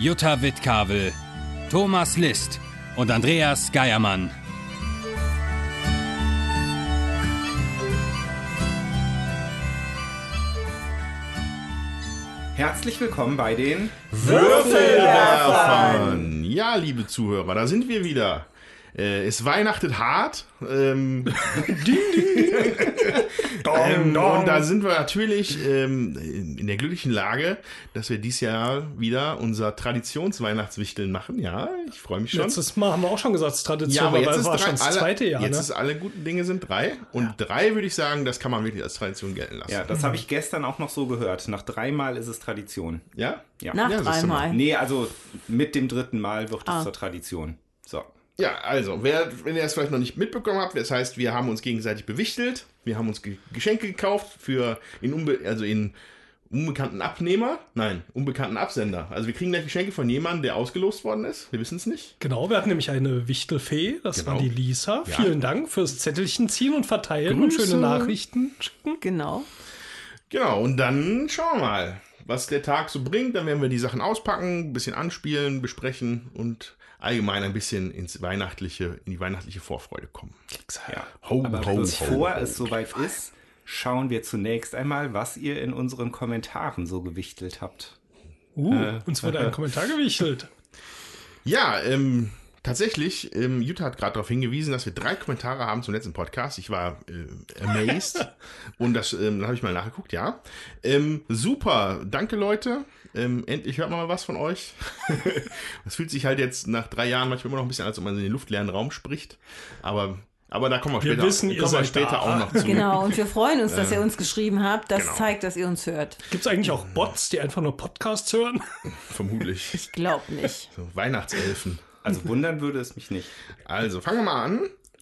Jutta Wittkavel, Thomas List und Andreas Geiermann. Herzlich willkommen bei den Würfelwerfern. Ja, liebe Zuhörer, da sind wir wieder. Äh, es weihnachtet hart. Ähm, ding, ding. ähm, und da sind wir natürlich ähm, in der glücklichen Lage, dass wir dieses Jahr wieder unser Traditionsweihnachtswichteln machen. Ja, ich freue mich schon. Letztes Mal haben wir auch schon gesagt, es ist Tradition, ja, aber jetzt ist war drei, schon das alle, zweite Jahr. Jetzt ne? ist alle guten Dinge sind drei. Und drei würde ich sagen, das kann man wirklich als Tradition gelten lassen. Ja, das habe ich gestern auch noch so gehört. Nach dreimal ist es Tradition. Ja? Ja. Nach Ja, dreimal. Nee, also mit dem dritten Mal wird es Ah. zur Tradition. So. Ja, also, wer, wenn ihr das vielleicht noch nicht mitbekommen habt, das heißt, wir haben uns gegenseitig bewichtelt, wir haben uns Ge Geschenke gekauft für in unbe also in unbekannten Abnehmer, nein, unbekannten Absender. Also wir kriegen gleich Geschenke von jemandem, der ausgelost worden ist. Wir wissen es nicht. Genau, wir hatten nämlich eine Wichtelfee, das Genau. war die Lisa. Ja. Vielen Dank fürs Zettelchen ziehen und verteilen und Grüße. schöne Nachrichten schicken. Genau. Genau, und dann schauen wir mal, was der Tag so bringt. Dann werden wir die Sachen auspacken, ein bisschen anspielen, besprechen und allgemein ein bisschen ins weihnachtliche, in die weihnachtliche Vorfreude kommen. Ja. Ho, Aber ho, bevor ho. es soweit ist, schauen wir zunächst einmal, was ihr in unseren Kommentaren so gewichtelt habt. Uh, Äh. uns wurde ein Kommentar gewichtelt. Ja, ähm, tatsächlich, ähm, Jutta hat gerade darauf hingewiesen, dass wir drei Kommentare haben zum letzten Podcast. Ich war äh, amazed. Und das ähm, habe ich mal nachgeguckt, ja. Ähm, super, danke Leute. Ähm, endlich hört man mal was von euch. Es fühlt sich halt jetzt nach drei Jahren manchmal immer noch ein bisschen, als ob man in den luftleeren Raum spricht. Aber, aber da kommen wir Wir später, wissen, ihr kommen wir seid später da. auch noch zu. Genau, und wir freuen uns, dass ihr uns geschrieben habt. Das Genau. zeigt, dass ihr uns hört. Gibt es eigentlich auch Bots, die einfach nur Podcasts hören? Vermutlich. Ich glaub nicht. So, Weihnachtselfen. Also wundern würde es mich nicht. Also, fangen wir mal an.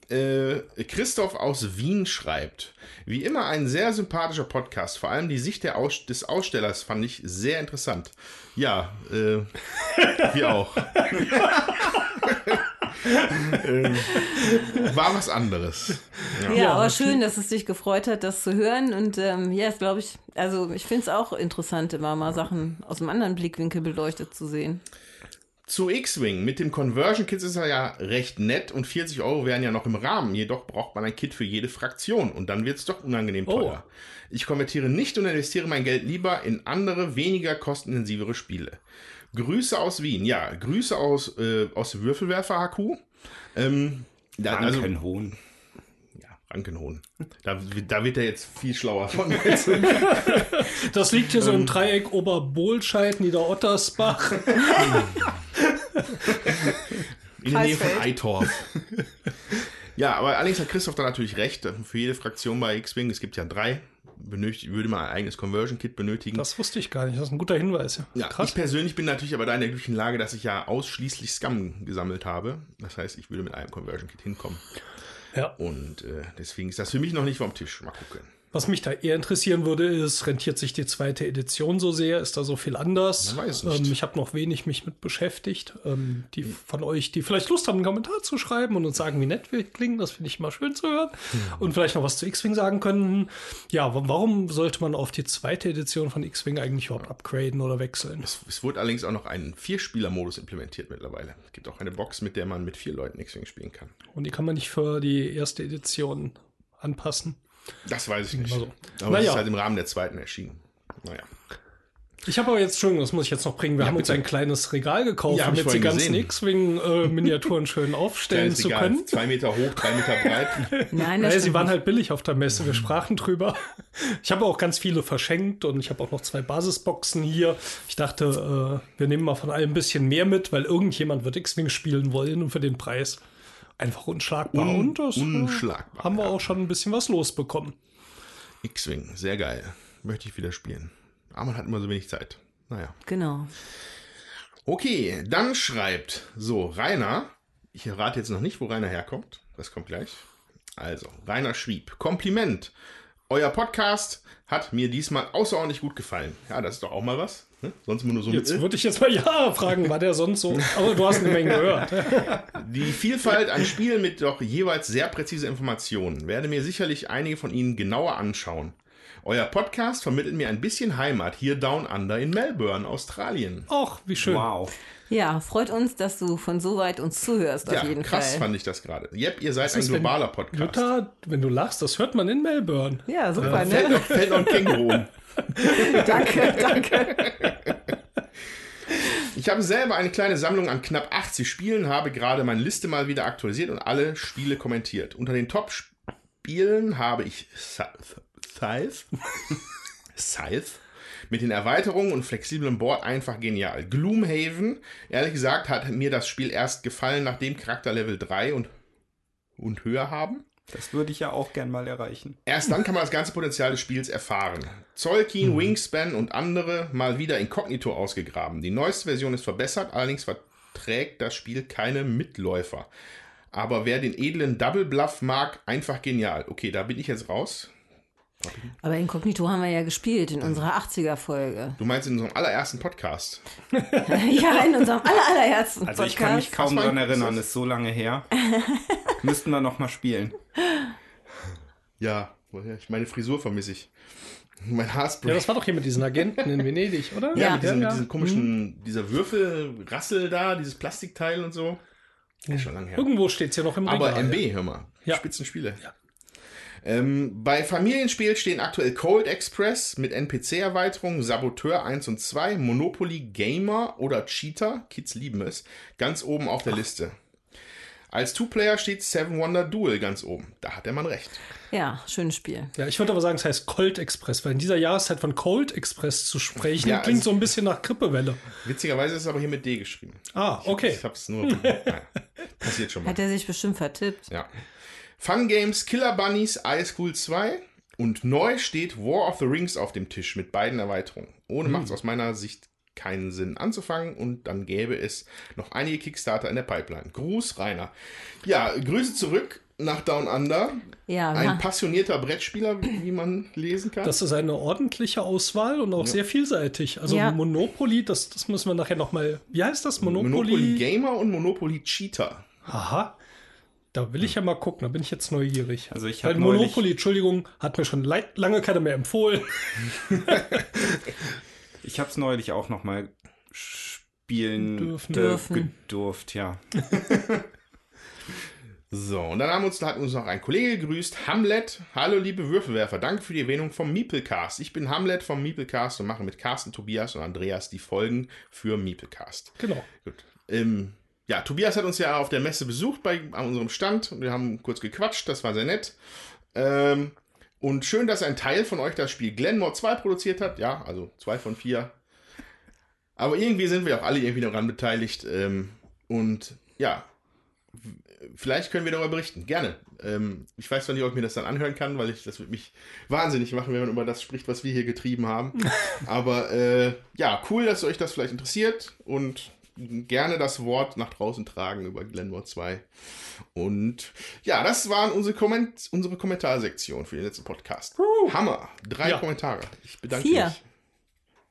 Äh, Christoph aus Wien schreibt, wie immer ein sehr sympathischer Podcast. Vor allem die Sicht der Aus des Ausstellers fand ich sehr interessant. Ja, äh, wir auch. ähm, war was anderes. Ja, aber schön, dass es dich gefreut hat, das zu hören. Und ähm, ja, ist glaube ich, also ich finde es auch interessant, immer mal Sachen aus einem anderen Blickwinkel beleuchtet zu sehen. Zu X-Wing. Mit dem Conversion Kit ist er ja recht nett und 40 Euro wären ja noch im Rahmen. Jedoch braucht man ein Kit für jede Fraktion und dann wird es doch unangenehm Oh. teuer. Ich konvertiere nicht und investiere mein Geld lieber in andere, weniger kostenintensivere Spiele. Grüße aus Wien. Ja, Grüße aus, äh, aus dem Würfelwerfer HQ. Ähm, ja, also, Rankenhohn. ja, Rankenhohn. Da, da wird er jetzt viel schlauer von. Das liegt hier so Ähm. im Dreieck Oberbohlscheid, Niederottersbach. In der Nähe von. Eitorf. ja, aber allerdings hat Christoph da natürlich recht. Für jede Fraktion bei X-Wing, es gibt ja drei, benötigt, würde man ein eigenes Conversion-Kit benötigen. Das wusste ich gar nicht. Das ist ein guter Hinweis. Ja. Krass. ich persönlich bin natürlich aber da in der glücklichen Lage, dass ich ja ausschließlich Scum gesammelt habe. Das heißt, ich würde mit einem Conversion-Kit hinkommen. Ja. Und äh, deswegen ist das für mich noch nicht vom Tisch. Mal gucken. Was mich da eher interessieren würde, ist, rentiert sich die zweite Edition so sehr? Ist da so viel anders? Weiß nicht. Ähm, ich habe noch wenig mich mit beschäftigt. Ähm, die von euch, die vielleicht Lust haben, einen Kommentar zu schreiben und uns sagen, wie nett wir klingen, das finde ich immer schön zu hören. Hm. Und vielleicht noch was zu X-Wing sagen können. Ja, wa- warum sollte man auf die zweite Edition von X-Wing eigentlich überhaupt upgraden oder wechseln? Es, es wurde allerdings auch noch ein Vierspieler-Modus implementiert mittlerweile. Es gibt auch eine Box, mit der man mit vier Leuten X-Wing spielen kann. Und die kann man nicht für die erste Edition anpassen. Das weiß ich nicht. Also, Aber naja. es ist halt im Rahmen der zweiten erschienen. Naja. Ich habe aber jetzt, Entschuldigung, das muss ich jetzt noch bringen. Wir Ja, haben uns bitte. ein kleines Regal gekauft, Ja, damit die vorhin ganzen gesehen. X-Wing-Miniaturen schön aufstellen zu Regal, können. Zwei Meter hoch, drei Meter breit. Nein, das Naja, sie waren nicht. halt billig auf der Messe. Wir sprachen drüber. Ich habe auch ganz viele verschenkt und ich habe auch noch zwei Basisboxen hier. Ich dachte, äh, wir nehmen mal von allem ein bisschen mehr mit, weil irgendjemand wird X-Wing spielen wollen und für den Preis einfach unschlagbar. Un- und das äh, unschlagbar, haben wir ja. auch schon ein bisschen was losbekommen. X-Wing, sehr geil. Möchte ich wieder spielen. Aber man hat immer so wenig Zeit. Naja. Genau. Okay, dann schreibt so Rainer. Ich rate jetzt noch nicht, wo Rainer herkommt. Das kommt gleich. Also, Rainer schrieb: Kompliment. Euer Podcast hat mir diesmal außerordentlich gut gefallen. Ja, das ist doch auch mal was. Ne? Sonst immer nur so Jetzt würde ich jetzt mal ja fragen, war der sonst so? Aber du hast eine Menge gehört. Die Vielfalt an Spielen mit doch jeweils sehr präzise Informationen werde mir sicherlich einige von Ihnen genauer anschauen. Euer Podcast vermittelt mir ein bisschen Heimat hier down under in Melbourne, Australien. Ach, wie schön. Wow. Ja, freut uns, dass du von so weit uns zuhörst, Ja, auf jeden krass Fall. fand ich das gerade. Jep, ihr seid Das ein ist, wenn globaler Podcast. Jutta, wenn du lachst, das hört man in Melbourne. Ja, super, Fällt ne? noch ein Känguru danke, danke. Ich habe selber eine kleine Sammlung an knapp 80 Spielen, habe gerade meine Liste mal wieder aktualisiert und alle Spiele kommentiert. Unter den Top-Spielen habe ich Scythe. Scythe? Scythe. Mit den Erweiterungen und flexiblen Board einfach genial. Gloomhaven, ehrlich gesagt, hat mir das Spiel erst gefallen, nachdem Charakter Level 3 und, und höher haben. Das würde ich ja auch gern mal erreichen. Erst dann kann man das ganze Potenzial des Spiels erfahren. Zolkin, Wingspan und andere mal wieder inkognito ausgegraben. Die neueste Version ist verbessert, allerdings verträgt das Spiel keine Mitläufer. Aber wer den edlen Double Bluff mag, einfach genial. Okay, da bin ich jetzt raus. Aber Inkognito haben wir ja gespielt in unserer 80er-Folge. Du meinst in unserem allerersten Podcast. ja, in unserem aller, allerersten Also ich Podcast. kann mich kaum daran erinnern, ist ist so lange her. Müssten wir noch mal spielen. Ja, woher? Ich- meine Frisur vermisse ich. Mein Haarspray. Ja, das war doch hier mit diesen Agenten in Venedig, oder? ja, Ja. mit diesem, ja. mit diesem komischen, dieser Würfelrassel da, dieses Plastikteil und so. Ja, schon lange her. Irgendwo steht es ja noch im Aber Regal. MB, hör mal. Ja. Spitzenspiele. Ja. Ähm, bei Familienspiel stehen aktuell Cold Express mit NPC-Erweiterung, Saboteur 1 und 2, Monopoly Gamer oder Cheater, Kids lieben es, ganz oben auf der Liste. Als Two-Player steht Seven Wonder Duel ganz oben. Da hat der Mann recht. Ja, schönes Spiel. Ja, ich würde aber sagen, es heißt Cold Express, weil in dieser Jahreszeit von Cold Express zu sprechen, Ja, klingt also- so ein bisschen nach Grippewelle. Witzigerweise ist es aber hier mit D geschrieben. Ah, okay. Ich hab's nur. Nein, passiert schon mal. Hat er sich bestimmt vertippt. Ja. Fun Games Killer Bunnies Ice School 2 und neu steht War of the Rings auf dem Tisch mit beiden Erweiterungen. Ohne macht es aus meiner Sicht keinen Sinn anzufangen und dann gäbe es noch einige Kickstarter in der Pipeline. Gruß, Rainer. Ja, Grüße zurück nach Down Under. Ja, Ein ja. passionierter Brettspieler, wie man lesen kann. Das ist eine ordentliche Auswahl und auch sehr vielseitig. Also Ja. Monopoly, das, das müssen wir nachher nochmal. Wie heißt das? Monopoly? Monopoly Gamer und Monopoly Cheater. Aha. Da will ich ja mal gucken, da bin ich jetzt neugierig. Also ich Weil Monopoly, Entschuldigung, hat mir schon lange keiner mehr empfohlen. Ich habe es neulich auch noch mal spielen Dürfen. Dürfen. gedurft, ja. So, und dann haben uns, hat uns noch ein Kollege gegrüßt, Hamlet. Hallo, liebe Würfelwerfer, danke für die Erwähnung vom Meeplecast. Ich bin Hamlet vom Meeplecast und mache mit Carsten, Tobias und Andreas die Folgen für Meeplecast. Genau. Gut. Ähm, ja, Tobias hat uns ja auf der Messe besucht bei an unserem Stand und wir haben kurz gequatscht, das war sehr nett. Ähm, und schön, dass ein Teil von euch das Spiel Glenmore 2 produziert hat. Ja, also zwei von vier. Aber irgendwie sind wir auch alle irgendwie daran beteiligt. Ähm, und ja, vielleicht können wir darüber berichten. Gerne. Ähm, ich weiß zwar nicht, ob ich mir das dann anhören kann, weil ich das würde mich wahnsinnig machen, wenn man über das spricht, was wir hier getrieben haben. Aber äh, ja, cool, dass euch das vielleicht interessiert und gerne das Wort nach draußen tragen über Glenmore 2. Und ja, das waren unsere, Komment unsere Kommentarsektion für den letzten Podcast. Hammer. Drei Ja. Kommentare. Ich bedanke Vier. mich.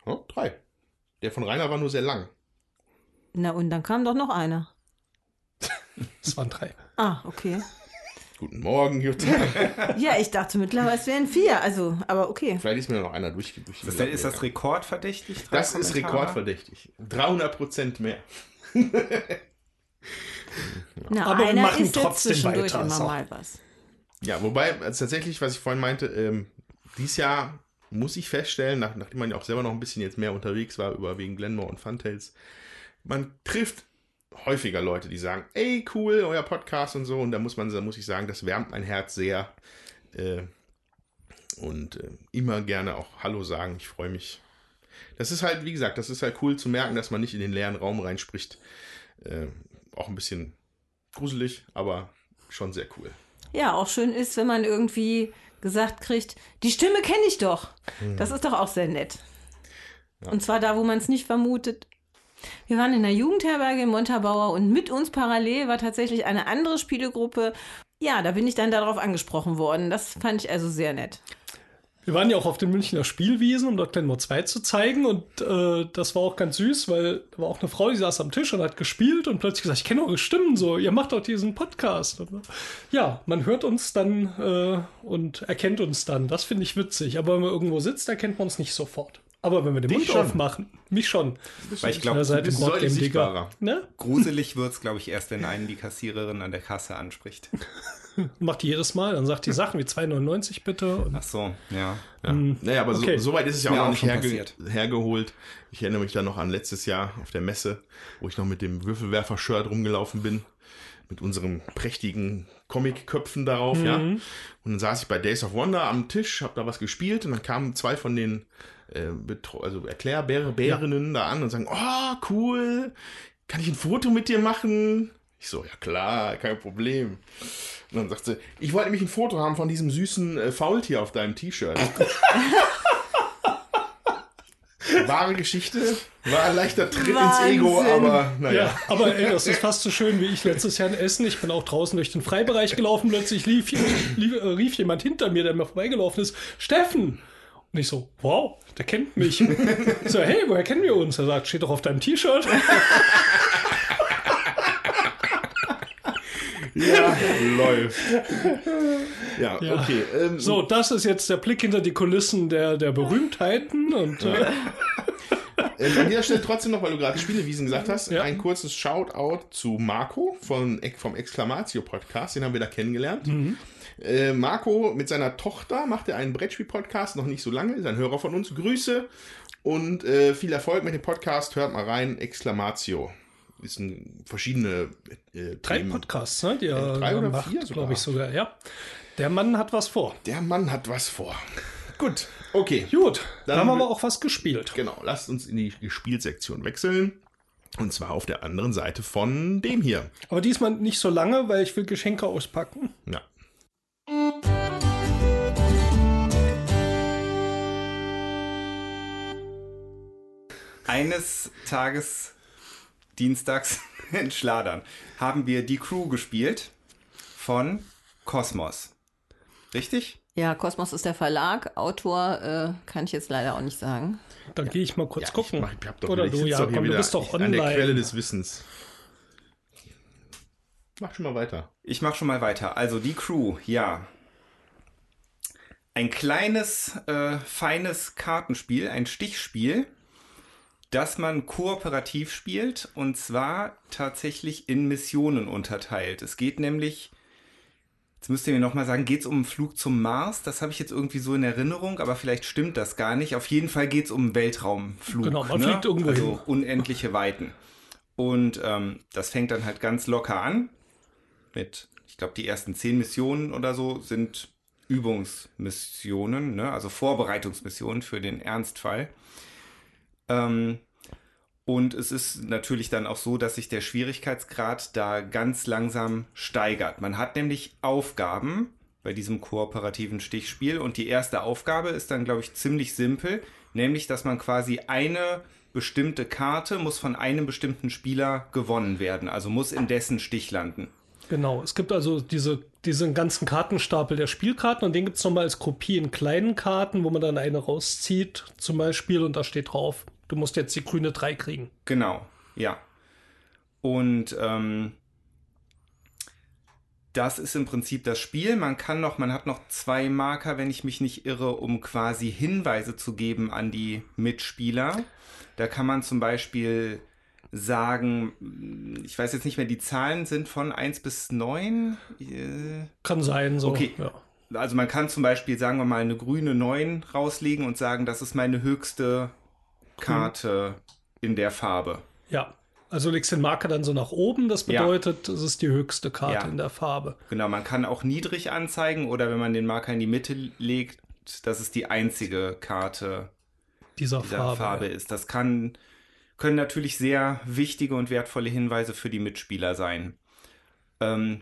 Oh, drei. Der von Rainer war nur sehr lang. Na, und dann kam doch noch einer. Es waren drei. Ah, okay. Guten Morgen, Jutta. Ja, ich dachte mittlerweile, es wären vier. Also, aber okay. Vielleicht ist mir noch einer durchge durchge- Ist das, ist das rekordverdächtig? Das ist Kommentare? rekordverdächtig. 300 Prozent mehr. Na, Aber wir einer machen ist jetzt trotzdem zwischendurch weiter, immer so. mal was. Ja, wobei, also tatsächlich, was ich vorhin meinte, ähm, dieses Jahr muss ich feststellen, nach, nachdem man ja auch selber noch ein bisschen jetzt mehr unterwegs war, über wegen Glenmore und Funtails, man trifft häufiger Leute, die sagen, ey, cool, euer Podcast und so, und da muss man, da muss ich sagen, das wärmt mein Herz sehr. Äh, und äh, immer gerne auch Hallo sagen, ich freue mich. Das ist halt, wie gesagt, das ist halt cool zu merken, dass man nicht in den leeren Raum reinspricht. Äh, auch ein bisschen gruselig, aber schon sehr cool. Ja, auch schön ist, wenn man irgendwie gesagt kriegt, die Stimme kenne ich doch. Das ist doch auch sehr nett. Und zwar da, wo man es nicht vermutet. Wir waren in der Jugendherberge in Montabaur und mit uns parallel war tatsächlich eine andere Spielegruppe. Ja, da bin ich dann darauf angesprochen worden. Das fand ich also sehr nett. Wir waren ja auch auf den Münchner Spielwiesen, um dort Glenmore 2 zu zeigen. Und äh, das war auch ganz süß, weil da war auch eine Frau, die saß am Tisch und hat gespielt und plötzlich gesagt, ich kenne eure Stimmen so, ihr macht doch diesen Podcast. Und, ja, man hört uns dann äh, und erkennt uns dann. Das finde ich witzig. Aber wenn man irgendwo sitzt, erkennt man uns nicht sofort. Aber wenn wir den Dich Mund schon. aufmachen, mich schon. Weil ich glaube, dem bist deutlich sichtbarer. Ne? gruselig wird es, glaube ich, erst, wenn einen die Kassiererin an der Kasse anspricht. Macht die jedes Mal, dann sagt die Sachen wie 2,99 bitte. Und Ach so, ja. Ja. Naja, aber okay. so, so weit ist es ja auch noch nicht herge passiert. hergeholt. Ich erinnere mich da noch an letztes Jahr auf der Messe, wo ich noch mit dem Würfelwerfer-Shirt rumgelaufen bin. Mit unseren prächtigen Comic-Köpfen darauf, ja. Und dann saß ich bei Days of Wonder am Tisch, hab da was gespielt und dann kamen zwei von den äh, also Erklärbärinnen da an und sagen, oh, cool, kann ich ein Foto mit dir machen? Ich so, ja klar, kein Problem. Und dann sagt sie, ich wollte nämlich ein Foto haben von diesem süßen äh, Faultier auf deinem T-Shirt. Wahre Geschichte, war ein leichter Tritt ins Ego, Wahnsinn. aber naja. Ja, aber ey, das ist fast so schön wie ich letztes Jahr in Essen. Ich bin auch draußen durch den Freibereich gelaufen. Plötzlich lief, lief, äh, rief jemand hinter mir, der mir vorbeigelaufen ist. Steffen! Und ich so, wow, der kennt mich. Ich so, hey, woher kennen wir uns? Er sagt, steht doch auf deinem T-Shirt. Ja, läuft. Ja, okay. Ähm, So, das ist jetzt der Blick hinter die Kulissen der, der Berühmtheiten. Und äh, Ähm, an dieser Stelle trotzdem noch, weil du gerade Spielewiesen gesagt hast, Ja. ein kurzes Shoutout zu Marco von, vom Exclamatio Podcast, den haben wir da kennengelernt. Mhm. Äh, Marco mit seiner Tochter macht er einen Brettspiel-Podcast, noch nicht so lange, ist ein Hörer von uns. Grüße und äh, viel Erfolg mit dem Podcast. Hört mal rein, Exclamatio. Ist ein verschiedene äh, drei Themen. Podcasts, ne, die er drei oder macht, vier glaube ich sogar, ja. Der Mann hat was vor. Der Mann hat was vor. Gut, okay. Gut, da Dann haben wir auch was gespielt. Genau, lasst uns in die Gespielsektion wechseln. Und zwar auf der anderen Seite von dem hier. Aber diesmal nicht so lange, weil ich will Geschenke auspacken. Ja. Eines Tages, dienstags in Schladern, haben wir die Crew gespielt von Kosmos. Richtig? Ja, Kosmos ist der Verlag. Autor äh, kann ich jetzt leider auch nicht sagen. Dann gehe ich mal kurz gucken. Ich, mach, ich Oder du, Jakob, hier du bist doch an der Quelle online. des Wissens. Mach schon mal weiter. Ich mache schon mal weiter. Also die Crew, ja. Ein kleines, äh, feines Kartenspiel, ein Stichspiel, das man kooperativ spielt und zwar tatsächlich in Missionen unterteilt. Es geht nämlich, jetzt müsst ihr mir nochmal sagen, geht es um einen Flug zum Mars? Das habe ich jetzt irgendwie so in Erinnerung, aber vielleicht stimmt das gar nicht. Auf jeden Fall geht es um einen Weltraumflug. Genau, man ne? fliegt irgendwo also hin. unendliche Weiten. Und ähm, das fängt dann halt ganz locker an mit, ich glaube, die ersten zehn Missionen oder so sind Übungsmissionen, ne? also Vorbereitungsmissionen für den Ernstfall. Ähm, und es ist natürlich dann auch so, dass sich der Schwierigkeitsgrad da ganz langsam steigert. Man hat nämlich Aufgaben bei diesem kooperativen Stichspiel und die erste Aufgabe ist dann, glaube ich, ziemlich simpel, nämlich, dass man quasi eine bestimmte Karte muss von einem bestimmten Spieler gewonnen werden, also muss in dessen Stich landen. Genau, es gibt also diese, diesen ganzen Kartenstapel der Spielkarten und den gibt es nochmal als Kopie in kleinen Karten, wo man dann eine rauszieht, zum Beispiel, und da steht drauf, du musst jetzt die grüne 3 kriegen. Genau, ja. Und ähm, das ist im Prinzip das Spiel. Man kann noch, man hat noch zwei Marker, wenn ich mich nicht irre, um quasi Hinweise zu geben an die Mitspieler. Da kann man zum Beispiel sagen, ich weiß jetzt nicht mehr, die Zahlen sind von 1 bis 9. Äh, Kann sein, so. Okay. Ja. Also man kann zum Beispiel, sagen wir mal, eine grüne 9 rauslegen und sagen, das ist meine höchste Karte in der Farbe. ja. Also legst den Marker dann so nach oben, das Ja. bedeutet, es ist die höchste Karte Ja. in der Farbe. Genau, man kann auch niedrig anzeigen oder wenn man den Marker in die Mitte legt, dass es die einzige Karte Dieser, dieser Farbe. Farbe, ist. Das kann, können natürlich sehr wichtige und wertvolle Hinweise für die Mitspieler sein. Ähm,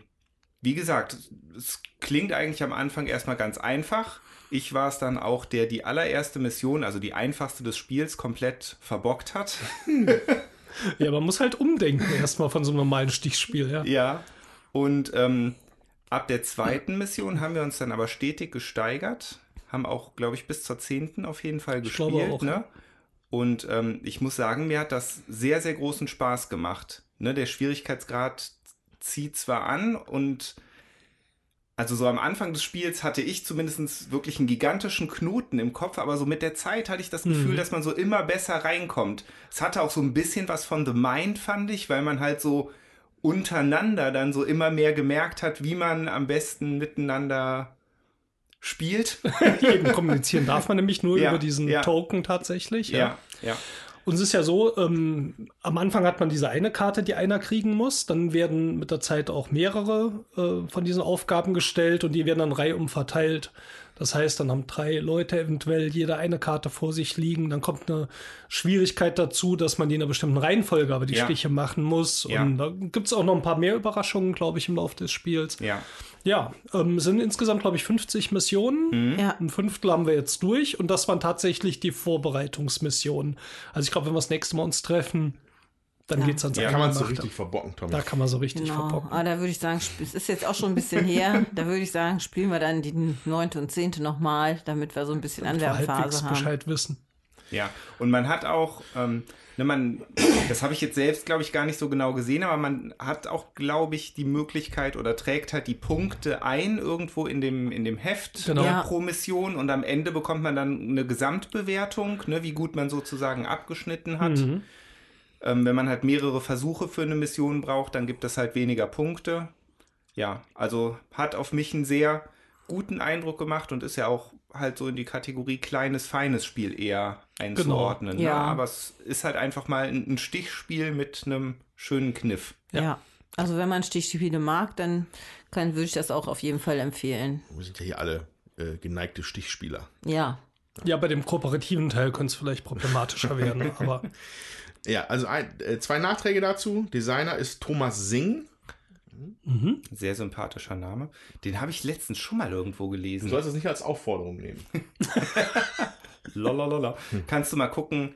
wie gesagt, es klingt eigentlich am Anfang erstmal ganz einfach. Ich war es dann auch, der die allererste Mission, also die einfachste des Spiels, komplett verbockt hat. Ja, man muss halt umdenken erstmal von so einem normalen Stichspiel, ja. Ja. Und ähm, ab der zweiten Mission haben wir uns dann aber stetig gesteigert. Haben auch, glaube ich, bis zur zehnten auf jeden Fall Ich glaube gespielt. auch, ne? ja. Und ähm, ich muss sagen, mir hat das sehr, sehr großen Spaß gemacht. Ne? Der Schwierigkeitsgrad zieht zwar an und also so am Anfang des Spiels hatte ich zumindest wirklich einen gigantischen Knoten im Kopf, aber so mit der Zeit hatte ich das Gefühl, Mhm. dass man so immer besser reinkommt. Es hatte auch so ein bisschen was von The Mind, fand ich, weil man halt so untereinander dann so immer mehr gemerkt hat, wie man am besten miteinander spielt. Eben kommunizieren darf man nämlich nur Ja, über diesen ja. Token tatsächlich. Ja. ja. ja. Und es ist ja so, ähm, am Anfang hat man diese eine Karte, die einer kriegen muss. Dann werden mit der Zeit auch mehrere äh, von diesen Aufgaben gestellt und die werden dann reihum verteilt. Das heißt, dann haben drei Leute eventuell jede eine Karte vor sich liegen. Dann kommt eine Schwierigkeit dazu, dass man die in einer bestimmten Reihenfolge aber die Ja. Stiche machen muss. Ja. Und da gibt es auch noch ein paar mehr Überraschungen, glaube ich, im Laufe des Spiels. Ja. Ja, ähm, sind insgesamt, glaube ich, 50 Missionen. Ja. Ein Fünftel haben wir jetzt durch und das waren tatsächlich die Vorbereitungsmissionen. Also ich glaube, wenn wir das nächste Mal uns treffen, dann Ja. geht's ans Ja, Kann man so richtig verbocken, Tommy. Da kann man so richtig Genau. verbocken. Aber da würde ich sagen, es ist jetzt auch schon ein bisschen her. Da würde ich sagen, spielen wir dann die neunte und zehnte nochmal, damit wir so ein bisschen Anwärmphase haben. Bescheid wissen. Ja, und man hat auch, ähm, ne, man, das habe ich jetzt selbst, glaube ich, gar nicht so genau gesehen, aber man hat auch, glaube ich, die Möglichkeit oder trägt halt die Punkte ein irgendwo in dem, in dem Heft Genau. Ja. pro Mission und am Ende bekommt man dann eine Gesamtbewertung, ne, wie gut man sozusagen abgeschnitten hat. Mhm. Ähm, wenn man halt mehrere Versuche für eine Mission braucht, dann gibt es halt weniger Punkte. Ja, also hat auf mich einen sehr guten Eindruck gemacht und ist ja auch halt so in die Kategorie kleines, feines Spiel eher einzuordnen. Ja. Ne? Aber es ist halt einfach mal ein, ein Stichspiel mit einem schönen Kniff. Ja. Also wenn man Stichspiele mag, dann kann, würde ich das auch auf jeden Fall empfehlen. Wir sind ja hier alle äh, geneigte Stichspieler. Ja. Ja, bei dem kooperativen Teil könnte es vielleicht problematischer werden, aber Ja, also ein, äh, zwei Nachträge dazu. Designer ist Thomas Singh. Sehr sympathischer Name. Den habe ich letztens schon mal irgendwo Du gelesen. sollst es nicht als Aufforderung nehmen. Lalalala. Kannst du mal gucken.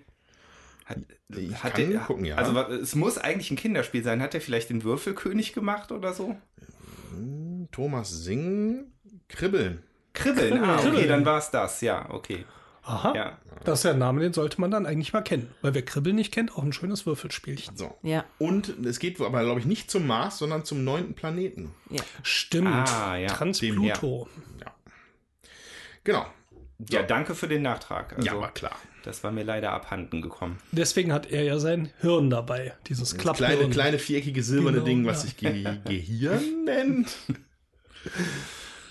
Hat, Ich hat kann der, gucken, ja. Also es muss eigentlich ein Kinderspiel sein. Hat er vielleicht den Würfelkönig gemacht oder so? Thomas Singh. Kribbeln. Kribbeln. Ah, okay, Kribbeln. dann war es das. Ja, okay. Aha, Ja. das ist ja ein Name, den sollte man dann eigentlich mal kennen. Weil wer Kribbel nicht kennt, auch ein schönes Würfelspielchen. So. Ja. Und es geht aber, glaube ich, nicht zum Mars, sondern zum neunten Planeten. Ja. Stimmt. Ah, ja. Transpluto. Genau. Ja, danke für den Nachtrag. Also, ja, war klar. Das war mir leider abhanden gekommen. Deswegen hat er ja sein Hirn dabei. Dieses Das Klapphirn. kleine, kleine viereckige silberne Genau, Ding, ja. was sich Ge Gehirn nennt.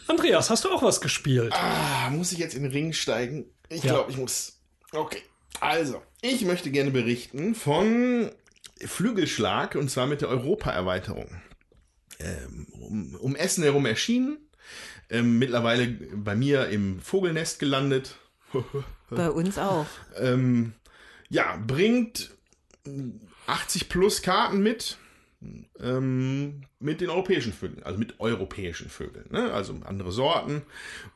Andreas, hast du auch was gespielt? Ah, muss ich jetzt in den Ring steigen? Ich Ja. glaube, ich muss. Okay. Also, ich möchte gerne berichten von Flügelschlag und zwar mit der Europa-Erweiterung. Ähm, um, um Essen herum erschienen. Ähm, mittlerweile bei mir im Vogelnest gelandet. Bei uns auch. Ähm, ja, bringt 80 plus Karten mit. Ähm, mit den europäischen Vögeln, also mit europäischen Vögeln. Ne? Also andere Sorten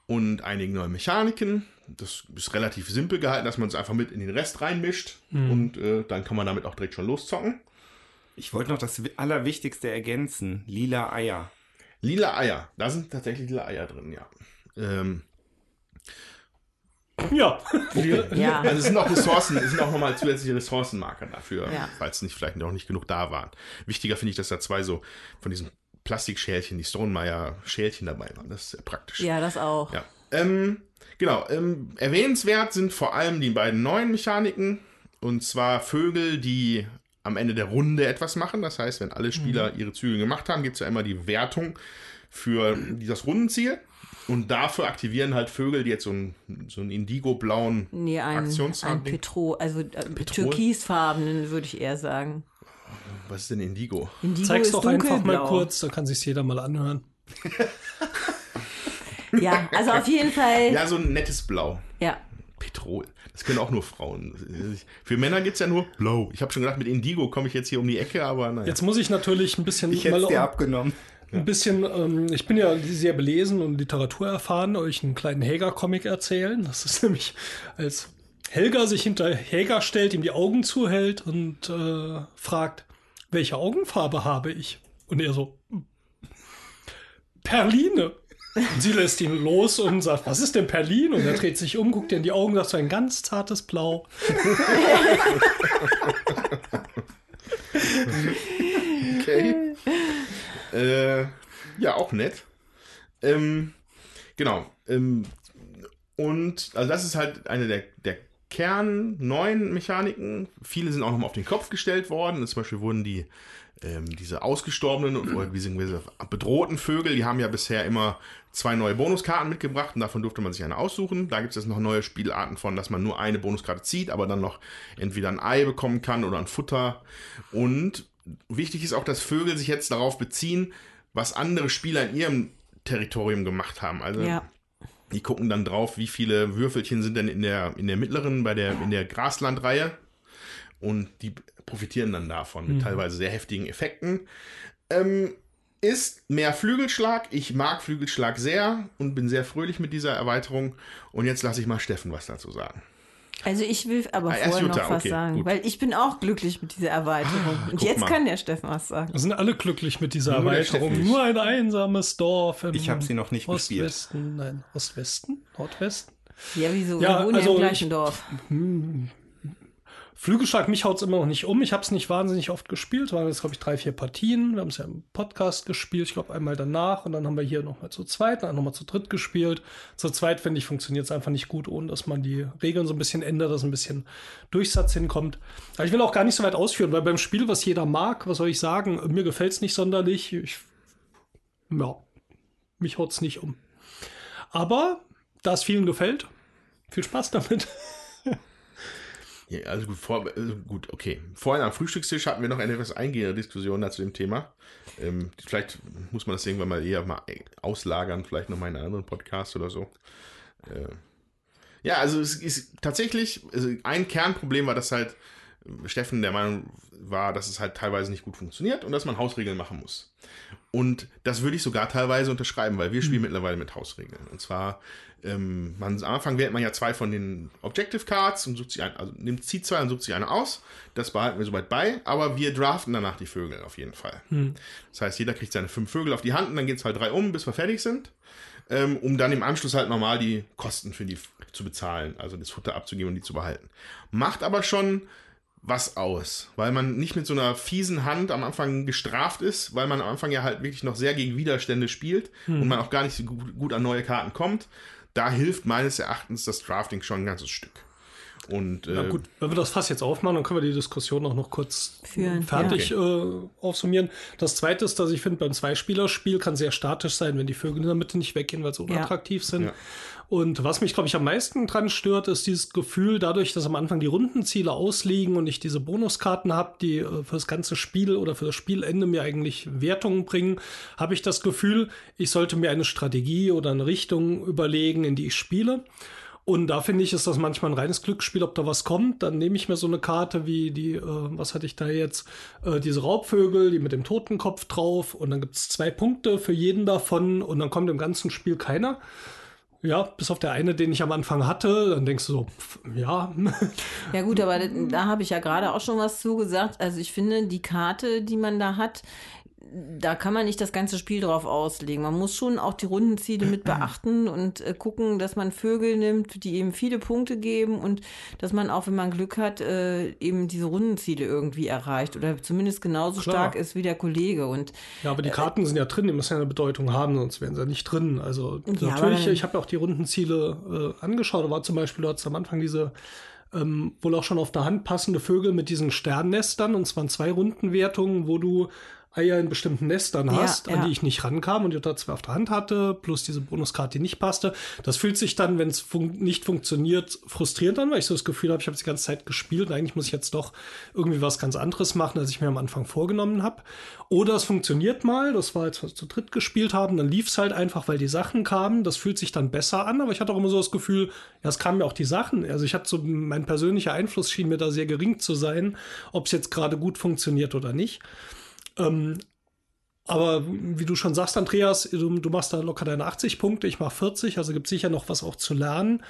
und einigen neue Mechaniken. Das ist relativ simpel gehalten, dass man es einfach mit in den Rest reinmischt und äh, dann kann man damit auch direkt schon loszocken. Ich wollte noch das Allerwichtigste ergänzen. Lila Eier. Lila Eier, da sind tatsächlich lila Eier drin, ja. Ähm, Ja. Ja. Also es sind auch Ressourcen, es sind auch nochmal zusätzliche Ressourcenmarker dafür, Ja. falls nicht vielleicht noch nicht genug da waren. Wichtiger finde ich, dass da zwei so von diesen Plastikschälchen, die Stonemeyer Schälchen dabei waren. Das ist sehr praktisch. Ja, das auch. Ja. Ähm, genau. Ähm, erwähnenswert sind vor allem die beiden neuen Mechaniken. Und zwar Vögel, die am Ende der Runde etwas machen. Das heißt, wenn alle Spieler ihre Züge gemacht haben, gibt es ja immer die Wertung für das Rundenziel. Und dafür aktivieren halt Vögel, die jetzt so einen, so einen indigo-blauen Nee, ein, ein Aktionsfarben. Petro, also äh, türkisfarbenen, würde ich eher sagen. Was ist denn Indigo? Indigo Zeig's ist doch einfach mal dunkelblau. kurz, dann kann sich's jeder mal anhören. Ja, also auf jeden Fall. Ja, so ein nettes Blau. Ja. Petrol. Das können auch nur Frauen. Für Männer gibt es ja nur Blau. Ich habe schon gedacht, mit Indigo komme ich jetzt hier um die Ecke, aber naja. Jetzt muss ich natürlich ein bisschen Ich hätte es mal dir abgenommen. Ein bisschen, ähm, ich bin ja sehr belesen und Literatur erfahren, euch einen kleinen Hager-Comic erzählen. Das ist nämlich als Helga sich hinter Helga stellt, ihm die Augen zuhält und äh, fragt, welche Augenfarbe habe ich? Und er so, Perline. Und sie lässt ihn los und sagt, was ist denn Perlin? Und er dreht sich um, guckt ihr in die Augen, sagt so ein ganz zartes Blau. Okay. äh, ja, auch nett. Ähm, genau. Ähm, und also das ist halt eine der, der Kern neuen Mechaniken. Viele sind auch nochmal auf den Kopf gestellt worden. Zum Beispiel wurden die ähm, diese ausgestorbenen oder diese bedrohten Vögel, die haben ja bisher immer zwei neue Bonuskarten mitgebracht und davon durfte man sich eine aussuchen. Da gibt es jetzt noch neue Spielarten von, dass man nur eine Bonuskarte zieht, aber dann noch entweder ein Ei bekommen kann oder ein Futter. Und wichtig ist auch, dass Vögel sich jetzt darauf beziehen, was andere Spieler in ihrem Territorium gemacht haben. Also Ja. die gucken dann drauf, wie viele Würfelchen sind denn in der, in der mittleren, bei der, in der Graslandreihe. Und die profitieren dann davon mit teilweise sehr heftigen Effekten. Ähm, ist mehr Flügelschlag. Ich mag Flügelschlag sehr und bin sehr fröhlich mit dieser Erweiterung. Und jetzt lasse ich mal Steffen was dazu sagen. Also ich will aber Ah, vorher Jutta, noch was okay, sagen, gut. weil ich bin auch glücklich mit dieser Erweiterung. Und guck jetzt mal. kann der Steffen was sagen. Wir sind alle glücklich mit dieser Nur Erweiterung. Nur ein einsames Dorf im Ich hab sie noch nicht gespielt. Ostwesten. Nein, Ostwesten? Nordwesten? Ja, wieso? Ja, Wir wohnen ja also im gleichen ich- Dorf. Flügelschlag, mich haut es immer noch nicht um. Ich habe es nicht wahnsinnig oft gespielt. Waren jetzt, glaube ich, drei, vier Partien. Wir haben es ja im Podcast gespielt. Ich glaube, einmal danach. Und dann haben wir hier nochmal zu zweit, dann nochmal zu dritt gespielt. Zu zweit, finde ich, funktioniert es einfach nicht gut, ohne dass man die Regeln so ein bisschen ändert, dass ein bisschen Durchsatz hinkommt. Aber ich will auch gar nicht so weit ausführen, weil beim Spiel, was jeder mag, was soll ich sagen, mir gefällt es nicht sonderlich. Ich, ja, mich haut es nicht um. Aber da es vielen gefällt, viel Spaß damit. Ja, also gut, vor, also gut, okay. Vorhin am Frühstückstisch hatten wir noch eine etwas eingehende Diskussion zu dem Thema. Ähm, vielleicht muss man das irgendwann mal eher mal auslagern, vielleicht noch mal in einen anderen Podcast oder so. Äh, ja, also es ist tatsächlich, also ein Kernproblem war, dass halt äh, Steffen der Meinung war, dass es halt teilweise nicht gut funktioniert und dass man Hausregeln machen muss. Und das würde ich sogar teilweise unterschreiben, weil wir spielen mittlerweile mit Hausregeln. Und zwar, ähm, man, am Anfang wählt man ja zwei von den Objective Cards und sucht sich ein, also nimmt, zieht zwei und sucht sich eine aus. Das behalten wir soweit bei, aber wir draften danach die Vögel auf jeden Fall. Das heißt, jeder kriegt seine fünf Vögel auf die Hand und dann geht es halt drei um, bis wir fertig sind. Ähm, um dann im Anschluss halt normal die Kosten für die zu bezahlen, also das Futter abzugeben und die zu behalten. Macht aber schon was aus, weil man nicht mit so einer fiesen Hand am Anfang gestraft ist, weil man am Anfang ja halt wirklich noch sehr gegen Widerstände spielt und man auch gar nicht so gut, gut an neue Karten kommt. Da hilft meines Erachtens das Drafting schon ein ganzes Stück. Und äh, Na gut, wenn wir das Fass jetzt aufmachen, dann können wir die Diskussion auch noch kurz Führen, fertig äh, aufsummieren. Das zweite ist, dass ich finde, beim Zweispielerspiel kann sehr statisch sein, wenn die Vögel in der Mitte nicht weggehen, weil sie unattraktiv sind. Ja. Und was mich, glaube ich, am meisten dran stört, ist dieses Gefühl, dadurch, dass am Anfang die Rundenziele ausliegen und ich diese Bonuskarten habe, die äh, für das ganze Spiel oder für das Spielende mir eigentlich Wertungen bringen, habe ich das Gefühl, ich sollte mir eine Strategie oder eine Richtung überlegen, in die ich spiele. Und da finde ich, ist das manchmal ein reines Glücksspiel, ob da was kommt. Dann nehme ich mir so eine Karte wie die, äh, was hatte ich da jetzt? Äh, diese Raubvögel, die mit dem Totenkopf drauf. Und dann gibt es zwei Punkte für jeden davon. Und dann kommt im ganzen Spiel keiner. Ja, bis auf der eine, den ich am Anfang hatte. Dann denkst du so, pff, ja. Ja gut, aber da, da habe ich ja gerade auch schon was zugesagt. Also ich finde, die Karte, die man da hat, da kann man nicht das ganze Spiel drauf auslegen. Man muss schon auch die Rundenziele mit beachten und äh, gucken, dass man Vögel nimmt, die eben viele Punkte geben und dass man auch, wenn man Glück hat, äh, eben diese Rundenziele irgendwie erreicht oder zumindest genauso Klar. stark ist wie der Kollege. Und Ja, aber die Karten sind ja drin, die müssen ja eine Bedeutung haben, sonst wären sie ja nicht drin. Also Ja, natürlich, ich habe ja auch die Rundenziele äh, angeschaut. Da war zum Beispiel, du hattest am Anfang diese ähm, wohl auch schon auf der Hand passende Vögel mit diesen Sternnestern. Und zwar in zwei Rundenwertungen, wo du Eier in bestimmten Nestern Ja, hast, an ja. die ich nicht rankam und Jutta zwei auf der Hand hatte, plus diese Bonuskarte, die nicht passte. Das fühlt sich dann, wenn es fun nicht funktioniert, frustrierend an, weil ich so das Gefühl habe, ich habe die ganze Zeit gespielt und eigentlich muss ich jetzt doch irgendwie was ganz anderes machen, als ich mir am Anfang vorgenommen habe. Oder es funktioniert mal, das war jetzt, was wir zu dritt gespielt haben, dann lief es halt einfach, weil die Sachen kamen. Das fühlt sich dann besser an, aber ich hatte auch immer so das Gefühl, ja, es kamen ja auch die Sachen. Also ich hatte so, mein persönlicher Einfluss schien mir da sehr gering zu sein, ob es jetzt gerade gut funktioniert oder nicht. Ähm, Aber wie du schon sagst, Andreas, du, du machst da locker deine 80 Punkte, ich mache 40, also gibt sicher noch was auch zu lernen.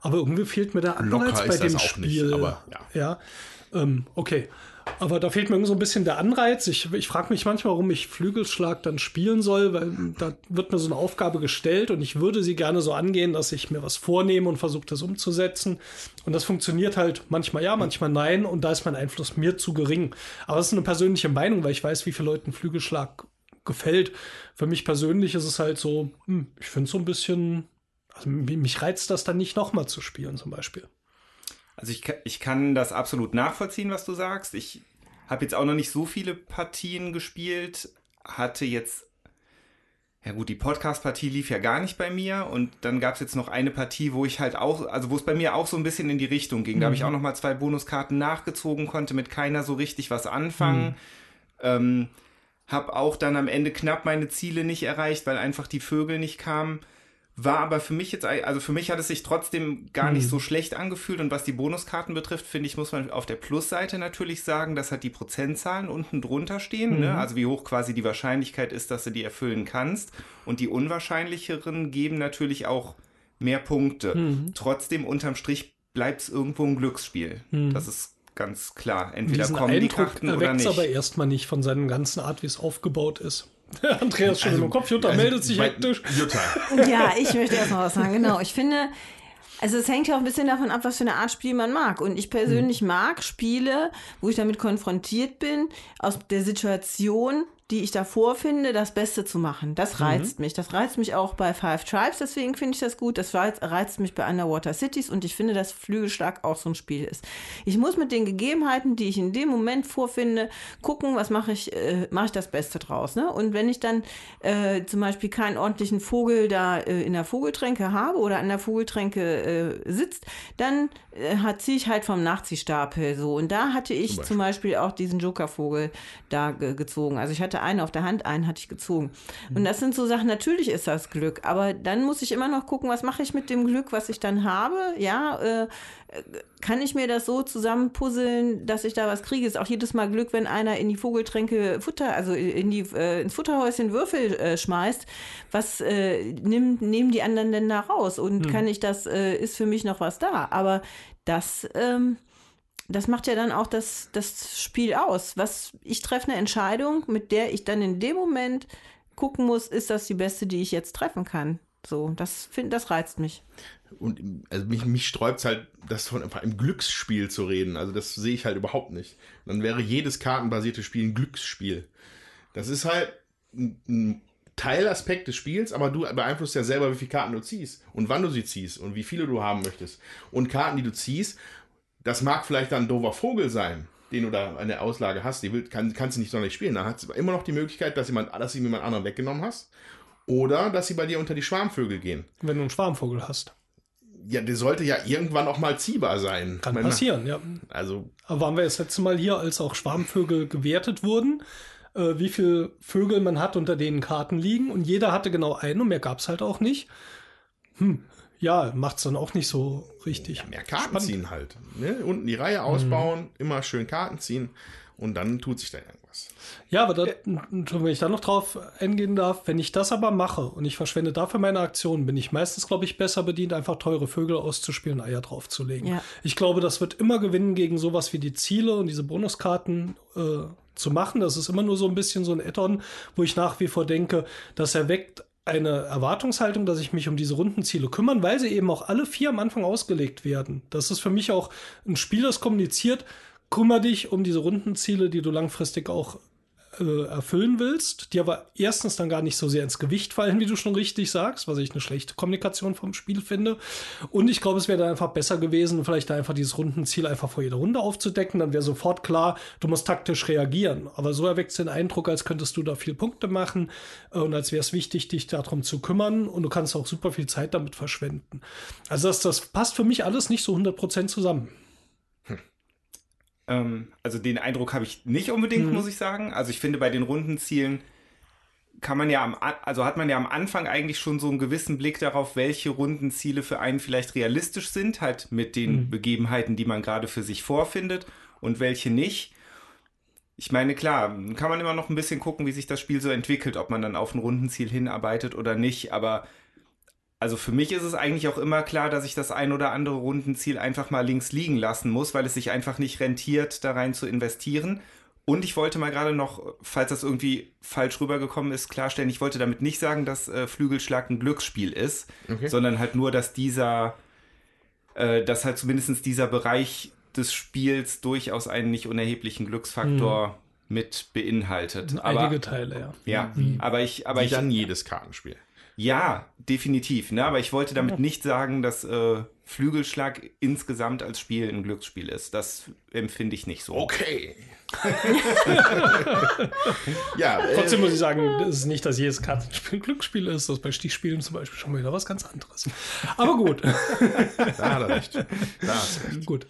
Aber irgendwie fehlt mir der Anreiz bei dem Spiel. nicht, aber ja. ja ähm, okay. Aber da fehlt mir so ein bisschen der Anreiz. Ich, ich frage mich manchmal, warum ich Flügelschlag dann spielen soll, weil da wird mir so eine Aufgabe gestellt und ich würde sie gerne so angehen, dass ich mir was vornehme und versuche, das umzusetzen. Und das funktioniert halt manchmal ja, manchmal nein und da ist mein Einfluss mir zu gering. Aber das ist eine persönliche Meinung, weil ich weiß, wie viele Leuten Flügelschlag gefällt. Für mich persönlich ist es halt so, hm, ich finde es so ein bisschen, also mich reizt das dann nicht nochmal zu spielen zum Beispiel. Also ich, ich kann das absolut nachvollziehen, was du sagst. Ich habe jetzt auch noch nicht so viele Partien gespielt, hatte jetzt, ja gut, die Podcast-Partie lief ja gar nicht bei mir und dann gab es jetzt noch eine Partie, wo ich halt auch, also wo es bei mir auch so ein bisschen in die Richtung ging. Da habe ich auch noch mal zwei Bonuskarten nachgezogen, konnte mit keiner so richtig was anfangen. Ähm, habe auch dann am Ende knapp meine Ziele nicht erreicht, weil einfach die Vögel nicht kamen. War aber für mich jetzt, also für mich hat es sich trotzdem gar nicht so schlecht angefühlt. Und was die Bonuskarten betrifft, finde ich, muss man auf der Plusseite natürlich sagen, dass halt die Prozentzahlen unten drunter stehen. Ne? Also wie hoch quasi die Wahrscheinlichkeit ist, dass du die erfüllen kannst. Und die unwahrscheinlicheren geben natürlich auch mehr Punkte. Trotzdem unterm Strich bleibt es irgendwo ein Glücksspiel. Das ist ganz klar. Entweder Diesen kommen die Eindruck Karten oder nicht. aber erstmal nicht von seiner ganzen Art, wie es aufgebaut ist. Andreas schon im Kopf, Jutta Also meldet sich hektisch. Jutta. Ja, ich möchte erst mal was sagen. Genau, ich finde, also es hängt ja auch ein bisschen davon ab, was für eine Art Spiel man mag. Und ich persönlich mag Spiele, wo ich damit konfrontiert bin, aus der Situation, die ich davor finde, das Beste zu machen. Das reizt mich. Das reizt mich auch bei Five Tribes, deswegen finde ich das gut. Das reizt, reizt mich bei Underwater Cities und ich finde, dass Flügelschlag auch so ein Spiel ist. Ich muss mit den Gegebenheiten, die ich in dem Moment vorfinde, gucken, was mache ich, äh, mache ich das Beste draus. Ne? Und wenn ich dann äh, zum Beispiel keinen ordentlichen Vogel da äh, in der Vogeltränke habe oder an der Vogeltränke äh, sitzt, dann hat- ziehe ich halt vom Nachziehstapel so. Und da hatte ich zum Beispiel, auch diesen Jokervogel da ge gezogen. Also ich hatte einen auf der Hand, einen hatte ich gezogen. Und das sind so Sachen, natürlich ist das Glück, aber dann muss ich immer noch gucken, was mache ich mit dem Glück, was ich dann habe. Ja, äh, kann ich mir das so zusammenpuzzeln, dass ich da was kriege? Ist auch jedes Mal Glück, wenn einer in die Vogeltränke Futter, also in die, äh, ins Futterhäuschen Würfel äh, schmeißt. Was äh, nimmt, nehmen die anderen denn da raus? Und kann ich das, äh, ist für mich noch was da? Aber das, ähm, das macht ja dann auch das, das Spiel aus. Was, ich treffe eine Entscheidung, mit der ich dann in dem Moment gucken muss, ist das die beste, die ich jetzt treffen kann. So, das, find, das reizt mich. Und also mich, mich sträubt halt, das von einem Glücksspiel zu reden. Also das sehe ich halt überhaupt nicht. Dann wäre jedes kartenbasierte Spiel ein Glücksspiel. Das ist halt ein, ein Teilaspekt des Spiels, aber du beeinflusst ja selber, wie viele Karten du ziehst und wann du sie ziehst und wie viele du haben möchtest. Und Karten, die du ziehst, das mag vielleicht dann ein doofer Vogel sein, den du da eine Auslage hast, die will, kann, kannst du nicht sonderlich spielen. Dann hat es immer noch die Möglichkeit, dass, jemand, dass du jemand anderen weggenommen hast. Oder dass sie bei dir unter die Schwarmvögel gehen. Wenn du einen Schwarmvogel hast. Ja, der sollte ja irgendwann auch mal ziehbar sein. Kann Wenn- passieren, ja. Also, Aber waren wir das letzte Mal hier, als auch Schwarmvögel gewertet wurden, äh, wie viele Vögel man hat, unter denen Karten liegen. Und jeder hatte genau einen und mehr gab es halt auch nicht. Hm, ja, macht es dann auch nicht so richtig. ja, mehr Karten Spannend. ziehen halt. Ne? Unten die Reihe ausbauen, immer schön Karten ziehen und dann tut sich da irgendwas. Ja, aber da, wenn ich da noch drauf eingehen darf, wenn ich das aber mache und ich verschwende dafür meine Aktionen, bin ich meistens, glaube ich, besser bedient, einfach teure Vögel auszuspielen, Eier draufzulegen. Ja. Ich glaube, das wird immer gewinnen gegen sowas wie die Ziele und diese Bonuskarten äh, zu machen. Das ist immer nur so ein bisschen so ein Add-on, wo ich nach wie vor denke, das erweckt eine Erwartungshaltung, dass ich mich um diese Rundenziele kümmern, weil sie eben auch alle vier am Anfang ausgelegt werden. Das ist für mich auch ein Spiel, das kommuniziert, kümmere dich um diese Rundenziele, die du langfristig auch äh, erfüllen willst, die aber erstens dann gar nicht so sehr ins Gewicht fallen, wie du schon richtig sagst, was ich eine schlechte Kommunikation vom Spiel finde. Und ich glaube, es wäre dann einfach besser gewesen, vielleicht einfach dieses Rundenziel einfach vor jeder Runde aufzudecken. Dann wäre sofort klar, du musst taktisch reagieren. Aber so erweckt den Eindruck, als könntest du da viel Punkte machen äh, und als wäre es wichtig, dich darum zu kümmern und du kannst auch super viel Zeit damit verschwenden. Also das, das passt für mich alles nicht so 100% zusammen. Ähm, also den Eindruck habe ich nicht unbedingt, muss ich sagen. Also ich finde, bei den Rundenzielen kann man ja am, also hat man ja am Anfang eigentlich schon so einen gewissen Blick darauf, welche Rundenziele für einen vielleicht realistisch sind, halt mit den Begebenheiten, die man gerade für sich vorfindet und welche nicht. ich meine, klar, kann man immer noch ein bisschen gucken, wie sich das Spiel so entwickelt, ob man dann auf ein Rundenziel hinarbeitet oder nicht, aber also für mich ist es eigentlich auch immer klar, dass ich das ein oder andere Rundenziel einfach mal links liegen lassen muss, weil es sich einfach nicht rentiert, da rein zu investieren. Und ich wollte mal gerade noch, falls das irgendwie falsch rübergekommen ist, klarstellen, ich wollte damit nicht sagen, dass äh, Flügelschlag ein Glücksspiel ist, Okay. sondern halt nur, dass dieser, äh, dass halt zumindest dieser Bereich des Spiels durchaus einen nicht unerheblichen Glücksfaktor mit beinhaltet. Aber, Einige Teile, ja. ja, aber ich, aber Wie ich, dann jedes Kartenspiel. Ja, definitiv. Ne? Aber ich wollte damit nicht sagen, dass äh, Flügelschlag insgesamt als Spiel ein Glücksspiel ist. Das empfinde ich nicht so. Okay. Ja, äh, Trotzdem muss ich sagen, es ist nicht, dass jedes Kartenspiel ein Glücksspiel ist. Das ist bei Stichspielen zum Beispiel schon mal wieder was ganz anderes. Aber gut, da hat er recht. Da hast recht. gut.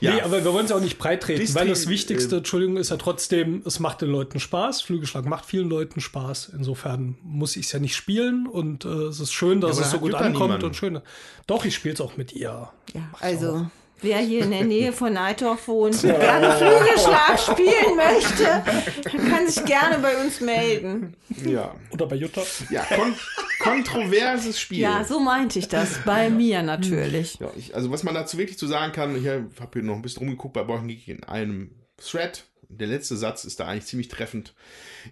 Ja. Nee, aber wir wollen es auch nicht breit treten, weil das Wichtigste, äh, Entschuldigung, ist ja trotzdem, es macht den Leuten Spaß. Flügelschlag macht vielen Leuten Spaß. Insofern muss ich es ja nicht spielen und äh, es ist schön, dass aber es so gut ankommt niemanden. und schön. Doch, ich spiele es auch mit ihr. Ja, also wer hier in der Nähe von Neidorf wohnt und gerne Flügelschlag spielen möchte, kann sich gerne bei uns melden. Ja, Oder bei Jutta. ja kon kontroverses Spiel. Ja, so meinte ich das. Bei mir natürlich. Ja, ich, also was man dazu wirklich zu sagen kann, ich habe hier noch ein bisschen rumgeguckt bei Borgen in einem Thread. Der letzte Satz ist da eigentlich ziemlich treffend.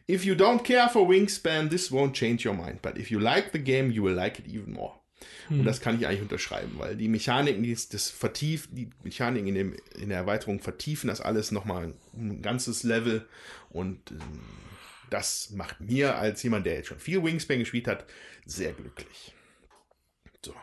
If you don't care for Wingspan, this won't change your mind. But if you like the game, you will like it even more. Und das kann ich eigentlich unterschreiben, weil die Mechaniken, die das, vertieft, die Mechaniken in, dem, in der Erweiterung vertiefen das alles nochmal ein ganzes Level. Und ähm, das macht mir als jemand, der jetzt schon viel Wingspan gespielt hat, sehr glücklich. So.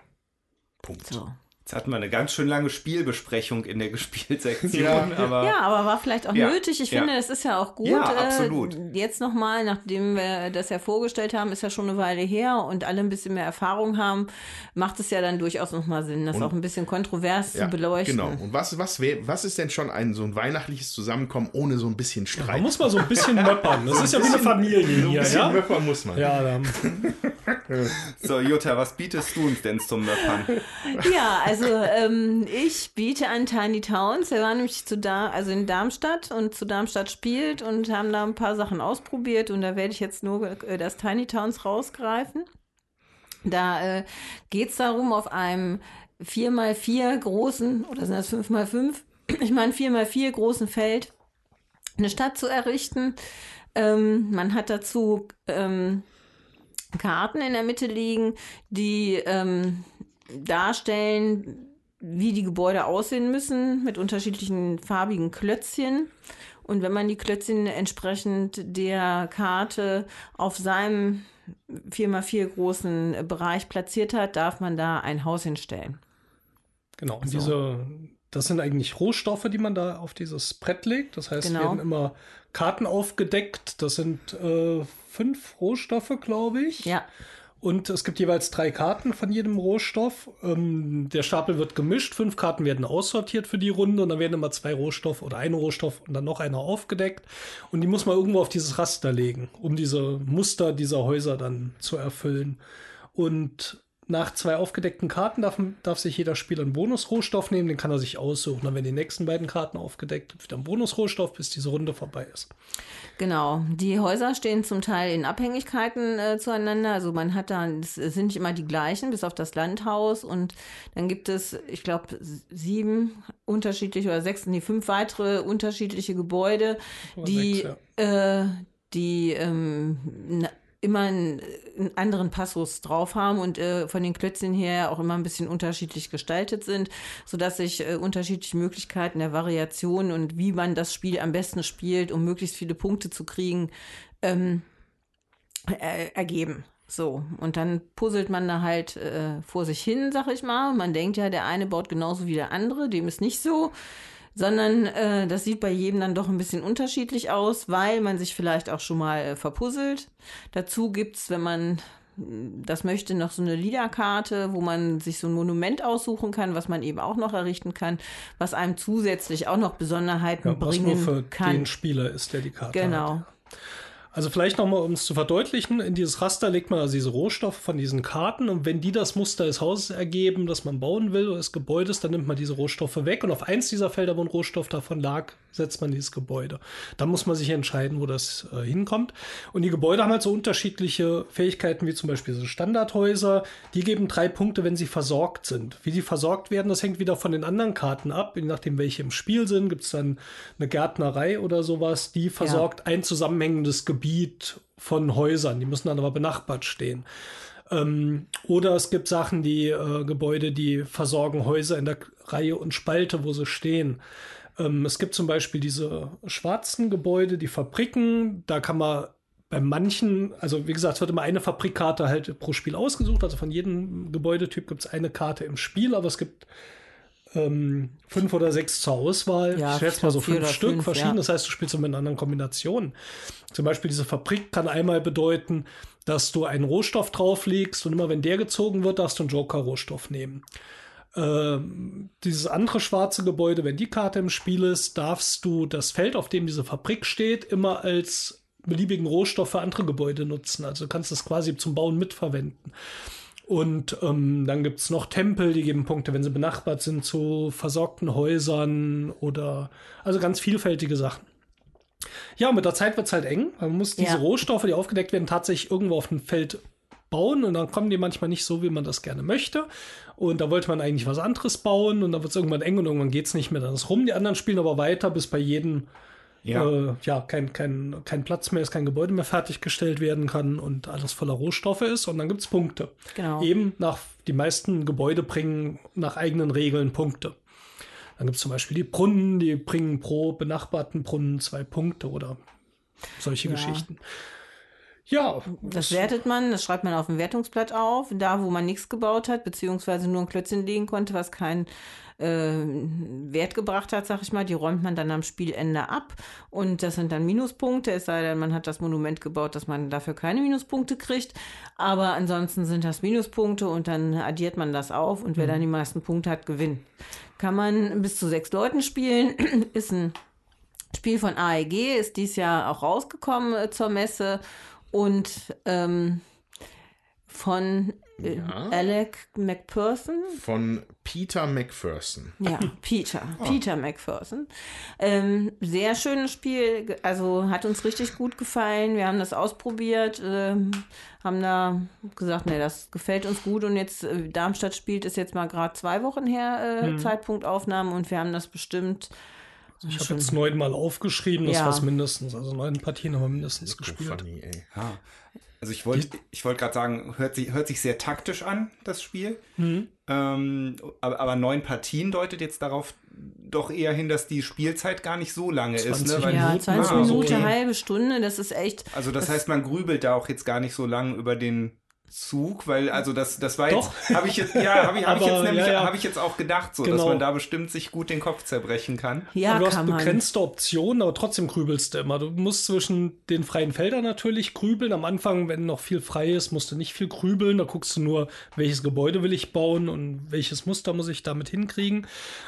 Punkt. So. Jetzt hatten wir eine ganz schön lange Spielbesprechung in der Gespielsektion, Ja. aber Ja, aber war vielleicht auch Ja, nötig. Ich ja. finde, es ist ja auch gut. Ja, absolut. Äh, jetzt nochmal, nachdem wir das ja vorgestellt haben, ist ja schon eine Weile her und alle ein bisschen mehr Erfahrung haben, macht es ja dann durchaus nochmal Sinn, das Und- auch ein bisschen kontrovers zu beleuchten. Genau. Und was, was, wär, was ist denn schon ein so ein weihnachtliches Zusammenkommen ohne so ein bisschen Streit? Man muss mal so ein bisschen möppern. Das ist ja wie eine Familie so ein hier, bisschen ja? Möppern muss man. Ja, dann, so Jutta, was bietest du uns denn zum Möppern? Ja, also ähm, ich biete an Tiny Towns. Wir waren nämlich zu da, also in Darmstadt und zu Darmstadt spielt und haben da ein paar Sachen ausprobiert und da werde ich jetzt nur äh, das Tiny Towns rausgreifen. Da äh, geht es darum, auf einem 4x4 großen, oder sind das 5x5? Ich meine 4x4 großen Feld eine Stadt zu errichten. Ähm, man hat dazu ähm, Karten in der Mitte liegen, die ähm, darstellen, wie die Gebäude aussehen müssen, mit unterschiedlichen farbigen Klötzchen. Und wenn man die Klötzchen entsprechend der Karte auf seinem 4x4 großen Bereich platziert hat, darf man da ein Haus hinstellen. genau. Und diese, das sind eigentlich Rohstoffe, die man da auf dieses Brett legt. Das heißt, Genau. werden immer Karten aufgedeckt. Das sind äh, fünf Rohstoffe, glaube ich. Ja, Und es gibt jeweils drei Karten von jedem Rohstoff. Ähm, der Stapel wird gemischt, fünf Karten werden aussortiert für die Runde und dann werden immer zwei Rohstoffe oder ein Rohstoff und dann noch einer aufgedeckt. Und die muss man irgendwo auf dieses Raster legen, um diese Muster dieser Häuser dann zu erfüllen. Und nach zwei aufgedeckten Karten darf, darf sich jeder Spieler einen Bonusrohstoff nehmen, den kann er sich aussuchen. Dann werden die nächsten beiden Karten aufgedeckt, wieder ein Bonusrohstoff, bis diese Runde vorbei ist. Genau, die Häuser stehen zum Teil in Abhängigkeiten äh, zueinander. Also man hat da, es sind nicht immer die gleichen, bis auf das Landhaus. Und dann gibt es, ich glaube, sieben unterschiedliche oder sechs, nee, fünf weitere unterschiedliche Gebäude, die, sechs, äh, die ähm, immer einen, einen anderen Passus drauf haben und äh, von den Klötzchen her auch immer ein bisschen unterschiedlich gestaltet sind, sodass sich äh, unterschiedliche Möglichkeiten der Variation und wie man das Spiel am besten spielt, um möglichst viele Punkte zu kriegen, ähm, äh, ergeben. So, und dann puzzelt man da halt äh, vor sich hin, sag ich mal. Man denkt ja, der eine baut genauso wie der andere, dem ist nicht so sondern äh, das sieht bei jedem dann doch ein bisschen unterschiedlich aus, weil man sich vielleicht auch schon mal äh, verpuzzelt. Dazu gibt's, wenn man mh, das möchte, noch so eine Liederkarte, wo man sich so ein Monument aussuchen kann, was man eben auch noch errichten kann, was einem zusätzlich auch noch Besonderheiten Ja, was bringen nur für kann. den Spieler ist, der die Karte hat. Genau. Also vielleicht nochmal, um es zu verdeutlichen, in dieses Raster legt man also diese Rohstoffe von diesen Karten und wenn die das Muster des Hauses ergeben, das man bauen will oder des Gebäudes, dann nimmt man diese Rohstoffe weg und auf eins dieser Felder, wo ein Rohstoff davon lag, setzt man dieses Gebäude. Dann muss man sich entscheiden, wo das äh, hinkommt. Und die Gebäude haben halt so unterschiedliche Fähigkeiten, wie zum Beispiel so Standardhäuser. Die geben drei Punkte, wenn sie versorgt sind. Wie die versorgt werden, das hängt wieder von den anderen Karten ab. Je nachdem, welche im Spiel sind, gibt es dann eine Gärtnerei oder sowas, die versorgt ja. ein zusammenhängendes Gebäude Gebiet von Häusern. Die müssen dann aber benachbart stehen. Ähm, oder es gibt Sachen, die äh, Gebäude, die versorgen Häuser in der Reihe und Spalte, wo sie stehen. Ähm, es gibt zum Beispiel diese schwarzen Gebäude, die Fabriken. Da kann man bei manchen, also wie gesagt, es wird immer eine Fabrikkarte halt pro Spiel ausgesucht. Also von jedem Gebäudetyp gibt es eine Karte im Spiel, aber es gibt ähm, fünf oder sechs zur Auswahl. Ja, ich schätze mal so fünf Stück fünf, verschieden. Ja. Das heißt, du spielst immer in anderen Kombinationen. Zum Beispiel diese Fabrik kann einmal bedeuten, dass du einen Rohstoff drauflegst und immer wenn der gezogen wird, darfst du einen Joker-Rohstoff nehmen. Ähm, dieses andere schwarze Gebäude, wenn die Karte im Spiel ist, darfst du das Feld, auf dem diese Fabrik steht, immer als beliebigen Rohstoff für andere Gebäude nutzen. Also du kannst das quasi zum Bauen mitverwenden. Und ähm, dann gibt es noch Tempel, die geben Punkte, wenn sie benachbart sind zu versorgten Häusern oder also ganz vielfältige Sachen. Ja, mit der Zeit wird es halt eng. Man muss diese Ja. Rohstoffe, die aufgedeckt werden, tatsächlich irgendwo auf dem Feld bauen und dann kommen die manchmal nicht so, wie man das gerne möchte. Und da wollte man eigentlich was anderes bauen und dann wird es irgendwann eng und irgendwann geht es nicht mehr. Dann ist rum. Die anderen spielen aber weiter, bis bei jedem Ja. äh, ja, kein, kein, kein Platz mehr ist, kein Gebäude mehr fertiggestellt werden kann und alles voller Rohstoffe ist. Und dann gibt es Punkte. Genau. Eben nach, die meisten Gebäude bringen nach eigenen Regeln Punkte. Dann gibt es zum Beispiel die Brunnen, die bringen pro benachbarten Brunnen zwei Punkte oder solche Ja. Geschichten. Ja, Das wertet man, das schreibt man auf dem Wertungsblatt auf. Da, wo man nichts gebaut hat, beziehungsweise nur ein Klötzchen legen konnte, was keinen äh, Wert gebracht hat, sag ich mal, die räumt man dann am Spielende ab. Und das sind dann Minuspunkte, es sei denn, man hat das Monument gebaut, dass man dafür keine Minuspunkte kriegt. Aber ansonsten sind das Minuspunkte und dann addiert man das auf und wer dann die meisten Punkte hat, gewinnt. Kann man bis zu sechs Leuten spielen, ist ein Spiel von AEG, ist dies Jahr auch rausgekommen äh, zur Messe und ähm, von äh, Ja. Alec McPherson. Von Peter McPherson. Ja, Peter. Peter McPherson. Ähm, sehr schönes Spiel, also hat uns richtig gut gefallen. Wir haben das ausprobiert, ähm, haben da gesagt, nee, das gefällt uns gut und jetzt äh, Darmstadt spielt, ist jetzt mal gerade zwei Wochen her, äh, Zeitpunktaufnahme und wir haben das bestimmt. Ich habe jetzt neunmal aufgeschrieben, das Ja. war's mindestens. Also neun Partien haben wir mindestens gespielt. funny, ey. Ja. Also ich wollte ich wollte gerade sagen, hört sich, hört sich sehr taktisch an, das Spiel. Ähm, aber, aber neun Partien deutet jetzt darauf doch eher hin, dass die Spielzeit gar nicht so lange ist. 20 Ne? Weil, Ja, Minuten 20 oder so. Minuten, Okay. halbe Stunde, das ist echt. Also das, heißt, man grübelt da auch jetzt gar nicht so lange über den Zug, weil also das das war Doch. jetzt habe ich jetzt ja habe ich, hab ich jetzt nämlich ja, ja. habe ich jetzt auch gedacht so, dass Genau. man da bestimmt sich gut den Kopf zerbrechen kann. Ja, Aber du hast kann man. begrenzte Optionen, aber trotzdem grübelst du immer. Du musst zwischen den freien Feldern natürlich grübeln. Am Anfang, wenn noch viel frei ist, musst du nicht viel grübeln. Da guckst du nur, welches Gebäude will ich bauen und welches Muster muss ich damit hinkriegen.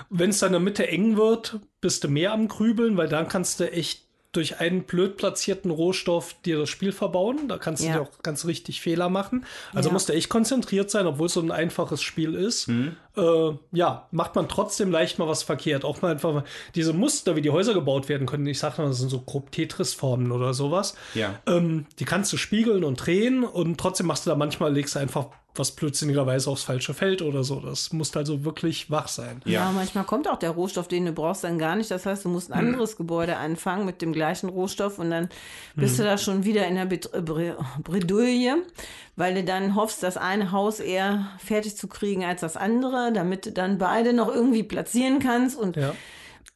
Wenn es dann in der Mitte eng wird, bist du mehr am Grübeln, weil dann kannst du echt durch einen blöd platzierten Rohstoff dir das Spiel verbauen. Da kannst du Ja. dir auch ganz richtig Fehler machen. Also Ja. musst du echt konzentriert sein, obwohl es so ein einfaches Spiel ist. Äh, ja, macht man trotzdem leicht mal was verkehrt. Auch mal einfach diese Muster, wie die Häuser gebaut werden können. Ich sage mal, das sind so grob Tetris-Formen oder sowas. Ja. Ähm, die kannst du spiegeln und drehen und trotzdem machst du da manchmal, legst du einfach was blödsinnigerweise aufs falsche Feld oder so. Das muss also wirklich wach sein. Ja. manchmal kommt auch der Rohstoff, den du brauchst, dann gar nicht. Das heißt, du musst ein anderes Gebäude anfangen mit dem gleichen Rohstoff und dann bist du da schon wieder in der Bredouille, weil du dann hoffst, das eine Haus eher fertig zu kriegen als das andere, damit du dann beide noch irgendwie platzieren kannst und Ja.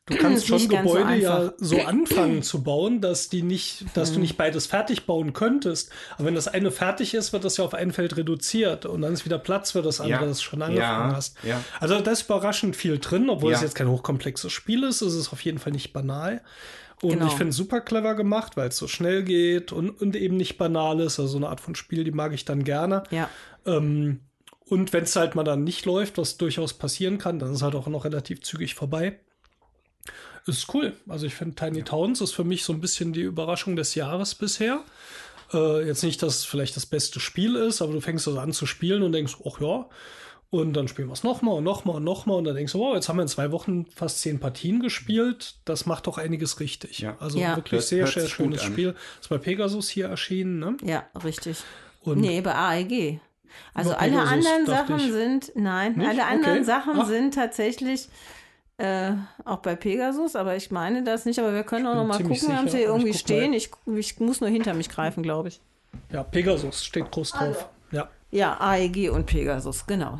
Du kannst schon ganz so Gebäude ja so anfangen zu bauen, dass die nicht, dass Mhm. du nicht beides fertig bauen könntest. Aber wenn das eine fertig ist, wird das ja auf ein Feld reduziert und dann ist wieder Platz für das andere, Ja. das schon angefangen Ja. hast. Ja. Also da ist überraschend viel drin, obwohl Ja. es jetzt kein hochkomplexes Spiel ist, ist es auf jeden Fall nicht banal. Und Genau. ich finde es super clever gemacht, weil es so schnell geht und, und eben nicht banal ist. Also so eine Art von Spiel, die mag ich dann gerne. ja. Ähm, und wenn es halt mal dann nicht läuft, was durchaus passieren kann, dann ist es halt auch noch relativ zügig vorbei. Ist cool. Also ich finde Tiny Towns ist für mich so ein bisschen die Überraschung des Jahres bisher. Äh, jetzt nicht, dass es vielleicht das beste Spiel ist, aber du fängst das an zu spielen und denkst, ach ja. Und dann spielen wir es nochmal und nochmal und nochmal. Und dann denkst du, wow, jetzt haben wir in zwei Wochen fast zehn Partien gespielt. Das macht doch einiges richtig. Ja. Also Ja. wirklich Hört- sehr, hört sehr schönes. Spiel. Ist bei Pegasus hier erschienen, ne? Ja, richtig. Und nee, bei AEG. Also alle Pegasus, anderen Sachen ich. sind, nein, Nicht? alle anderen Okay. Sachen Ach. sind tatsächlich äh, auch bei Pegasus, aber ich meine das nicht, aber wir können auch noch mal gucken, wir haben sie ich irgendwie guck stehen. Ich, ich muss nur hinter mich greifen, glaube ich. ja, Pegasus steht groß drauf. Ja. Ja, AEG und Pegasus, genau.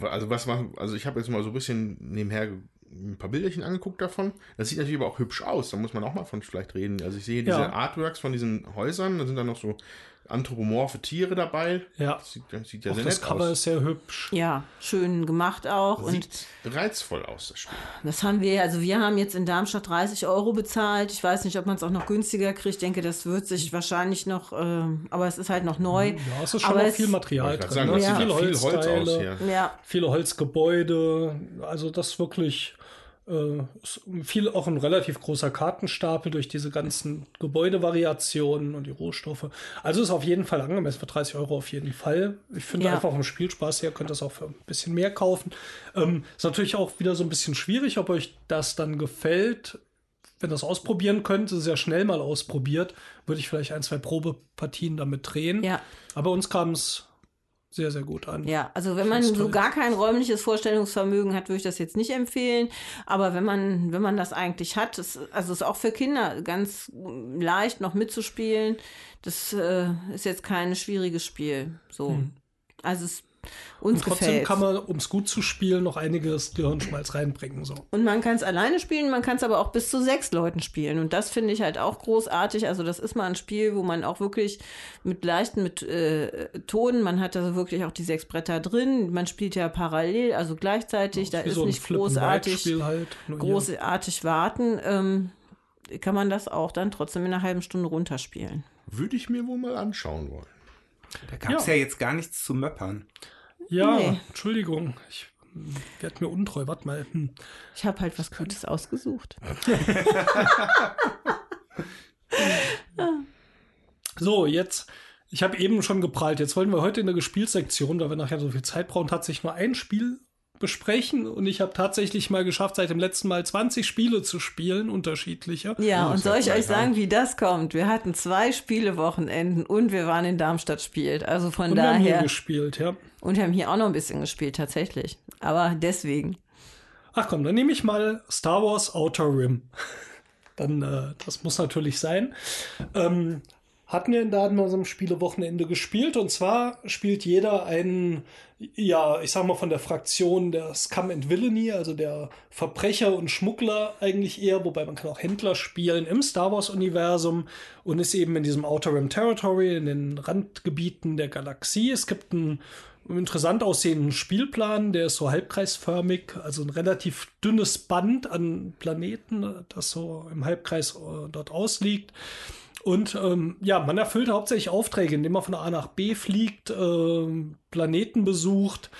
Also was machen, also ich habe jetzt mal so ein bisschen nebenher ein paar Bilderchen angeguckt davon. Das sieht natürlich aber auch hübsch aus. Da muss man auch mal von vielleicht reden. Also ich sehe diese Ja. Artworks von diesen Häusern. Da sind dann noch so anthropomorphe Tiere dabei. Ja. Das sieht, das sieht ja Auch sehr das nett Cover aus. ist sehr hübsch. Ja, schön gemacht auch. Und Sieht reizvoll aus, das Spiel. das haben wir, also wir haben jetzt in Darmstadt 30 Euro bezahlt. Ich weiß nicht, ob man es auch noch günstiger kriegt. Ich denke, das wird sich wahrscheinlich noch, ähm, aber es ist halt noch neu. Ja, es ist schon Aber viel Material drin. sagen, ne? Ja. Viel viel Holz aus Holzteile, hier. Ja, viele Holzgebäude. Also das wirklich äh, viel auch ein relativ großer Kartenstapel durch diese ganzen Gebäudevariationen und die Rohstoffe. Also ist auf jeden Fall angemessen für 30 Euro auf jeden Fall. Ich finde Ja. einfach vom Spielspaß her könnt ihr das auch für ein bisschen mehr kaufen. Ähm, ist natürlich auch wieder so ein bisschen schwierig, ob euch das dann gefällt. Wenn ihr das ausprobieren könnt, ist ja schnell mal ausprobiert, würde ich vielleicht ein, zwei Probepartien damit drehen. ja. Aber uns kam es sehr, sehr gut an. Ja, also wenn man so gar kein räumliches Vorstellungsvermögen hat, würde ich das jetzt nicht empfehlen. Aber wenn man, wenn man das eigentlich hat, ist, also ist auch für Kinder ganz leicht noch mitzuspielen. Das äh, ist jetzt kein schwieriges Spiel. So. Also es uns Und trotzdem gefällt. kann man, um es gut zu spielen, noch einiges Gehirnschmalz reinbringen. So. Und man kann es alleine spielen, man kann es aber auch bis zu sechs Leuten spielen. Und das finde ich halt auch großartig. Also das ist mal ein Spiel, wo man auch wirklich mit leichten mit äh, Tonen, man hat also wirklich auch die sechs Bretter drin. Man spielt ja parallel, also gleichzeitig. da Wie ist so nicht großartig, halt. nur hier. großartig warten. Ähm, kann man das auch dann trotzdem in einer halben Stunde runterspielen. Würde ich mir wohl mal anschauen wollen. Da gab es ja. Ja. jetzt gar nichts zu möppern. Ja, Nee. Entschuldigung. Ich werde mir untreu. Warte mal. Hm. Ich habe halt was Gutes ausgesucht. So, jetzt. Ich habe eben schon geprallt. Jetzt wollen wir heute in der Gespielsektion, da wir nachher so viel Zeit brauchen, tatsächlich nur ein Spiel besprechen. Und ich habe tatsächlich mal geschafft, seit dem letzten Mal 20 Spiele zu spielen, unterschiedliche. Ja, Oh, und soll ich euch sagen, wie das kommt? Wir hatten zwei Spielewochenenden und wir waren in Darmstadt spielt. Also von Und wir haben hier daher. gespielt, ja. Und wir haben hier auch noch ein bisschen gespielt, tatsächlich. Aber deswegen. Ach komm, dann nehme ich mal Star Wars Outer Rim. Dann, äh, das muss natürlich sein. Ähm, hatten wir in da an unserem Spielewochenende gespielt und zwar spielt jeder einen, ja, ich sag mal von der Fraktion der Scum and Villainy, also der Verbrecher und Schmuggler eigentlich eher, wobei man kann auch Händler spielen im Star Wars Universum und ist eben in diesem Outer Rim Territory, in den Randgebieten der Galaxie. Es gibt einen interessant aussehenden Spielplan, der ist so halbkreisförmig, also ein relativ dünnes Band an Planeten, das so im Halbkreis äh, dort ausliegt. Und ähm, ja, man erfüllt hauptsächlich Aufträge, indem man von A nach B fliegt, ähm, Planeten besucht.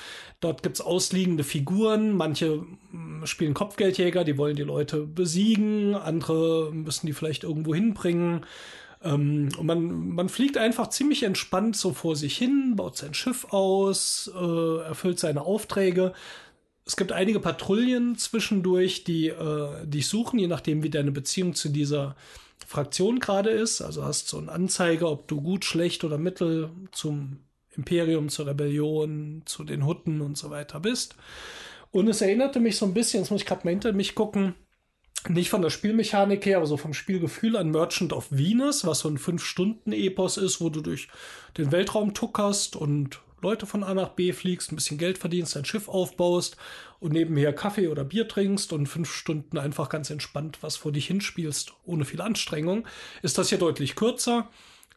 Dort gibt's ausliegende Figuren. Manche mm, spielen Kopfgeldjäger, die wollen die Leute besiegen. Andere müssen die vielleicht irgendwo hinbringen. Ähm, und man, man fliegt einfach ziemlich entspannt so vor sich hin, baut sein Schiff aus, äh, erfüllt seine Aufträge. Es gibt einige Patrouillen zwischendurch, die äh, dich suchen, je nachdem, wie deine Beziehung zu dieser Fraktion gerade ist. Also hast so einen Anzeiger, ob du gut, schlecht oder mittel zum Imperium, zur Rebellion, zu den Hutten und so weiter bist. Und es erinnerte mich so ein bisschen, jetzt muss ich gerade mal hinter mich gucken, nicht von der Spielmechanik her, aber so vom Spielgefühl an Merchant of Venus, was so ein 5-Stunden-Epos ist, wo du durch den Weltraum tuckerst und Leute von A nach B fliegst, ein bisschen Geld verdienst, dein Schiff aufbaust und nebenher Kaffee oder Bier trinkst und fünf Stunden einfach ganz entspannt was vor dich hinspielst, ohne viel Anstrengung, ist das hier deutlich kürzer,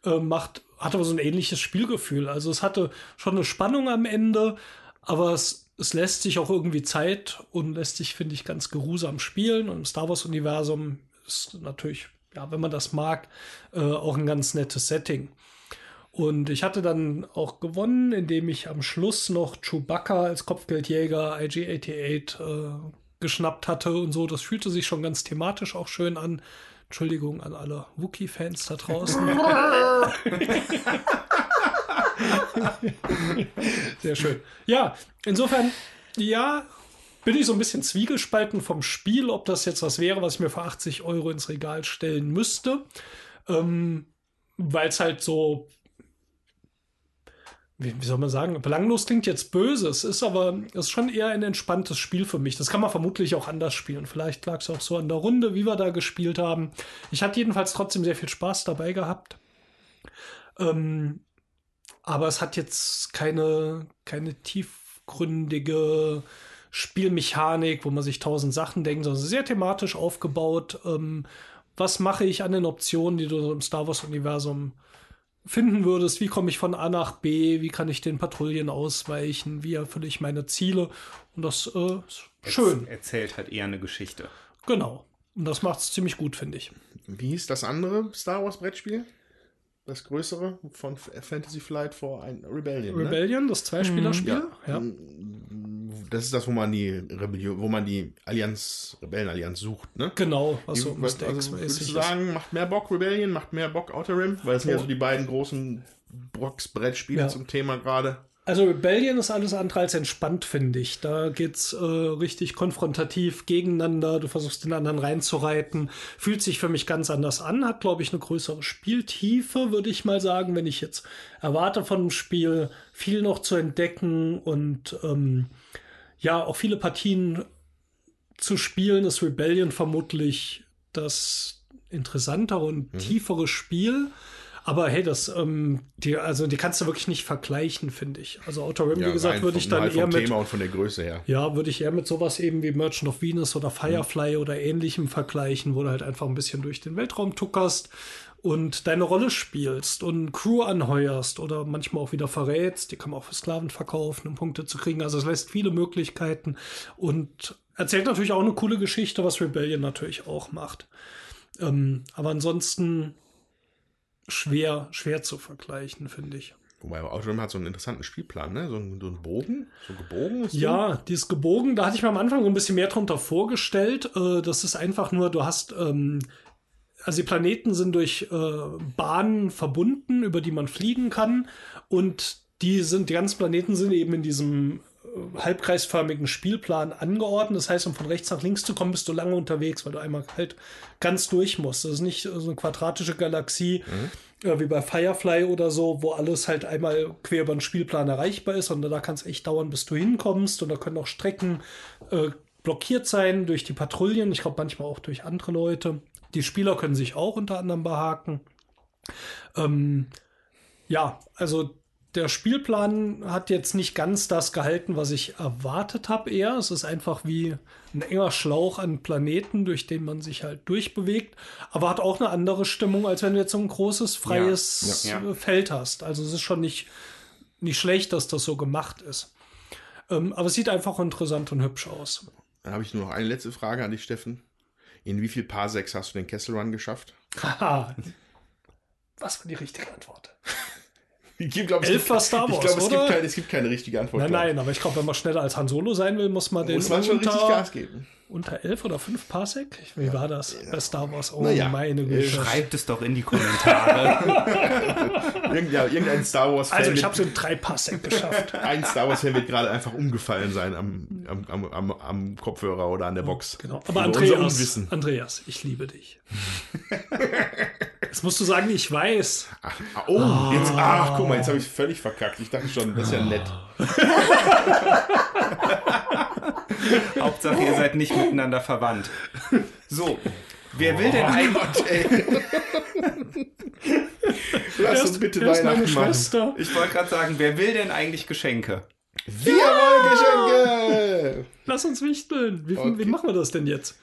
äh, macht, hat aber so ein ähnliches Spielgefühl. Also es hatte schon eine Spannung am Ende, aber es, es lässt sich auch irgendwie Zeit und lässt sich, finde ich, ganz geruhsam spielen. Und im Star Wars-Universum ist natürlich, ja, wenn man das mag, äh, auch ein ganz nettes Setting. Und ich hatte dann auch gewonnen, indem ich am Schluss noch Chewbacca als Kopfgeldjäger IG-88 äh, geschnappt hatte und so. Das fühlte sich schon ganz thematisch auch schön an. Entschuldigung an alle Wookie-Fans da draußen. Sehr schön. Ja, insofern, ja, bin ich so ein bisschen zwiegespalten vom Spiel, ob das jetzt was wäre, was ich mir für 80 Euro ins Regal stellen müsste. Ähm, Weil es halt so wie, wie, soll man sagen, belanglos klingt jetzt böse. Es ist aber, ist schon eher ein entspanntes Spiel für mich. Das kann man vermutlich auch anders spielen. Vielleicht lag es auch so an der Runde, wie wir da gespielt haben. Ich hatte jedenfalls trotzdem sehr viel Spaß dabei gehabt. Ähm, aber es hat jetzt keine, keine tiefgründige Spielmechanik, wo man sich tausend Sachen denkt, sondern sehr thematisch aufgebaut. Ähm, was mache ich an den Optionen, die du im Star Wars-Universum finden würdest, wie komme ich von A nach B, wie kann ich den Patrouillen ausweichen, wie erfülle ich meine Ziele. Und das äh, ist schön. Erzählt halt eher eine Geschichte. Genau. Und das macht es ziemlich gut, finde ich. Wie hieß das andere Star Wars Brettspiel? Das größere von Fantasy Flight vor ein Rebellion. Ne? Rebellion, das Zweispielerspiel. Ja. ja. Das ist das, wo man die Rebellion, wo man die Allianz, Rebellenallianz sucht, ne? Genau, was so was, also, würdest du sagen, macht mehr Bock Rebellion, macht mehr Bock Outer Rim? Weil es sind ja so die beiden großen Box-Brettspiele ja. zum Thema gerade. Also Rebellion ist alles andere als entspannt, finde ich. Da geht's äh, richtig konfrontativ gegeneinander. Du versuchst den anderen reinzureiten. Fühlt sich für mich ganz anders an. Hat, glaube ich, eine größere Spieltiefe, würde ich mal sagen, wenn ich jetzt erwarte von dem Spiel viel noch zu entdecken und ähm, ja, auch viele Partien zu spielen, ist Rebellion vermutlich das interessantere und mhm. tiefere Spiel. Aber hey, das, ähm, die, also die kannst du wirklich nicht vergleichen, finde ich. Also Outer Rim, ja, wie gesagt, würde ich dann eher mit Thema und von der Größe her. Ja, würde ich eher mit sowas eben wie Merchant of Venus oder Firefly mhm. oder ähnlichem vergleichen, wo du halt einfach ein bisschen durch den Weltraum tuckerst und deine Rolle spielst und Crew anheuerst oder manchmal auch wieder verrätst. Die kann man auch für Sklaven verkaufen, um Punkte zu kriegen. Also es lässt viele Möglichkeiten und erzählt natürlich auch eine coole Geschichte, was Rebellion natürlich auch macht. Ähm, aber ansonsten schwer, schwer zu vergleichen, finde ich. Wobei Outrun hat so einen interessanten Spielplan, ne? So ein, so ein Bogen, so gebogen ist Ja, die ist gebogen. Da hatte ich mir am Anfang ein bisschen mehr drunter vorgestellt. Äh, das ist einfach nur, du hast, ähm, also die Planeten sind durch äh, Bahnen verbunden, über die man fliegen kann. Und die sind, die ganzen Planeten sind eben in diesem halbkreisförmigen Spielplan angeordnet. Das heißt, um von rechts nach links zu kommen, bist du lange unterwegs, weil du einmal halt ganz durch musst. Das ist nicht so eine quadratische Galaxie mhm. äh, wie bei Firefly oder so, wo alles halt einmal quer über den Spielplan erreichbar ist, sondern da kann es echt dauern, bis du hinkommst. Und da können auch Strecken äh, blockiert sein durch die Patrouillen. Ich glaube, manchmal auch durch andere Leute. Die Spieler können sich auch unter anderem behaken. Ähm, ja, also der Spielplan hat jetzt nicht ganz das gehalten, was ich erwartet habe eher. Es ist einfach wie ein enger Schlauch an Planeten, durch den man sich halt durchbewegt, aber hat auch eine andere Stimmung, als wenn du jetzt so ein großes, freies ja, ja, ja. Feld hast. Also es ist schon nicht, nicht schlecht, dass das so gemacht ist. Ähm, aber es sieht einfach interessant und hübsch aus. Dann habe ich nur noch eine letzte Frage an dich, Steffen. In wie viel Parsecs hast du den Kessel Run geschafft? Haha. Was war die richtige Antwort? Ich glaube, es, Elf war Star Wars, ich glaube, es, gibt keine, es gibt keine richtige Antwort. Nein, nein, aber ich glaube, wenn man schneller als Han Solo sein will, muss man den muss man schon unter, richtig Gas geben. Unter 11 oder 5 Parsec? Wie ja. war das ja. bei Star Wars? Oh, naja. meine Güte. Schreibt es doch in die Kommentare. Irgend, ja, irgendein Star Wars Also, ich habe so in 3 Parsec geschafft. Ein Star Wars-Fan wird gerade einfach umgefallen sein am, am, am, am, Kopfhörer oder an der Box. Genau. Aber Andreas, Andreas, ich liebe dich. Jetzt musst du sagen, ich weiß. Ach, oh, oh, jetzt, ach, guck mal, jetzt habe ich völlig verkackt. Ich dachte schon, das ist ja nett. Hauptsache, ihr seid nicht miteinander verwandt. So, wer will denn oh eigentlich. Lass uns bitte Weihnachten machen. Ich wollte gerade sagen, wer will denn eigentlich Geschenke? Wir ja! wollen Geschenke! Lass uns wichteln. Wie, okay. wie machen wir das denn jetzt?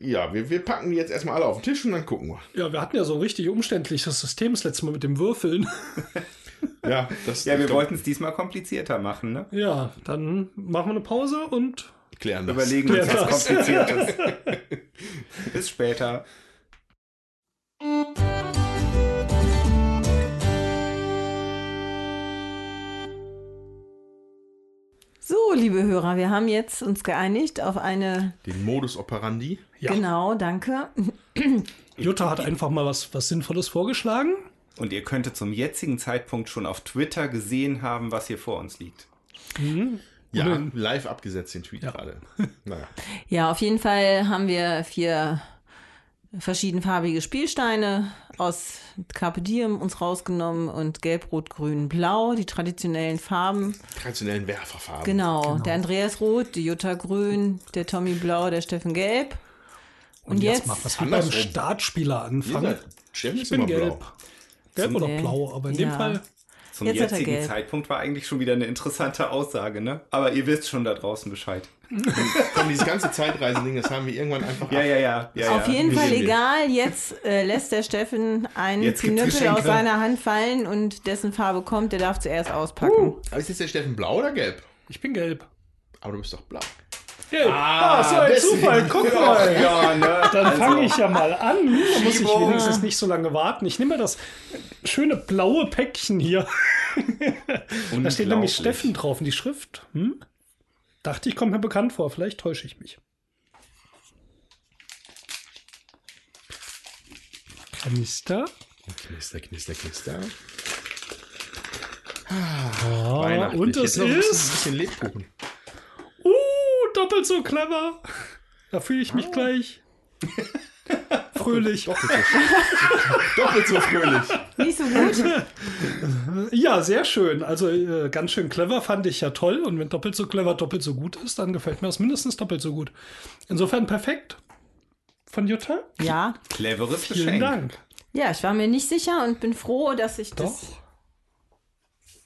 Ja, wir, wir packen die jetzt erstmal alle auf den Tisch und dann gucken wir. Ja, wir hatten ja so ein richtig umständliches System das letzte Mal mit dem Würfeln. ja, das, ja, wir wollten es diesmal komplizierter machen, ne? Ja, dann machen wir eine Pause und klären das. Überlegen klären uns was Kompliziertes. Bis später. So, liebe Hörer, wir haben jetzt uns geeinigt auf eine. Den Modus operandi. Ja. Genau, danke. Jutta hat einfach mal was, was Sinnvolles vorgeschlagen. Und ihr könntet zum jetzigen Zeitpunkt schon auf Twitter gesehen haben, was hier vor uns liegt. Ja, Oder- live abgesetzt den Tweet Ja. gerade. Naja. Ja, auf jeden Fall haben wir vier verschiedenfarbige Spielsteine aus Carpe Diem uns rausgenommen und Gelb, Rot, Grün, Blau, die traditionellen Farben. Traditionellen Werferfarben. Genau, der Andreas Rot, die Jutta Grün, der Tommy Blau, der Steffen Gelb. Und, jetzt, mal, was wir beim. Startspieler anfangen. Steffen Ich bin gelb. blau. Gelb oder Nee. blau, aber in dem Ja. Fall. Zum Jetzt hat er jetzigen. Zeitpunkt war eigentlich schon wieder eine interessante Aussage, ne? Aber ihr wisst schon da draußen Bescheid. Komm, dieses ganze Zeitreisending, das haben wir irgendwann einfach Ja, ab- ja, ja. ja auf ja. jeden Fall egal, jetzt äh, lässt der Steffen einen Knüppel aus seiner Hand fallen und dessen Farbe kommt, der darf zuerst auspacken. Aber ist jetzt der Steffen blau oder gelb? Ich bin gelb. Aber du bist doch blau. Gelb. Ah, so ein. Zufall. Guck mal. Ja, ne? Dann fange ich ja mal an. Da muss ich wenigstens nicht so lange warten. Ich nehme mal das schöne blaue Päckchen hier. Da steht nämlich Steffen drauf und die Schrift. Hm? Dachte ich, kommt mir bekannt vor. Vielleicht täusche ich mich. Kanister. Knister, knister, knister. Ah, und es noch ein bisschen, ist. bisschen Lebkuchen. Doppelt so clever. Da fühle ich mich gleich. Fröhlich. Doppelt so, doppelt so fröhlich. Nicht so gut? Ja, sehr schön. Also äh, ganz schön clever fand ich ja toll. Und wenn doppelt so clever doppelt so gut ist, dann gefällt mir das mindestens doppelt so gut. Insofern perfekt. Von Jutta. Ja. Cleveres Vielen Geschenk. Dank. Ja, ich war mir nicht sicher und bin froh, dass ich Doch. das.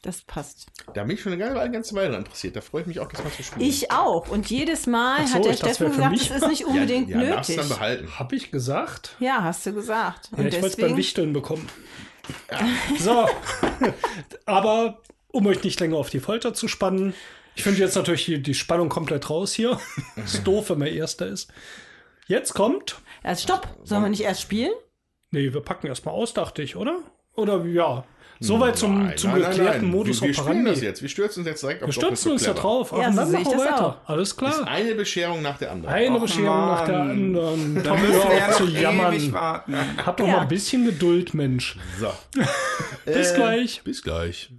Das passt. Da bin ich schon eine ganze, Weile interessiert. Da freue ich mich auch, das mal zu spielen. Ich auch. Und jedes Mal so, hat der Steffen das gesagt, mich. es ist nicht unbedingt ja, ja, darfst nötig. dann behalten. Hab ich gesagt? Ja, hast du gesagt. Ja, Und ich wollte es beim deswegen. Wichteln bekommen. So. Aber um euch nicht länger auf die Folter zu spannen, ich finde jetzt natürlich die, die Spannung komplett raus hier. ist doof, wenn man Erster ist. Jetzt kommt. Also stopp. Sollen wir nicht erst spielen? Nee, wir packen erstmal aus, dachte ich, oder? Oder ja. Soweit zum, Nein, zum nein, geklärten nein. Modus wir, wir spielen operandi. das jetzt. Wir stürzen uns jetzt direkt auf Wir stürzen uns da clever. drauf. Ja, und so dann machen wir das weiter. Alles klar. Eine Bescherung nach der anderen. Eine Och, Bescherung nach der Mann. anderen. Da müssen wir ja zu jammern. warten. Hab doch Ja. mal ein bisschen Geduld, Mensch. So. Bis Äh, gleich. Bis gleich.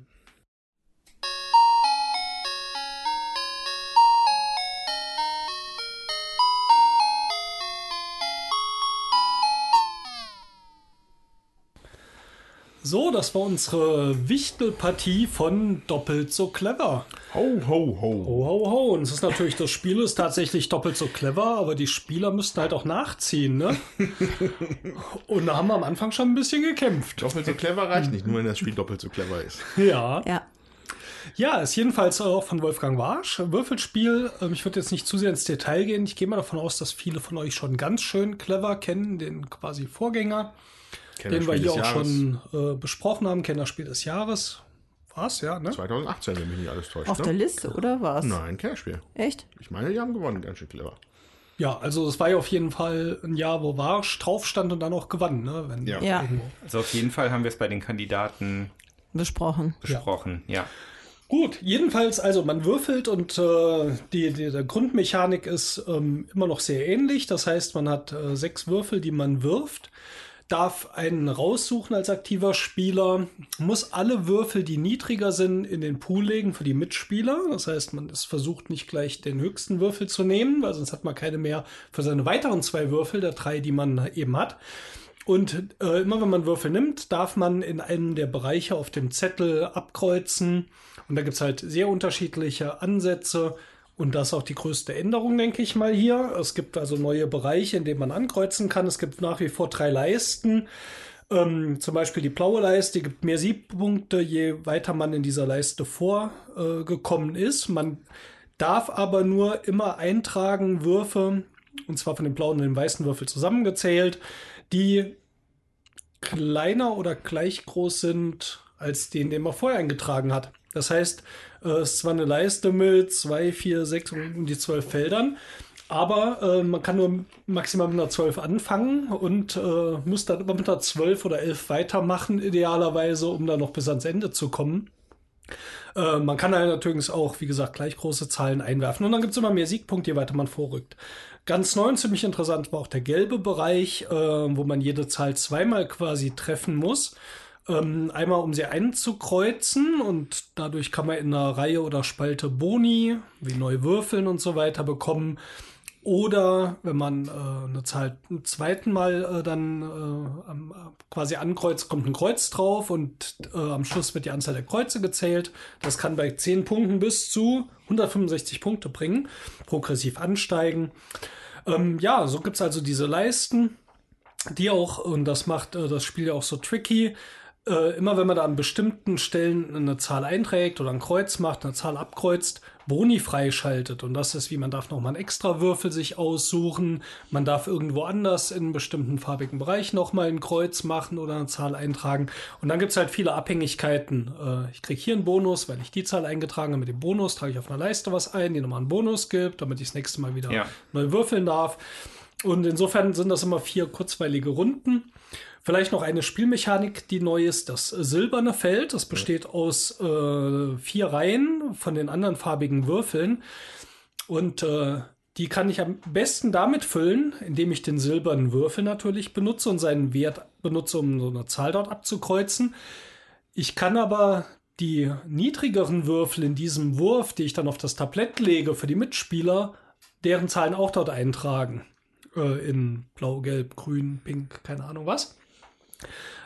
So, das war unsere Wichtelpartie von Doppelt so clever. Ho, ho, ho. Ho, ho, ho. Und es ist natürlich, das Spiel ist tatsächlich doppelt so clever, aber die Spieler müssten halt auch nachziehen, ne? Und da haben wir am Anfang schon ein bisschen gekämpft. Doppelt so clever reicht nicht, nur wenn das Spiel doppelt so clever ist. Ja. Ja. Ja, ist jedenfalls auch von Wolfgang Warsch. Würfelspiel. Ähm, Ich würde jetzt nicht zu sehr ins Detail gehen. Ich gehe mal davon aus, dass viele von euch schon ganz schön clever kennen, den quasi Vorgänger, den wir hier auch Jahres. schon äh, besprochen haben. Kennerspiel des Jahres. War's, ja, ne? 2018, wenn mich nicht alles täuscht. Auf der ne? Liste, oder was? Nein, Kennerspiel. Echt? Ich meine, die haben gewonnen, ganz schön clever. Ja, also es war ja auf jeden Fall ein Jahr, wo Warsch drauf stand und dann auch gewann, ne? Wenn Ja. Ja. Also auf jeden Fall haben wir es bei den Kandidaten Besprochen. besprochen. Ja. Gut, jedenfalls, also man würfelt und äh, die, die der Grundmechanik ist ähm, immer noch sehr ähnlich. Das heißt, man hat äh, sechs Würfel, die man wirft, darf einen raussuchen als aktiver Spieler, muss alle Würfel, die niedriger sind, in den Pool legen für die Mitspieler. Das heißt, man ist versucht nicht gleich den höchsten Würfel zu nehmen, weil sonst hat man keine mehr für seine weiteren zwei Würfel, der drei, die man eben hat. Und äh, immer wenn man Würfel nimmt, darf man in einem der Bereiche auf dem Zettel abkreuzen. Und da gibt's halt sehr unterschiedliche Ansätze. Und das ist auch die größte Änderung, denke ich mal hier. Es gibt also neue Bereiche, in denen man ankreuzen kann. Es gibt nach wie vor drei Leisten. Ähm, zum Beispiel die blaue Leiste, gibt mehr Siegpunkte, je weiter man in dieser Leiste vorgekommen äh, ist. Man darf aber nur immer eintragen Würfe, und zwar von dem blauen und dem weißen Würfel zusammengezählt, die kleiner oder gleich groß sind als den, den man vorher eingetragen hat. Das heißt, äh, es ist zwar eine Leiste mit zwei, vier, sechs und die zwölf Feldern, aber äh, man kann nur maximal mit einer 12 anfangen und äh, muss dann immer mit einer 12 oder 11 weitermachen, idealerweise, um dann noch bis ans Ende zu kommen. Äh, man kann halt natürlich auch, wie gesagt, gleich große Zahlen einwerfen. Und dann gibt es immer mehr Siegpunkte, je weiter man vorrückt. Ganz neu und ziemlich interessant war auch der gelbe Bereich, äh, wo man jede Zahl zweimal quasi treffen muss. Ähm, einmal, um sie einzukreuzen und dadurch kann man in einer Reihe oder Spalte Boni, wie neu würfeln und so weiter bekommen. Oder wenn man äh, eine Zahl ein zweiten Mal äh, dann äh, quasi ankreuzt, kommt ein Kreuz drauf und äh, am Schluss wird die Anzahl der Kreuze gezählt. Das kann bei 10 Punkten bis zu 165 Punkte bringen, progressiv ansteigen. Ähm, ja, so gibt's also diese Leisten, die auch, und das macht äh, das Spiel ja auch so tricky, äh, immer wenn man da an bestimmten Stellen eine Zahl einträgt oder ein Kreuz macht, eine Zahl abkreuzt, Boni freischaltet. Und das ist, wie man darf nochmal einen extra Würfel sich aussuchen. Man darf irgendwo anders in einem bestimmten farbigen Bereich nochmal ein Kreuz machen oder eine Zahl eintragen. Und dann gibt's halt viele Abhängigkeiten. Äh, ich krieg hier einen Bonus, weil ich die Zahl eingetragen habe. Mit dem Bonus trage ich auf einer Leiste was ein, die nochmal einen Bonus gibt, damit ich das nächste Mal wieder Ja. neu würfeln darf. Und insofern sind das immer vier kurzweilige Runden. Vielleicht noch eine Spielmechanik, die neu ist, das silberne Feld. Das besteht aus äh, vier Reihen von den anderen farbigen Würfeln. Und äh, die kann ich am besten damit füllen, indem ich den silbernen Würfel natürlich benutze und seinen Wert benutze, um so eine Zahl dort abzukreuzen. Ich kann aber die niedrigeren Würfel in diesem Wurf, die ich dann auf das Tablett lege für die Mitspieler, deren Zahlen auch dort eintragen. Äh, in Blau, Gelb, Grün, Pink, keine Ahnung was.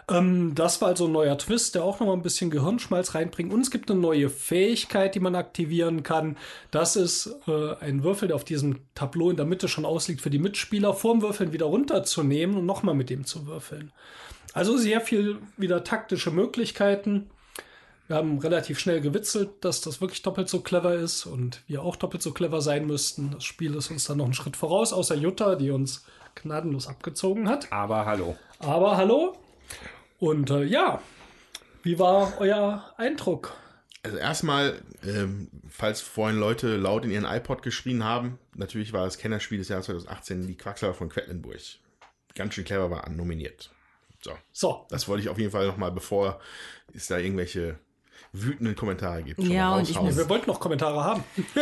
Ähm, das war also ein neuer Twist, der auch noch mal ein bisschen Gehirnschmalz reinbringt. Und es gibt eine neue Fähigkeit, die man aktivieren kann. Das ist äh, ein Würfel, der auf diesem Tableau in der Mitte schon ausliegt, für die Mitspieler vorm Würfeln wieder runterzunehmen und nochmal mit dem zu würfeln. Also sehr viel wieder taktische Möglichkeiten. Wir haben relativ schnell gewitzelt, dass das wirklich doppelt so clever ist und wir auch doppelt so clever sein müssten. Das Spiel ist uns dann noch einen Schritt voraus, außer Jutta, die uns gnadenlos abgezogen hat. Aber hallo. Aber hallo. Und äh, ja, wie war euer Eindruck? Also erstmal, ähm, falls vorhin Leute laut in ihren iPod geschrien haben, natürlich war das Kennerspiel des Jahres 2018 die Quacksalber von Quedlinburg. Ganz schön clever war nominiert. So, So, das wollte ich auf jeden Fall nochmal, bevor es da irgendwelche wütenden Kommentare gibt. Ja, und ich muss- wir wollten noch Kommentare haben.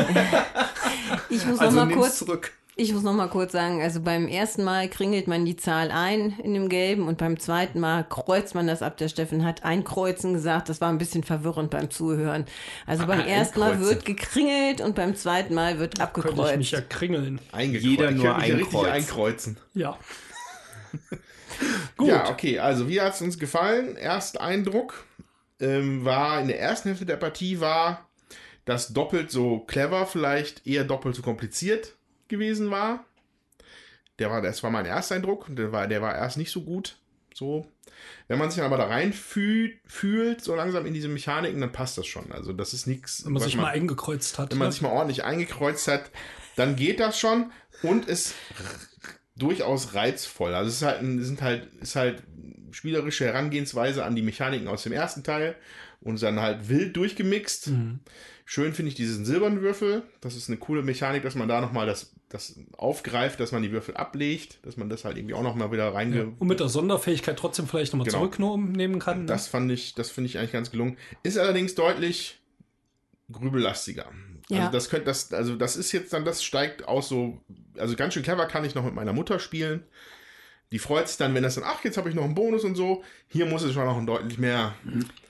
Ich muss Also noch mal kurz zurück. Ich muss noch mal kurz sagen, also beim ersten Mal kringelt man die Zahl ein in dem Gelben und beim zweiten Mal kreuzt man das ab. Der Steffen hat einkreuzen gesagt, das war ein bisschen verwirrend beim Zuhören. Also beim Ah, ersten Mal einkreuzen. wird gekringelt und beim zweiten Mal wird Könnte ich mich abgekreuzt. ja kringeln. Eingekreuzt. Jeder Ich nur könnte mich ja ein richtig Kreuz. einkreuzen. Ja. Gut. Ja, okay, also wie hat es uns gefallen? Erster Eindruck ähm, war in der ersten Hälfte der Partie war, dass doppelt so clever vielleicht eher doppelt so kompliziert gewesen war. Der war, das war mein erster Eindruck. Der war, der war erst nicht so gut. So. Wenn man sich dann aber da rein fühlt, fühlt, so langsam in diese Mechaniken, dann passt das schon. Also das ist nichts. Wenn man sich mal eingekreuzt hat. wenn man ne? sich mal ordentlich eingekreuzt hat, dann geht das schon und ist durchaus reizvoll. Also es ist halt, ein, sind halt, ist halt spielerische Herangehensweise an die Mechaniken aus dem ersten Teil und dann halt wild durchgemixt. Mhm. Schön finde ich diesen silbernen Würfel. Das ist eine coole Mechanik, dass man da nochmal das, das aufgreift, dass man die Würfel ablegt, dass man das halt irgendwie auch nochmal wieder reinge... Und mit der Sonderfähigkeit trotzdem vielleicht nochmal Genau. zurücknehmen kann. Ne? Das fand ich, das finde ich eigentlich ganz gelungen. Ist allerdings deutlich grübellastiger. Ja. Also das könnte, das, also das ist jetzt dann, das steigt aus so, also ganz schön clever kann ich noch mit meiner Mutter spielen. Die freut sich dann, wenn das dann, ach, jetzt habe ich noch einen Bonus und so. Hier muss es schon noch ein deutlich mehr.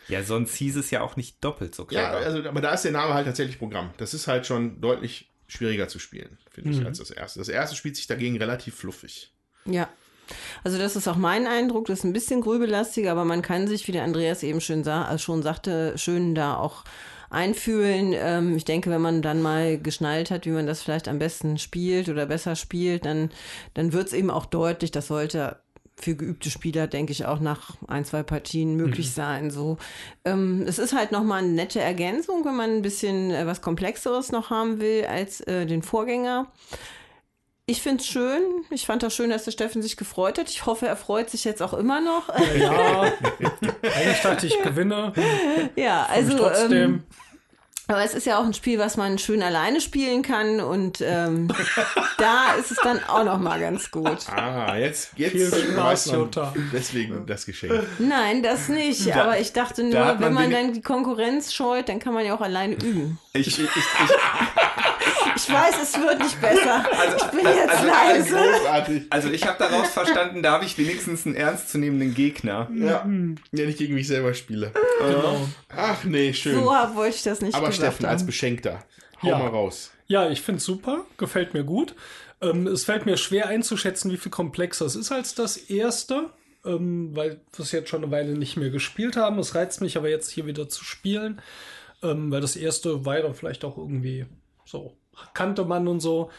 Ja, sonst hieß es ja auch nicht doppelt so Ja, clever. also, aber da ist der Name halt tatsächlich Programm. Das ist halt schon deutlich schwieriger zu spielen, finde ich, Mhm. als das erste. Das erste spielt sich dagegen relativ fluffig. Ja. Also das ist auch mein Eindruck, das ist ein bisschen grübelastiger, aber man kann sich, wie der Andreas eben schön sah, also schon sagte, schön da auch einfühlen. Ähm, ich denke, wenn man dann mal geschnallt hat, wie man das vielleicht am besten spielt oder besser spielt, dann, dann wird es eben auch deutlich, das sollte für geübte Spieler, denke ich, auch nach ein, zwei Partien möglich sein. So, ähm, es ist halt nochmal eine nette Ergänzung, wenn man ein bisschen äh, was Komplexeres noch haben will als äh, den Vorgänger. Ich finde es schön. Ich fand das schön, dass der Steffen sich gefreut hat. Ich hoffe, er freut sich jetzt auch immer noch. Ja, eigentlich dachte ich gewinne. ja, Also, trotzdem. ähm, Aber es ist ja auch ein Spiel, was man schön alleine spielen kann und ähm, da ist es dann auch noch mal ganz gut. Ah, jetzt, jetzt weiß man Jutta. deswegen das Geschenk. Nein, das nicht. Da- aber ich dachte nur, da man wenn man dann die Konkurrenz scheut, dann kann man ja auch alleine üben. Ich, ich, ich, ich, Ich weiß, es wird nicht besser. Also- ich bin also- jetzt also- leise. Also ich habe daraus verstanden, da habe ich wenigstens einen ernstzunehmenden Gegner. Ja, wenn ich gegen mich selber spiele. Genau. Ach nee, schön. so wollte ich das nicht Aber Steffen, als haben. Beschenkter, hau Ja. mal raus. Ja, ich finde es super, gefällt mir gut. Ähm, es fällt mir schwer einzuschätzen, wie viel komplexer es ist als das erste, ähm, weil wir es jetzt schon eine Weile nicht mehr gespielt haben. Es reizt mich aber jetzt hier wieder zu spielen, ähm, weil das erste war ja dann vielleicht auch irgendwie so, kannte man und so.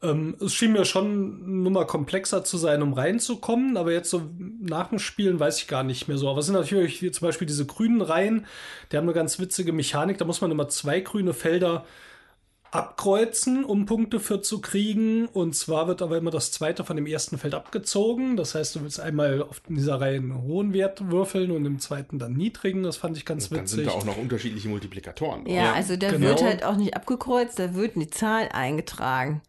Ähm, es schien mir schon eine Nummer komplexer zu sein, um reinzukommen, aber jetzt so nach dem Spielen weiß ich gar nicht mehr so. Aber es sind natürlich wie zum Beispiel diese grünen Reihen, die haben eine ganz witzige Mechanik. Da muss man immer zwei grüne Felder abkreuzen, um Punkte für zu kriegen. Und zwar wird aber immer das zweite von dem ersten Feld abgezogen. Das heißt, du willst einmal auf dieser Reihe einen hohen Wert würfeln und im zweiten dann niedrigen. Das fand ich ganz Dann sind witzig. da auch noch unterschiedliche Multiplikatoren. drauf. Ja, also da genau. wird halt auch nicht abgekreuzt, da wird die Zahl eingetragen.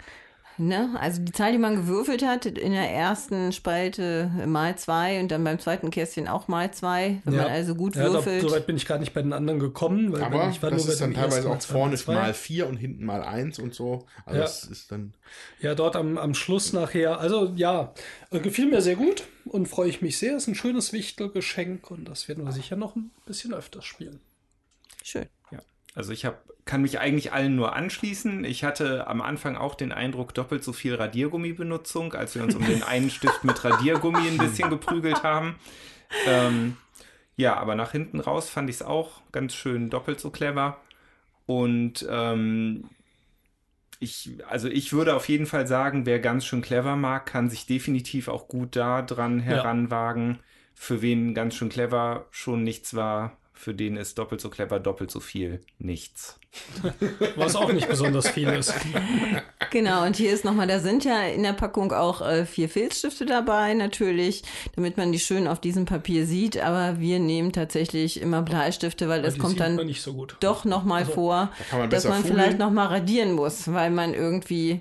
Ne? Also die Zahl, die man gewürfelt hat, in der ersten Spalte mal zwei und dann beim zweiten Kästchen auch mal zwei. Wenn man also gut ja, da, würfelt. so weit bin ich gar nicht bei den anderen gekommen, weil Aber ich war das nur bei ist dann dem teilweise auch mal vorne zwei. mal vier und hinten mal eins und so. Also Ja. das ist dann. Ja, dort am, am Schluss nachher. Also ja, äh, gefiel mir sehr gut und freue ich mich sehr. Ist ein schönes Wichtelgeschenk und das werden wir sicher noch ein bisschen öfters spielen. Schön. Ja. Also ich hab, kann mich eigentlich allen nur anschließen. Ich hatte am Anfang auch den Eindruck, doppelt so viel Radiergummi-Benutzung, als wir uns um den einen Stift mit Radiergummi ein bisschen geprügelt haben. Ähm, ja, aber nach hinten raus fand ich es auch ganz schön doppelt so clever. Und ähm, ich, also ich würde auf jeden Fall sagen, wer ganz schön clever mag, kann sich definitiv auch gut da dran heranwagen. Für wen ganz schön clever schon nichts war, für den ist doppelt so clever, doppelt so viel nichts. Was auch nicht besonders viel ist. Genau, und hier ist nochmal, da sind ja in der Packung auch äh, vier Filzstifte dabei, natürlich, damit man die schön auf diesem Papier sieht. Aber wir nehmen tatsächlich immer Bleistifte, weil das Die kommt dann nicht so gut. doch nochmal vor, kann man dass man fugeln. vielleicht nochmal radieren muss, weil man irgendwie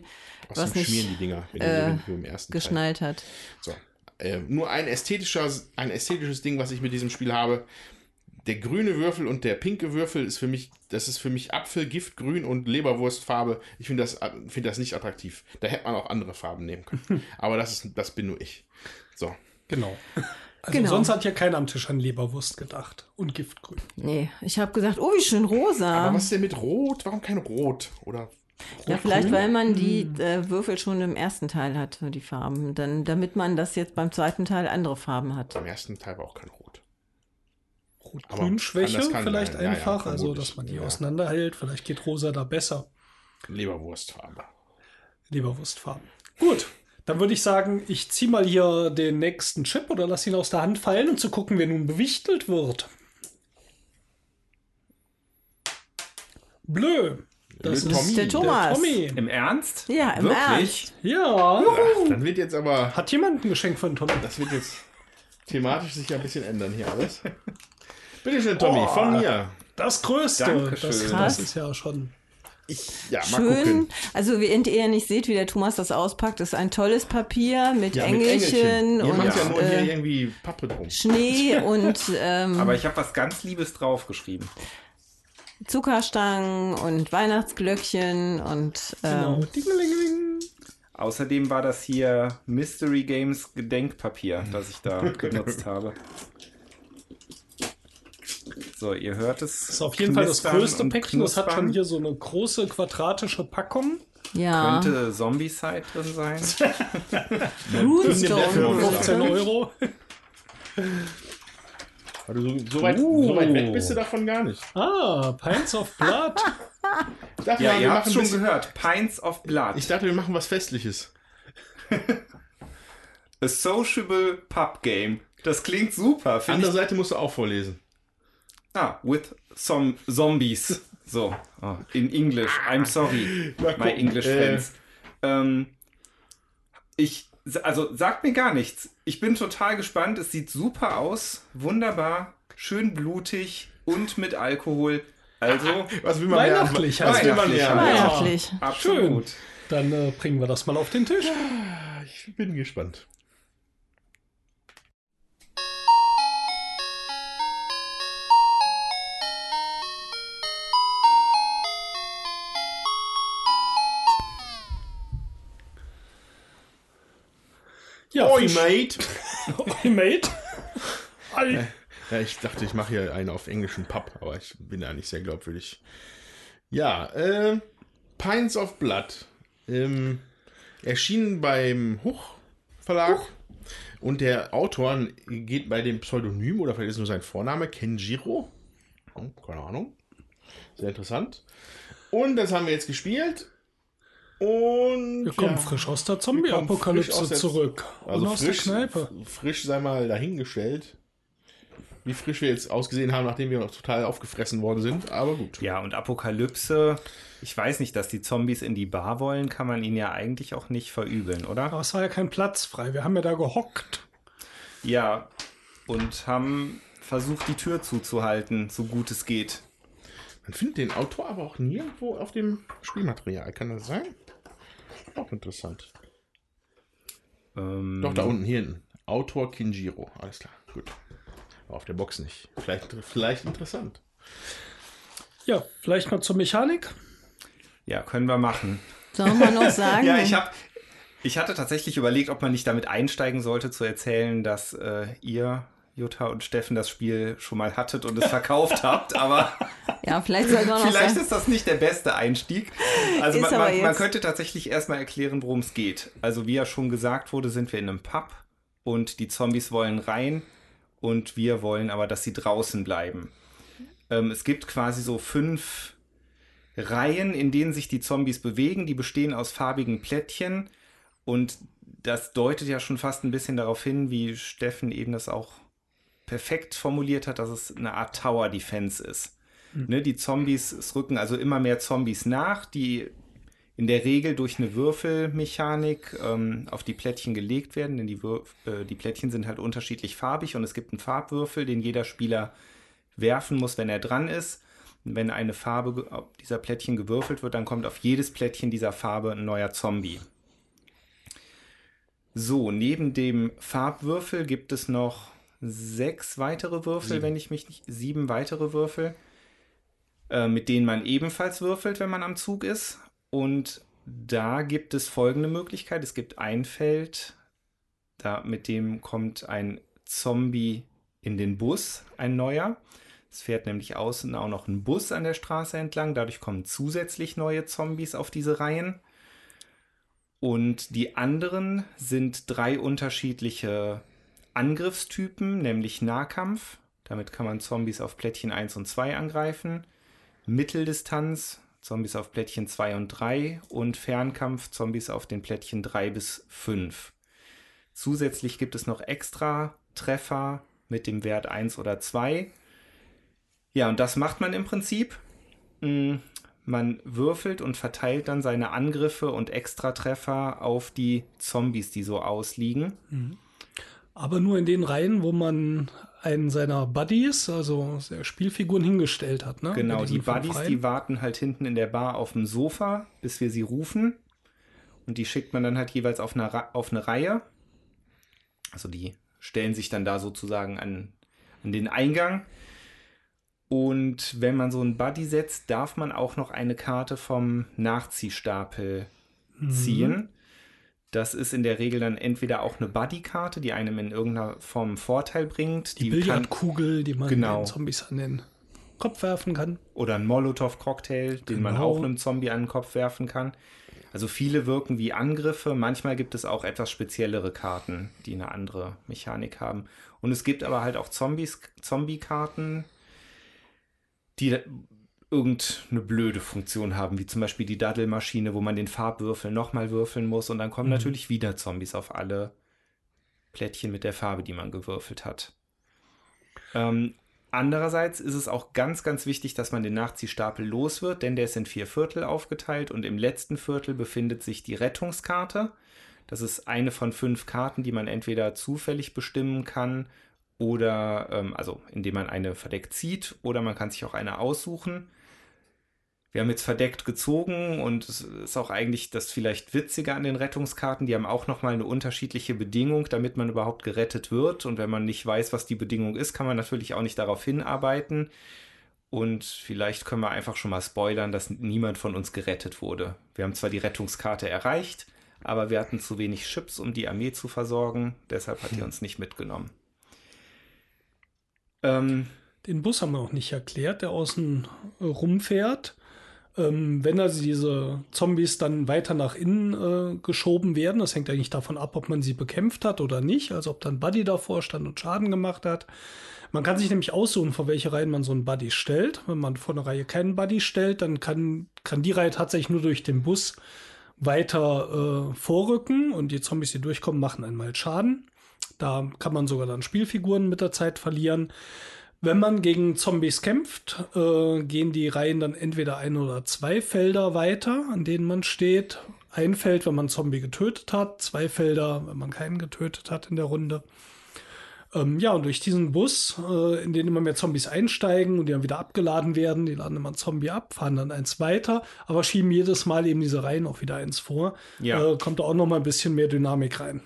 Was, was schmieren die nicht Dinger, wenn äh, im ersten Teil. geschnallt hat. So. Äh, nur ein, ästhetischer, ein ästhetisches Ding, was ich mit diesem Spiel habe. Der grüne Würfel und der pinke Würfel ist für mich, das ist für mich Apfel, Giftgrün und Leberwurstfarbe. Ich finde das, finde das nicht attraktiv. Da hätte man auch andere Farben nehmen können. Aber das ist, das bin nur ich. So. Genau. Also Genau. sonst hat ja keiner am Tisch an Leberwurst gedacht. Und Giftgrün. Nee, ich habe gesagt, oh, wie schön rosa. Aber was ist denn mit Rot? Warum kein Rot? Oder Ja, vielleicht, weil man die äh, Würfel schon im ersten Teil hat, die Farben. Dann, damit man das jetzt beim zweiten Teil andere Farben hat. im ersten Teil war auch kein Rot. Rot-Grün-Schwäche vielleicht sein. Ja, ja, einfach. also, dass man die Ja. auseinanderhält. Vielleicht geht rosa da besser. Leberwurstfarbe. Leberwurstfarben. Gut. Dann würde ich sagen, ich ziehe mal hier den nächsten Chip oder lass ihn aus der Hand fallen, um zu gucken, wer nun bewichtelt wird. Blö. Das Blö, ist Tommy. der Thomas. Tommy. Im Ernst? Ja, im Wirklich? Ja. Dann wird jetzt aber, Hat jemand ein Geschenk von Tommy? das wird jetzt thematisch sich ja ein bisschen ändern hier alles. Bitte schön, Tommy, Oh. von mir. Das Größte. Dankeschön. Das, ist ja schon. Ich, ja, mal Schön. gucken. Also, während ihr nicht seht, wie der Thomas das auspackt, ist ein tolles Papier mit Ja, mit Engelchen und macht ja nur hier äh, irgendwie Pappe drum. Schnee und ähm, Aber ich habe was ganz Liebes draufgeschrieben. Zuckerstangen und Weihnachtsglöckchen und Genau. ähm. Außerdem war das hier Mystery Games Gedenkpapier, das ich da genutzt habe. So, ihr hört es. Das ist auf jeden Fall das größte Päckchen. Das hat schon hier so eine große quadratische Packung. ja, Könnte Zombie-Side drin sein. Runestone. 15 Euro. Also so, so, weit, Uh. so weit weg bist du davon gar nicht. Ah, Pints of Blood. Ich dachte, Ja, mal, wir ihr machen habt schon bisschen, gehört. Pints of Blood. ich dachte, wir machen was Festliches. A Sociable Pub Game. Das klingt super. Andere ich. Seite musst du auch vorlesen. Ah, with some zombies. So, oh, in English. I'm sorry, my. English Äh. friends. Ähm, ich, also sagt mir gar nichts. Ich bin total gespannt. Es sieht super aus. Wunderbar. Schön blutig und mit Alkohol. Also, Was will man Weihnachtlich mehr? Was will man Weihnachtlich, mehr? ja. Weihnachtlich. absolut. Dann äh, bringen wir das mal auf den Tisch. Ich bin gespannt. Ja, Oi, mate! Oi, Mate. Ei. Ja, ich dachte, ich mache hier einen auf englischen Pub, aber ich bin da nicht sehr glaubwürdig. Ja, äh, Pines of Blood. Ähm, erschienen beim Huch Verlag. Und der Autor geht bei dem Pseudonym, oder vielleicht ist nur sein Vorname, Kenjiro. Hm, keine Ahnung. Sehr interessant. Und das haben wir jetzt gespielt. Und Wir kommen ja, frisch aus der Zombie-Apokalypse zurück. also und aus frisch, der Kneipe. frisch sei mal dahingestellt. Wie frisch wir jetzt ausgesehen haben, nachdem wir noch total aufgefressen worden sind. Aber gut. Ja, und Apokalypse, ich weiß nicht, dass die Zombies in die Bar wollen, kann man ihnen ja eigentlich auch nicht verübeln, oder? Aber es war ja kein Platz frei. Wir haben ja da gehockt. Ja, und haben versucht, die Tür zuzuhalten, so gut es geht. Man findet den Autor aber auch nirgendwo auf dem Spielmaterial. Kann das sein? Auch interessant. Ähm, Doch, da unten, hier hinten. Autor Kinjiro. Alles klar, gut. Aber auf der Box nicht. Vielleicht, vielleicht interessant. Ja, vielleicht mal zur Mechanik. Ja, können wir machen. Sollen wir noch sagen? Ja, ich habe, ich hatte tatsächlich überlegt, ob man nicht damit einsteigen sollte, zu erzählen, dass äh, ihr, Jutta und Steffen, das Spiel schon mal hattet und es verkauft habt, aber ja, vielleicht vielleicht ist das nicht der beste Einstieg. Also man, man, man könnte tatsächlich erstmal erklären, worum es geht. Also wie ja schon gesagt wurde, sind wir in einem Pub und die Zombies wollen rein und wir wollen aber, dass sie draußen bleiben. Ähm, es gibt quasi so fünf Reihen, in denen sich die Zombies bewegen. Die bestehen aus farbigen Plättchen und das deutet ja schon fast ein bisschen darauf hin, wie Steffen eben das auch perfekt formuliert hat, dass es eine Art Tower Defense ist. Ne, die Zombies, es rücken also immer mehr Zombies nach, die in der Regel durch eine Würfelmechanik ähm, auf die Plättchen gelegt werden, denn die, Würf äh, die Plättchen sind halt unterschiedlich farbig und es gibt einen Farbwürfel, den jeder Spieler werfen muss, wenn er dran ist. Und wenn eine Farbe dieser Plättchen gewürfelt wird, dann kommt auf jedes Plättchen dieser Farbe ein neuer Zombie. So, neben dem Farbwürfel gibt es noch sechs weitere Würfel, wenn ich mich nicht. Sieben weitere Würfel, äh, mit denen man ebenfalls würfelt, wenn man am Zug ist. Und da gibt es folgende Möglichkeit: Es gibt ein Feld, da mit dem kommt ein Zombie in den Bus, ein neuer. Es fährt nämlich außen auch noch ein Bus an der Straße entlang. Dadurch kommen zusätzlich neue Zombies auf diese Reihen. Und die anderen sind drei unterschiedliche Angriffstypen, nämlich Nahkampf. Damit kann man Zombies auf Plättchen 1 und 2 angreifen. Mitteldistanz, Zombies auf Plättchen 2 und 3. Und Fernkampf, Zombies auf den Plättchen 3 bis 5. Zusätzlich gibt es noch extra Treffer mit dem Wert 1 oder 2. Ja, und das macht man im Prinzip. Mm, Man würfelt und verteilt dann seine Angriffe und Extratreffer auf die Zombies, die so ausliegen. Aber nur in den Reihen, wo man einen seiner Buddies, also Spielfiguren, hingestellt hat. Ne? Genau, die Buddies, die warten halt hinten in der Bar auf dem Sofa, bis wir sie rufen. Und die schickt man dann halt jeweils auf eine, auf eine Reihe. Also die stellen sich dann da sozusagen an, an den Eingang. Und wenn man so einen Buddy setzt, darf man auch noch eine Karte vom Nachziehstapel Mhm. Das ist in der Regel dann entweder auch eine Buddy-Karte, die einem in irgendeiner Form einen Vorteil bringt. Die kann, Billardkugel, die man Genau. den Zombies an den Kopf werfen kann. oder ein Molotow-Cocktail, den man Genau. auch einem Zombie an den Kopf werfen kann. Also viele wirken wie Angriffe. Manchmal gibt es auch etwas speziellere Karten, die eine andere Mechanik haben. Und es gibt aber halt auch Zombies, Zombie-Karten, die irgendeine blöde Funktion haben, wie zum Beispiel die Daddelmaschine, wo man den Farbwürfel nochmal würfeln muss und dann kommen natürlich wieder Zombies auf alle Plättchen mit der Farbe, die man gewürfelt hat. Ähm, andererseits ist es auch ganz, ganz wichtig, dass man den Nachziehstapel los wird, denn der ist in vier Viertel aufgeteilt und im letzten Viertel befindet sich die Rettungskarte. Das ist eine von fünf Karten, die man entweder zufällig bestimmen kann oder, ähm, also indem man eine verdeckt zieht oder man kann sich auch eine aussuchen. Wir haben jetzt verdeckt gezogen und es ist auch eigentlich das vielleicht Witzige an den Rettungskarten. Die haben auch nochmal eine unterschiedliche Bedingung, damit man überhaupt gerettet wird. Und wenn man nicht weiß, was die Bedingung ist, kann man natürlich auch nicht darauf hinarbeiten. Und vielleicht können wir einfach schon mal spoilern, dass niemand von uns gerettet wurde. Wir haben zwar die Rettungskarte erreicht, aber wir hatten zu wenig Chips, um die Armee zu versorgen. Deshalb hat die uns nicht mitgenommen. Ähm, Den Bus haben wir auch nicht erklärt, der außen rumfährt. Ähm, wenn also diese Zombies dann weiter nach innen äh, geschoben werden, das hängt eigentlich davon ab, ob man sie bekämpft hat oder nicht, also ob dann Buddy davor stand und Schaden gemacht hat. Man kann sich nämlich aussuchen, vor welche Reihen man so einen Buddy stellt. Wenn man vor einer Reihe keinen Buddy stellt, dann kann, kann die Reihe tatsächlich nur durch den Bus weiter äh, vorrücken und die Zombies, die durchkommen, machen einmal Schaden. Da kann man sogar dann Spielfiguren mit der Zeit verlieren. Wenn man gegen Zombies kämpft, äh, gehen die Reihen dann entweder ein oder zwei Felder weiter, an denen man steht. Ein Feld, wenn man Zombie getötet hat, zwei Felder, wenn man keinen getötet hat in der Runde. Ähm, ja, und durch diesen Bus, äh, in den immer mehr Zombies einsteigen und die dann wieder abgeladen werden, die laden immer ein Zombie ab, fahren dann eins weiter, aber schieben jedes Mal eben diese Reihen auch wieder eins vor. Ja. Äh, kommt da auch noch mal ein bisschen mehr Dynamik rein.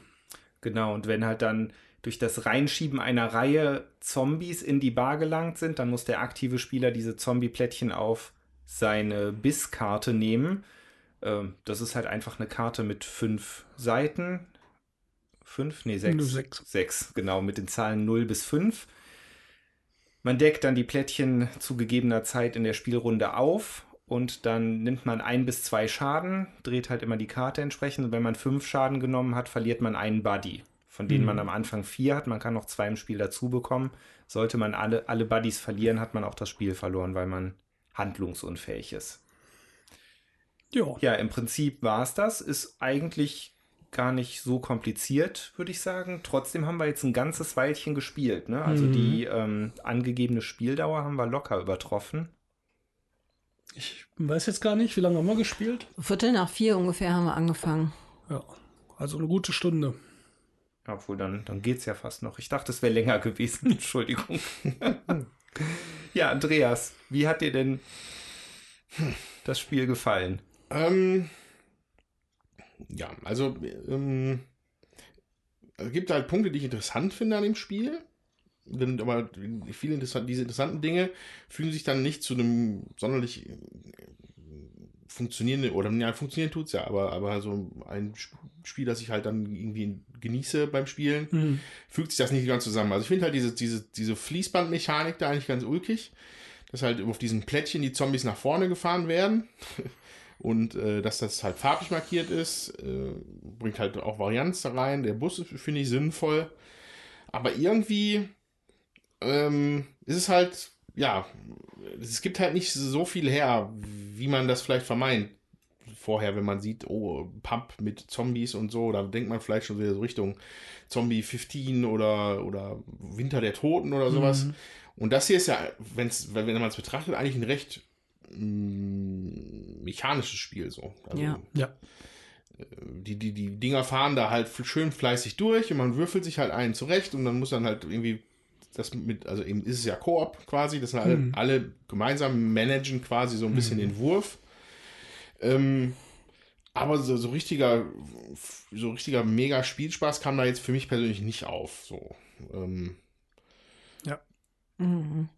Genau, und wenn halt dann durch das Reinschieben einer Reihe Zombies in die Bar gelangt sind, dann muss der aktive Spieler diese Zombie-Plättchen auf seine Bisskarte nehmen. Ähm, das ist halt einfach eine Karte mit fünf Seiten. Fünf? Nee, sechs. sechs. Sechs, genau, mit den Zahlen 0 bis 5. Man deckt dann die Plättchen zu gegebener Zeit in der Spielrunde auf und dann nimmt man ein bis zwei Schaden, dreht halt immer die Karte entsprechend. Und wenn man fünf Schaden genommen hat, verliert man einen Buddy von denen mhm. man am Anfang vier hat. Man kann noch zwei im Spiel dazu bekommen. Sollte man alle, alle Buddies verlieren, hat man auch das Spiel verloren, weil man handlungsunfähig ist. Jo. Ja, im Prinzip war es das. Ist eigentlich gar nicht so kompliziert, würde ich sagen. Trotzdem haben wir jetzt ein ganzes Weilchen gespielt. Ne? Also mhm. die ähm, angegebene Spieldauer haben wir locker übertroffen. Ich weiß jetzt gar nicht, wie lange haben wir gespielt? Viertel nach vier ungefähr haben wir angefangen. Ja, also eine gute Stunde. Obwohl, dann, dann geht es ja fast noch. Ich dachte, es wäre länger gewesen. Entschuldigung. ja, Andreas, wie hat dir denn das Spiel gefallen? Ähm, ja, also ähm, es gibt halt Punkte, die ich interessant finde an dem Spiel. Aber viele interessant, diese interessanten Dinge fügen sich dann nicht zu einem sonderlich funktionierende, oder ja, funktionieren tut es ja, aber, aber so ein Spiel, das ich halt dann irgendwie genieße beim Spielen, mhm. fügt sich das nicht ganz zusammen. Also ich finde halt diese, diese, diese Fließbandmechanik da eigentlich ganz ulkig, dass halt auf diesen Plättchen die Zombies nach vorne gefahren werden und äh, dass das halt farbig markiert ist, äh, bringt halt auch Varianz da rein. Der Bus finde ich sinnvoll, aber irgendwie ähm, ist es halt, ja, es gibt halt nicht so viel her, wie man das vielleicht vermeint vorher, wenn man sieht, oh, Pump mit Zombies und so, da denkt man vielleicht schon wieder so Richtung Zombie 15 oder, oder Winter der Toten oder sowas. Mhm. Und das hier ist ja, wenn's, wenn man es betrachtet, eigentlich ein recht mm, mechanisches Spiel so. Also, ja. ja. Äh, die, die, die Dinger fahren da halt schön fleißig durch und man würfelt sich halt einen zurecht und dann muss dann halt irgendwie das mit, also eben ist es ja Koop quasi, das sind alle, mhm. alle gemeinsam managen quasi so ein bisschen mhm. den Wurf. Ähm, aber so, so richtiger, so richtiger mega Spielspaß kam da jetzt für mich persönlich nicht auf. So. Ähm, ja. Mhm.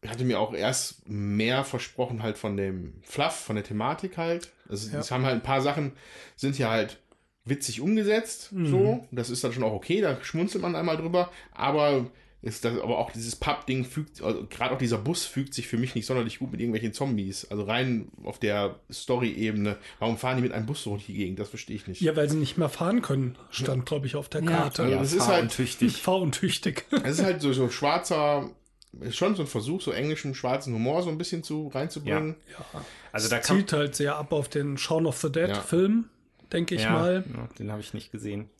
Ich hatte mir auch erst mehr versprochen halt von dem Fluff, von der Thematik halt. Also ja. es haben halt ein paar Sachen, sind ja halt witzig umgesetzt, mhm. so. Das ist dann schon auch okay, da schmunzelt man einmal drüber. Aber ist das, aber auch dieses Pub-Ding fügt, also gerade auch dieser Bus fügt sich für mich nicht sonderlich gut mit irgendwelchen Zombies. Also rein auf der Story-Ebene. Warum fahren die mit einem Bus so durch die Gegend? Das verstehe ich nicht. Ja, weil sie nicht mehr fahren können, stand, glaube ich, auf der Karte. Ja, ja das ist halt tüchtig. Fahruntüchtig. Es ist halt so, so schwarzer, ist schon so ein Versuch, so englischen schwarzen Humor so ein bisschen zu reinzubringen. Ja, ja. also da zieht halt sehr ab auf den Shaun of the Dead ja. Film, denke ich ja, mal. Ja, den habe ich nicht gesehen.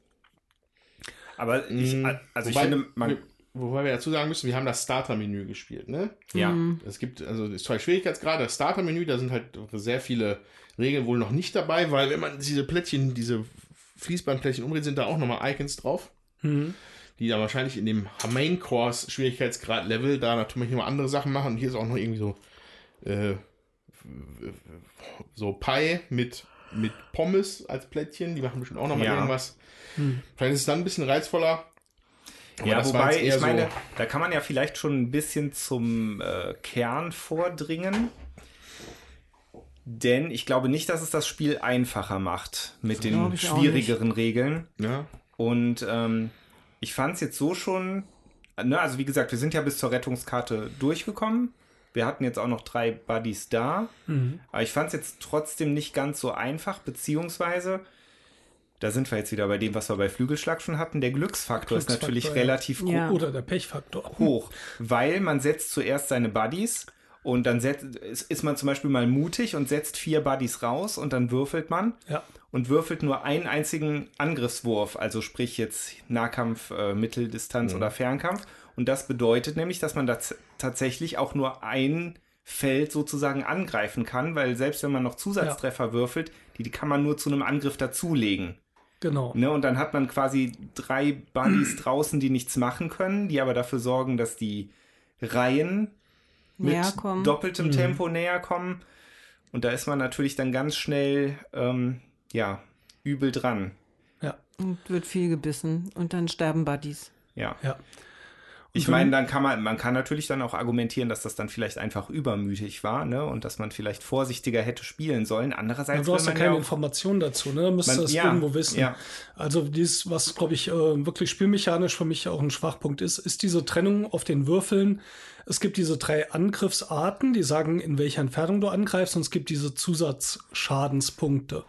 Aber ich, mhm. also Wobei, ich finde, man, Wobei wir dazu sagen müssen, wir haben das Starter-Menü gespielt, ne? Ja. Mhm. Es gibt also zwei Schwierigkeitsgrade. Das Starter-Menü, da sind halt sehr viele Regeln wohl noch nicht dabei, weil wenn man diese Plättchen, diese Fließbandplättchen umdreht, sind da auch nochmal Icons drauf. Mhm. Die dann wahrscheinlich in dem Main Course Schwierigkeitsgrad Level da natürlich noch andere Sachen machen. Und hier ist auch noch irgendwie so äh, so Pie mit, mit Pommes als Plättchen. Die machen bestimmt auch nochmal Ja. irgendwas. Vielleicht ist es dann ein bisschen reizvoller. Aber ja, wobei, ich meine, so- da kann man ja vielleicht schon ein bisschen zum äh, Kern vordringen. Denn ich glaube nicht, dass es das Spiel einfacher macht mit den schwierigeren Regeln. Ja, Und ähm, ich fand es jetzt so schon, ne, also wie gesagt, wir sind ja bis zur Rettungskarte durchgekommen. Wir hatten jetzt auch noch drei Buddies da. Aber ich fand es jetzt trotzdem nicht ganz so einfach, beziehungsweise, da sind wir jetzt wieder bei dem, was wir bei Flügelschlag schon hatten. Der Glücksfaktor, ist Glücksfaktor, natürlich ja. relativ groß Ja. Oder der Pechfaktor. hoch, weil man setzt zuerst seine Buddies und dann setzt, ist, ist man zum Beispiel mal mutig und setzt vier Buddies raus und dann würfelt man Ja. und würfelt nur einen einzigen Angriffswurf, also sprich jetzt Nahkampf, äh, Mitteldistanz oder Fernkampf. Und das bedeutet nämlich, dass man da z- tatsächlich auch nur ein Feld sozusagen angreifen kann, weil selbst wenn man noch Zusatztreffer würfelt, die, die kann man nur zu einem Angriff dazulegen. Genau. Ne, und dann hat man quasi drei Buddies draußen, die nichts machen können, die aber dafür sorgen, dass die Reihen mit Näher kommen. doppeltem Tempo näher kommen. Und da ist man natürlich dann ganz schnell, ähm, ja, übel dran. Ja. Und wird viel gebissen und dann sterben Buddies. Ja. Ja. Ich meine, dann kann man, man kann natürlich dann auch argumentieren, dass das dann vielleicht einfach übermütig war, ne? Und dass man vielleicht vorsichtiger hätte spielen sollen. Andererseits Ja, du hast ja keine auch- Informationen dazu, ne? Du müsstest Man- das ja, irgendwo wissen. ja. Also dies, was glaube ich äh, wirklich spielmechanisch für mich auch ein Schwachpunkt ist, ist diese Trennung auf den Würfeln. Es gibt diese drei Angriffsarten, die sagen, in welcher Entfernung du angreifst, und es gibt diese Zusatzschadenspunkte.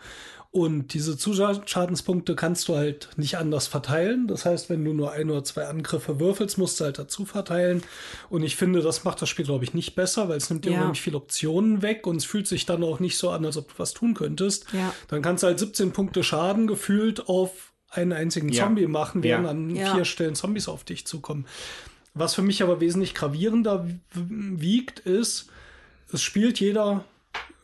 Und diese Zusatzschadenspunkte kannst du halt nicht anders verteilen. Das heißt, wenn du nur ein oder zwei Angriffe würfelst, musst du halt dazu verteilen. Und ich finde, das macht das Spiel, glaube ich, nicht besser, weil es nimmt dir Ja. unheimlich viele Optionen weg und es fühlt sich dann auch nicht so an, als ob du was tun könntest. Ja. Dann kannst du halt 17 Punkte Schaden gefühlt auf einen einzigen Ja. Zombie machen, während Ja. an Ja. vier Stellen Zombies auf dich zukommen. Was für mich aber wesentlich gravierender wiegt, ist, es spielt jeder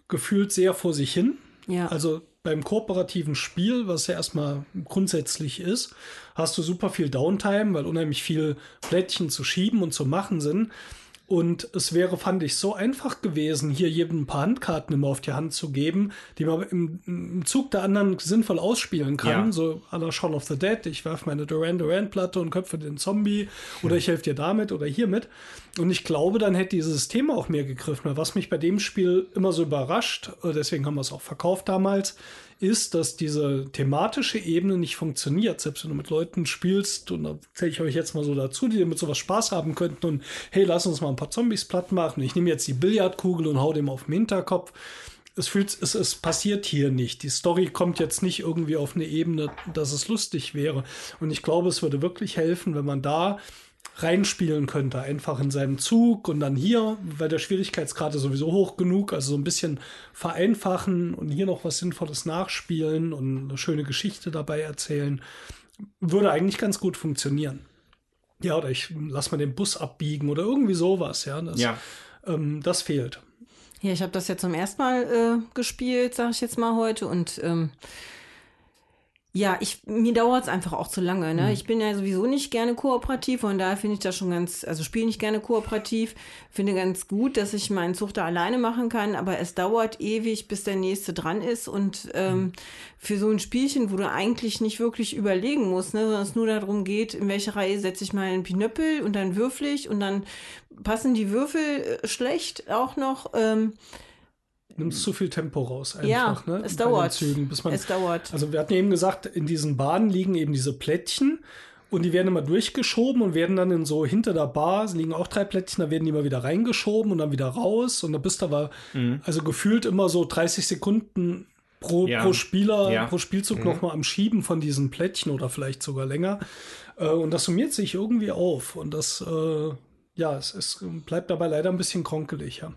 gefühlt sehr vor sich hin. Ja. Also beim kooperativen Spiel, was ja erstmal grundsätzlich ist, hast du super viel Downtime, weil unheimlich viel Plättchen zu schieben und zu machen sind. Und es wäre, fand ich, so einfach gewesen, hier jedem ein paar Handkarten immer auf die Hand zu geben, die man im, im Zug der anderen sinnvoll ausspielen kann. Ja. So à la Shaun of the Dead, ich werfe meine Duran Duran Platte und köpfe den Zombie oder ich helfe dir damit oder hiermit. Und ich glaube, dann hätte dieses Thema auch mehr gegriffen. Was mich bei dem Spiel immer so überrascht, äh, deswegen haben wir es auch verkauft damals, ist, dass diese thematische Ebene nicht funktioniert. Selbst wenn du mit Leuten spielst, und da zähle ich euch jetzt mal so dazu, die mit sowas Spaß haben könnten und hey, lass uns mal ein paar Zombies platt machen. Ich nehme jetzt die Billardkugel und hau dem auf den Hinterkopf. Es, fühlt, es, es passiert hier nicht. Die Story kommt jetzt nicht irgendwie auf eine Ebene, dass es lustig wäre. Und ich glaube, es würde wirklich helfen, wenn man da reinspielen könnte, einfach in seinem Zug und dann hier, weil der Schwierigkeitsgrad ist sowieso hoch genug, also so ein bisschen vereinfachen und hier noch was Sinnvolles nachspielen und eine schöne Geschichte dabei erzählen, würde eigentlich ganz gut funktionieren. Ja, oder ich lass mal den Bus abbiegen oder irgendwie sowas, ja. Das, Ja. ähm, das fehlt. Ja, ich habe das ja zum ersten Mal äh, gespielt, sage ich jetzt mal heute. Und ähm, ja, ich, mir dauert es einfach auch zu lange. Ne? Ich bin ja sowieso nicht gerne kooperativ und daher finde ich das schon ganz, also spiele nicht gerne kooperativ. Finde ganz gut, dass ich meinen da alleine machen kann, aber es dauert ewig, bis der nächste dran ist. Und ähm, für so ein Spielchen, wo du eigentlich nicht wirklich überlegen musst, ne, sondern es nur darum geht, in welche Reihe setze ich meinen Pinöppel und dann würfel ich und dann passen die Würfel äh, schlecht auch noch. Ähm, Nimmst zu viel Tempo raus einfach, ja, ne? es dauert. Zügen, bis man, es dauert. Also wir hatten eben gesagt, in diesen Bahnen liegen eben diese Plättchen und die werden immer durchgeschoben und werden dann in so hinter der Bar, es liegen auch drei Plättchen, da werden die immer wieder reingeschoben und dann wieder raus und da bist du aber also gefühlt immer so 30 Sekunden pro, Ja. pro Spieler, Ja. pro Spielzug noch mal am Schieben von diesen Plättchen oder vielleicht sogar länger. Äh, und das summiert sich irgendwie auf und das, äh, ja, es, es bleibt dabei leider ein bisschen kronkelig, ja.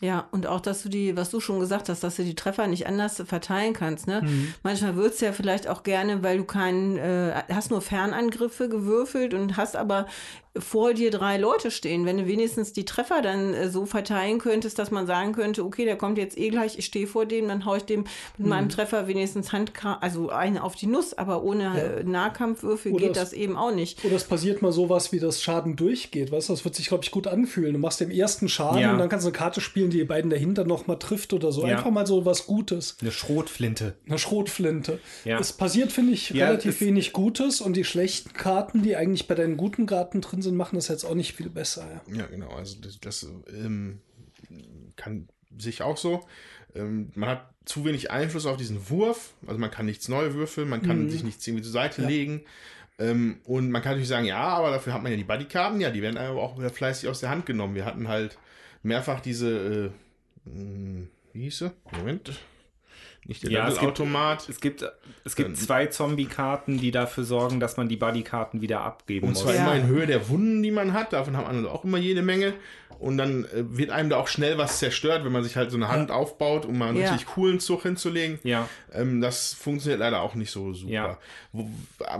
Ja, und auch, dass du die, was du schon gesagt hast, dass du die Treffer nicht anders verteilen kannst. Ne? Manchmal würdest du ja vielleicht auch gerne, weil du keinen, äh, hast nur Fernangriffe gewürfelt und hast aber vor dir drei Leute stehen. Wenn du wenigstens die Treffer dann äh, so verteilen könntest, dass man sagen könnte, okay, der kommt jetzt eh gleich, ich stehe vor dem, dann haue ich dem mit meinem Treffer wenigstens Handka also einen auf die Nuss, aber ohne äh, Nahkampfwürfel Oder geht es- das eben auch nicht. Oder es passiert mal sowas, wie das Schaden durchgeht, weißt du, das wird sich, glaube ich, gut anfühlen. Du machst den ersten Schaden Ja. und dann kannst du eine Karte spielen, die die beiden dahinter noch mal trifft oder so. Ja. Einfach mal so was Gutes. Eine Schrotflinte. Eine Schrotflinte. Ja. Es passiert, finde ich, Ja, relativ wenig Gutes und die schlechten Karten, die eigentlich bei deinen guten Karten drin sind, machen das jetzt auch nicht viel besser. Ja. Ja, genau. Also das, das ähm, kann sich auch so. Ähm, man hat zu wenig Einfluss auf diesen Wurf. Also man kann nichts neu würfeln, man kann sich nichts irgendwie zur Seite legen. Ähm, und man kann natürlich sagen, ja, aber dafür hat man ja die Bodykarten. Ja, die werden aber auch wieder fleißig aus der Hand genommen. Wir hatten halt mehrfach diese, äh, mh, wie hieß sie? Moment. Nicht der Ja, es gibt- Automat. Es gibt, es gibt zwei Zombie-Karten, die dafür sorgen, dass man die Buddy-Karten wieder abgeben Und muss. zwar Ja. immer in Höhe der Wunden, die man hat. Davon haben andere auch immer jede Menge. Und dann äh, wird einem da auch schnell was zerstört, wenn man sich halt so eine Hand aufbaut, um mal einen Ja. richtig coolen Zug hinzulegen. Ja. Ähm, das funktioniert leider auch nicht so super. Ja. Wo,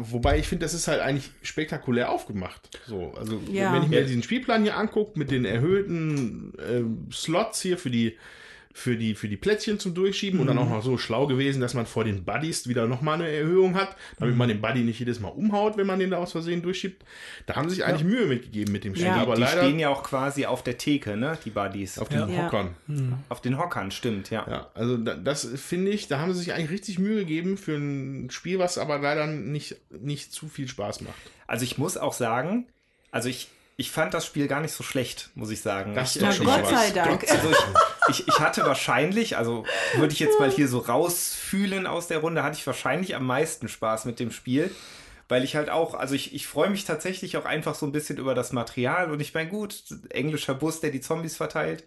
wobei ich finde, das ist halt eigentlich spektakulär aufgemacht. So, also Ja. wenn ich mir Ja. diesen Spielplan hier angucke mit den erhöhten ähm, Slots hier für die für die, für die Plättchen zum Durchschieben und dann auch noch so schlau gewesen, dass man vor den Buddies wieder nochmal eine Erhöhung hat, damit man den Buddy nicht jedes Mal umhaut, wenn man den da aus Versehen durchschiebt. Da haben sie sich eigentlich Mühe mitgegeben mit dem Spiel, Ja. aber die leider stehen ja auch quasi auf der Theke, ne? Die Buddies. auf den Ja. Hockern. Auf den Hockern, stimmt, ja. Ja, also da, das finde ich, da haben sie sich eigentlich richtig Mühe gegeben für ein Spiel, was aber leider nicht, nicht zu viel Spaß macht. Also ich muss auch sagen, also ich, ich fand das Spiel gar nicht so schlecht, muss ich sagen. Das ich, ist doch Na schon Gott sei Dank. Also ich, ich, ich hatte wahrscheinlich, also würde ich jetzt mal hier so rausfühlen aus der Runde, hatte ich wahrscheinlich am meisten Spaß mit dem Spiel. Weil ich halt auch, also ich, ich freue mich tatsächlich auch einfach so ein bisschen über das Material und ich meine, gut, englischer Bus, der die Zombies verteilt,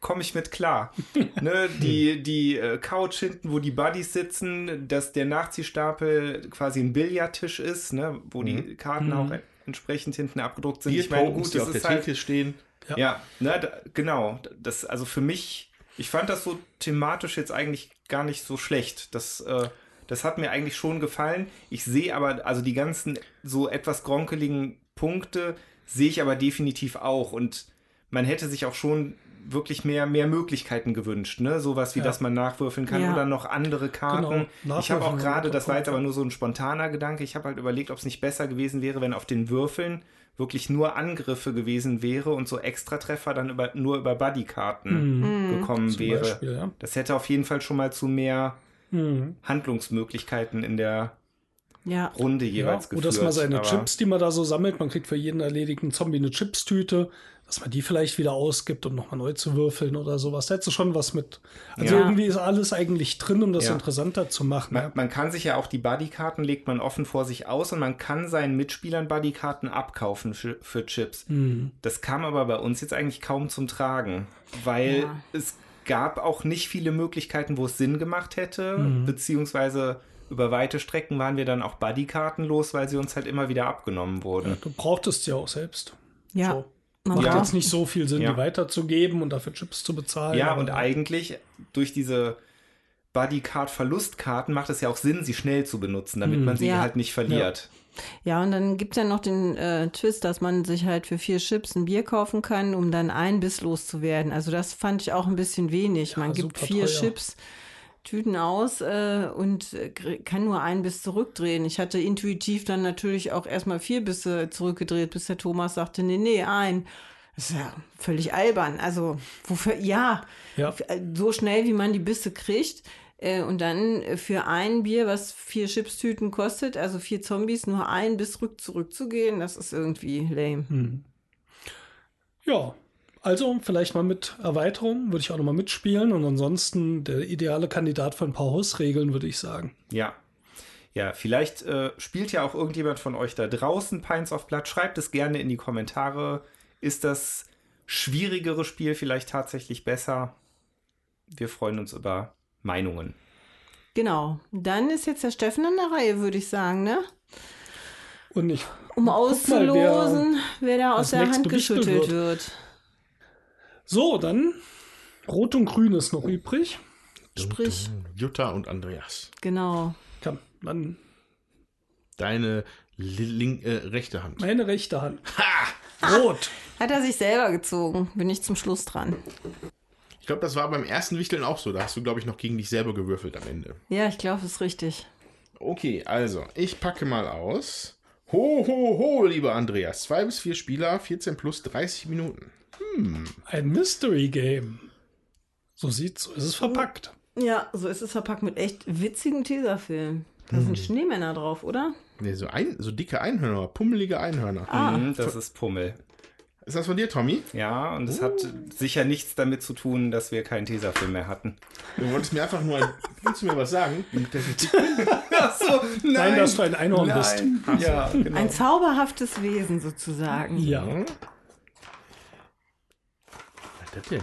komme ich mit klar. ne, die die äh, Couch hinten, wo die Buddies sitzen, dass der Nachziehstapel quasi ein Billardtisch ist, ne, wo die Karten auch en- entsprechend hinten abgedruckt sind. ich meine, gut, die auf der halt, Theke stehen. Ja, ne, da, genau. Das, also für mich, ich fand das so thematisch jetzt eigentlich gar nicht so schlecht. Das, äh, das hat mir eigentlich schon gefallen. Ich sehe aber, also die ganzen so etwas gronkeligen Punkte sehe ich aber definitiv auch. Und man hätte sich auch schon wirklich mehr, mehr Möglichkeiten gewünscht, ne? Sowas wie, Ja. dass man nachwürfeln kann Ja. oder noch andere Karten. Genau, ich habe auch gerade, das war jetzt aber nur so ein spontaner Gedanke, ich habe halt überlegt, ob es nicht besser gewesen wäre, wenn auf den Würfeln wirklich nur Angriffe gewesen wäre und so Extratreffer dann über, nur über Buddy-Karten gekommen Mhm. Zum wäre. Beispiel, ja. Das hätte auf jeden Fall schon mal zu mehr Mhm. Handlungsmöglichkeiten in der Ja. Runde Ja, jeweils oder geführt. dass man seine aber- Chips, die man da so sammelt, man kriegt für jeden erledigten Zombie eine Chipstüte, dass man die vielleicht wieder ausgibt, um nochmal neu zu würfeln oder sowas. Da hättest du schon was mit. Also Ja. irgendwie ist alles eigentlich drin, um das Ja. interessanter zu machen. Man, man kann sich ja auch die Buddy-Karten legt man offen vor sich aus und man kann seinen Mitspielern Buddy-Karten abkaufen für, für Chips. Mhm. Das kam aber bei uns jetzt eigentlich kaum zum Tragen, weil Ja. es gab auch nicht viele Möglichkeiten, wo es Sinn gemacht hätte, Mhm. beziehungsweise über weite Strecken waren wir dann auch Buddy-Karten los, weil sie uns halt immer wieder abgenommen wurden. Du brauchtest sie auch selbst. Ja. So. Macht Ja. jetzt nicht so viel Sinn, Ja. die weiterzugeben und dafür Chips zu bezahlen. Ja, und eigentlich durch diese Bodycard-Verlustkarten macht es ja auch Sinn, sie schnell zu benutzen, damit man sie Ja. halt nicht verliert. Ja, und dann gibt es ja noch den äh, Twist, dass man sich halt für vier Chips ein Bier kaufen kann, um dann ein Biss loszuwerden. Also das fand ich auch ein bisschen wenig. man gibt vier teuer. Chips, Tüten aus äh, und äh, kann nur ein Biss zurückdrehen. Ich hatte intuitiv dann natürlich auch erstmal vier Bisse zurückgedreht, bis der Thomas sagte, nee, nee, ein. Das ist ja völlig albern. Also, wofür, ja, Ja. äh, so schnell wie man die Bisse kriegt. Äh, und dann für ein Bier, was vier Chipstüten kostet, also vier Zombies, nur ein bis rück zurückzugehen, das ist irgendwie lame. Ja, also vielleicht mal mit Erweiterung, würde ich auch nochmal mitspielen. Und ansonsten der ideale Kandidat für ein paar Hausregeln, würde ich sagen. Ja. Ja, vielleicht äh, spielt ja auch irgendjemand von euch da draußen Pines of Blood. Schreibt es gerne in die Kommentare. Ist das schwierigere Spiel vielleicht tatsächlich besser? Wir freuen uns über Meinungen. Genau. Dann ist jetzt der Steffen in der Reihe, würde ich sagen, ne? Und ich, Um mal, auszulosen, wer, da aus der Hand geschüttelt wird. wird. So, dann Rot und Grün ist noch übrig. Sprich, Jutta und Andreas. genau. Komm, dann Deine li- link, äh, rechte Hand. meine rechte Hand. Rot. Hat er sich selber gezogen. Bin ich zum Schluss dran. Ich glaube, das war beim ersten Wichteln auch so. Da hast du, glaube ich, noch gegen dich selber gewürfelt am Ende. Ja, ich glaube, das ist richtig. Okay, also, ich packe mal aus. Ho, ho, ho, lieber Andreas. Zwei bis vier Spieler, 14 plus 30 Minuten. Ein Mystery Game. So sieht so ist es verpackt. Ja, so ist es verpackt mit echt witzigen Tesafilmen. Da sind Schneemänner drauf, oder? Nee, so, ein, so dicke Einhörner, pummelige Einhörner. Mhm, das ist Pummel. Ist das von dir, Tommy? Ja, und es hat sicher nichts damit zu tun, dass wir keinen Tesafilm mehr hatten. Du wolltest mir einfach nur. Willst du mir was sagen? Bin? Achso, nein. Nein, dass du ein Einhorn bist. Ja, genau. Ein zauberhaftes Wesen sozusagen. Ja. Was ist das denn?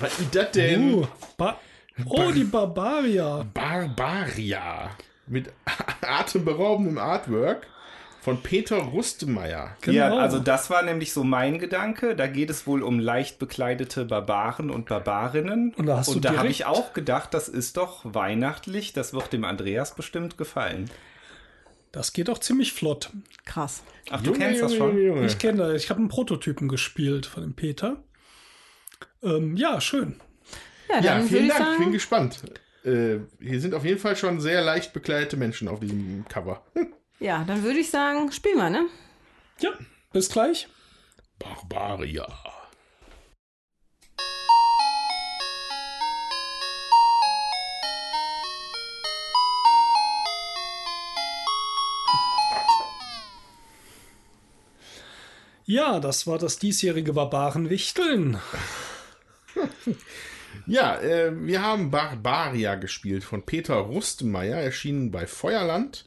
Was ist das denn? Uh, ba oh, die Barbaria. Barbaria. Mit atemberaubendem Artwork von Peter Rustemeyer. Ja, Genau. also das war nämlich so mein Gedanke. Da geht es wohl um leicht bekleidete Barbaren und Barbarinnen. Und da hast du da habe ich auch gedacht, das ist doch weihnachtlich. Das wird dem Andreas bestimmt gefallen. Das geht auch ziemlich flott. Krass. Ach, du kennst das schon? Junge. Ich kenne das. Ich habe einen Prototypen gespielt von dem Peter. Ähm, ja, schön. Ja, Ja, vielen Dank. Ich bin sagen, gespannt. Äh, hier sind auf jeden Fall schon sehr leicht bekleidete Menschen auf diesem Cover. ja, dann würde ich sagen, spielen wir, ne? Ja, bis gleich. Barbaria. Ja, das war das diesjährige Barbarenwichteln. Ja, äh, wir haben Barbaria gespielt von Peter Rustemeyer, erschienen bei Feuerland.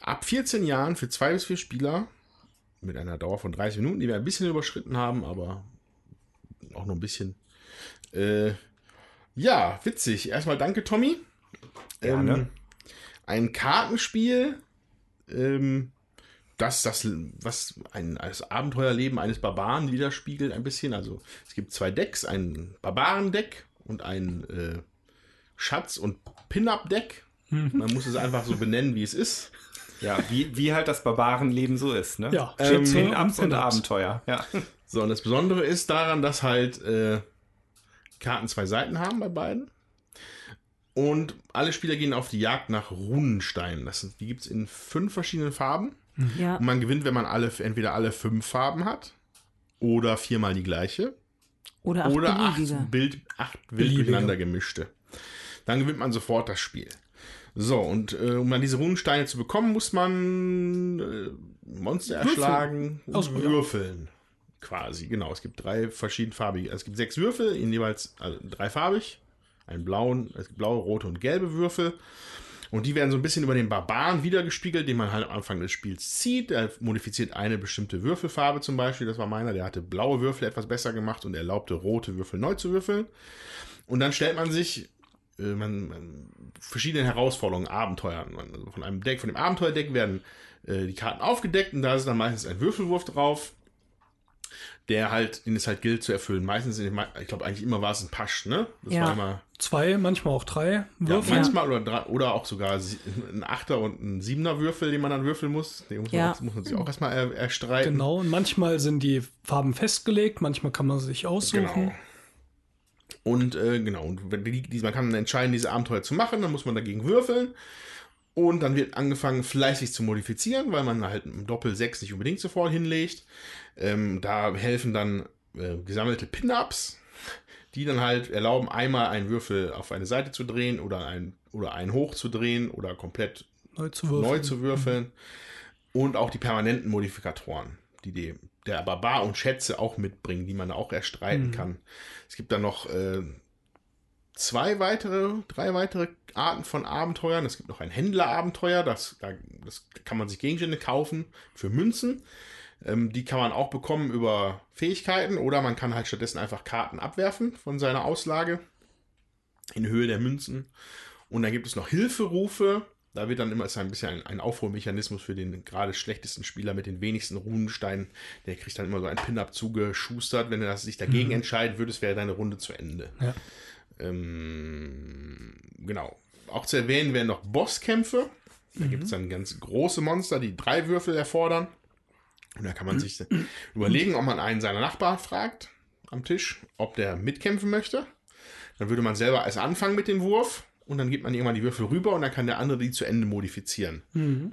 Ab 14 Jahren für zwei bis vier Spieler mit einer Dauer von 30 Minuten, die wir ein bisschen überschritten haben, aber auch nur ein bisschen. Äh, ja, witzig. Erstmal danke, Tommy. Ähm, ein Kartenspiel, ähm, das das, was ein, das Abenteuerleben eines Barbaren widerspiegelt ein bisschen. Also es gibt zwei Decks, ein Barbarendeck und ein äh, Schatz- und Pin-Up-Deck. Man muss es einfach so benennen, wie es ist. Ja, wie, wie halt das Barbarenleben so ist, ne? Ja, ähm, Schätze Pin-Ups und und. Abenteuer. Ja. So, und das Besondere ist daran, dass halt äh, Karten zwei Seiten haben bei beiden. Und alle Spieler gehen auf die Jagd nach Runensteinen. Das sind, die gibt es in fünf verschiedenen Farben. Ja. Und man gewinnt, wenn man alle, entweder alle fünf Farben hat oder viermal die gleiche. Oder acht oder acht, Bild, acht wild durcheinander gemischte. Dann gewinnt man sofort das Spiel. So, und äh, um dann diese Runensteine zu bekommen, muss man äh, Monster erschlagen und so, ja. würfeln. Quasi, genau. Es gibt drei verschiedenfarbige, es gibt sechs Würfel, in jeweils also dreifarbig. Einen blauen, es gibt blaue, rote und gelbe Würfel. Und die werden so ein bisschen über den Barbaren wiedergespiegelt, den man halt am Anfang des Spiels zieht. Er modifiziert eine bestimmte Würfelfarbe zum Beispiel. Das war meiner, der hatte blaue Würfel etwas besser gemacht und erlaubte rote Würfel neu zu würfeln. Und dann stellt man sich äh, man, man, verschiedene Herausforderungen, Abenteuern. Man, also von einem Deck, von dem Abenteuerdeck werden äh, die Karten aufgedeckt und da ist dann meistens ein Würfelwurf drauf, der halt, den es halt gilt zu erfüllen. Meistens, sind, die- ich glaube eigentlich immer war es ein Pasch, ne? Das Ja. war immer Zwei, manchmal auch drei ja, Würfel. manchmal oder, drei, oder auch sogar ein Achter und ein Siebener Würfel, den man dann würfeln muss. Den muss, Ja. man, muss man sich auch erstmal er, erstreiten. Genau, und manchmal sind die Farben festgelegt, manchmal kann man sich aussuchen. Genau. Und äh, genau, und wenn die, die, man kann dann entscheiden, diese Abenteuer zu machen, dann muss man dagegen würfeln. Und dann wird angefangen, fleißig zu modifizieren, weil man halt im Doppel 6 nicht unbedingt sofort hinlegt. Ähm, da helfen dann äh, gesammelte Pin-Ups, die dann halt erlauben, einmal einen Würfel auf eine Seite zu drehen oder, ein, oder einen hoch zu drehen oder komplett Neu zu würfeln. neu zu würfeln. Und auch die permanenten Modifikatoren, die, die der Barbar und Schätze auch mitbringen, die man auch erstreiten kann. Es gibt dann noch äh, zwei weitere, drei weitere Arten von Abenteuern. Es gibt noch ein Händlerabenteuer, das, da, das kann man sich Gegenstände kaufen für Münzen. Ähm, die kann man auch bekommen über Fähigkeiten oder man kann halt stattdessen einfach Karten abwerfen von seiner Auslage in Höhe der Münzen. Und dann gibt es noch Hilferufe. Da wird dann immer ist ein bisschen ein, ein Aufholmechanismus für den gerade schlechtesten Spieler mit den wenigsten Runensteinen. Der kriegt dann immer so ein Pin-Up zugeschustert. Wenn er sich dagegen entscheidet, würde es wäre deine Runde zu Ende. Ja. Ähm, genau. Auch zu erwähnen wären noch Bosskämpfe. Da gibt es dann ganz große Monster, die drei Würfel erfordern. Und da kann man sich überlegen, ob man einen seiner Nachbarn fragt am Tisch, ob der mitkämpfen möchte. Dann würde man selber erst anfangen mit dem Wurf und dann gibt man irgendwann die Würfel rüber und dann kann der andere die zu Ende modifizieren.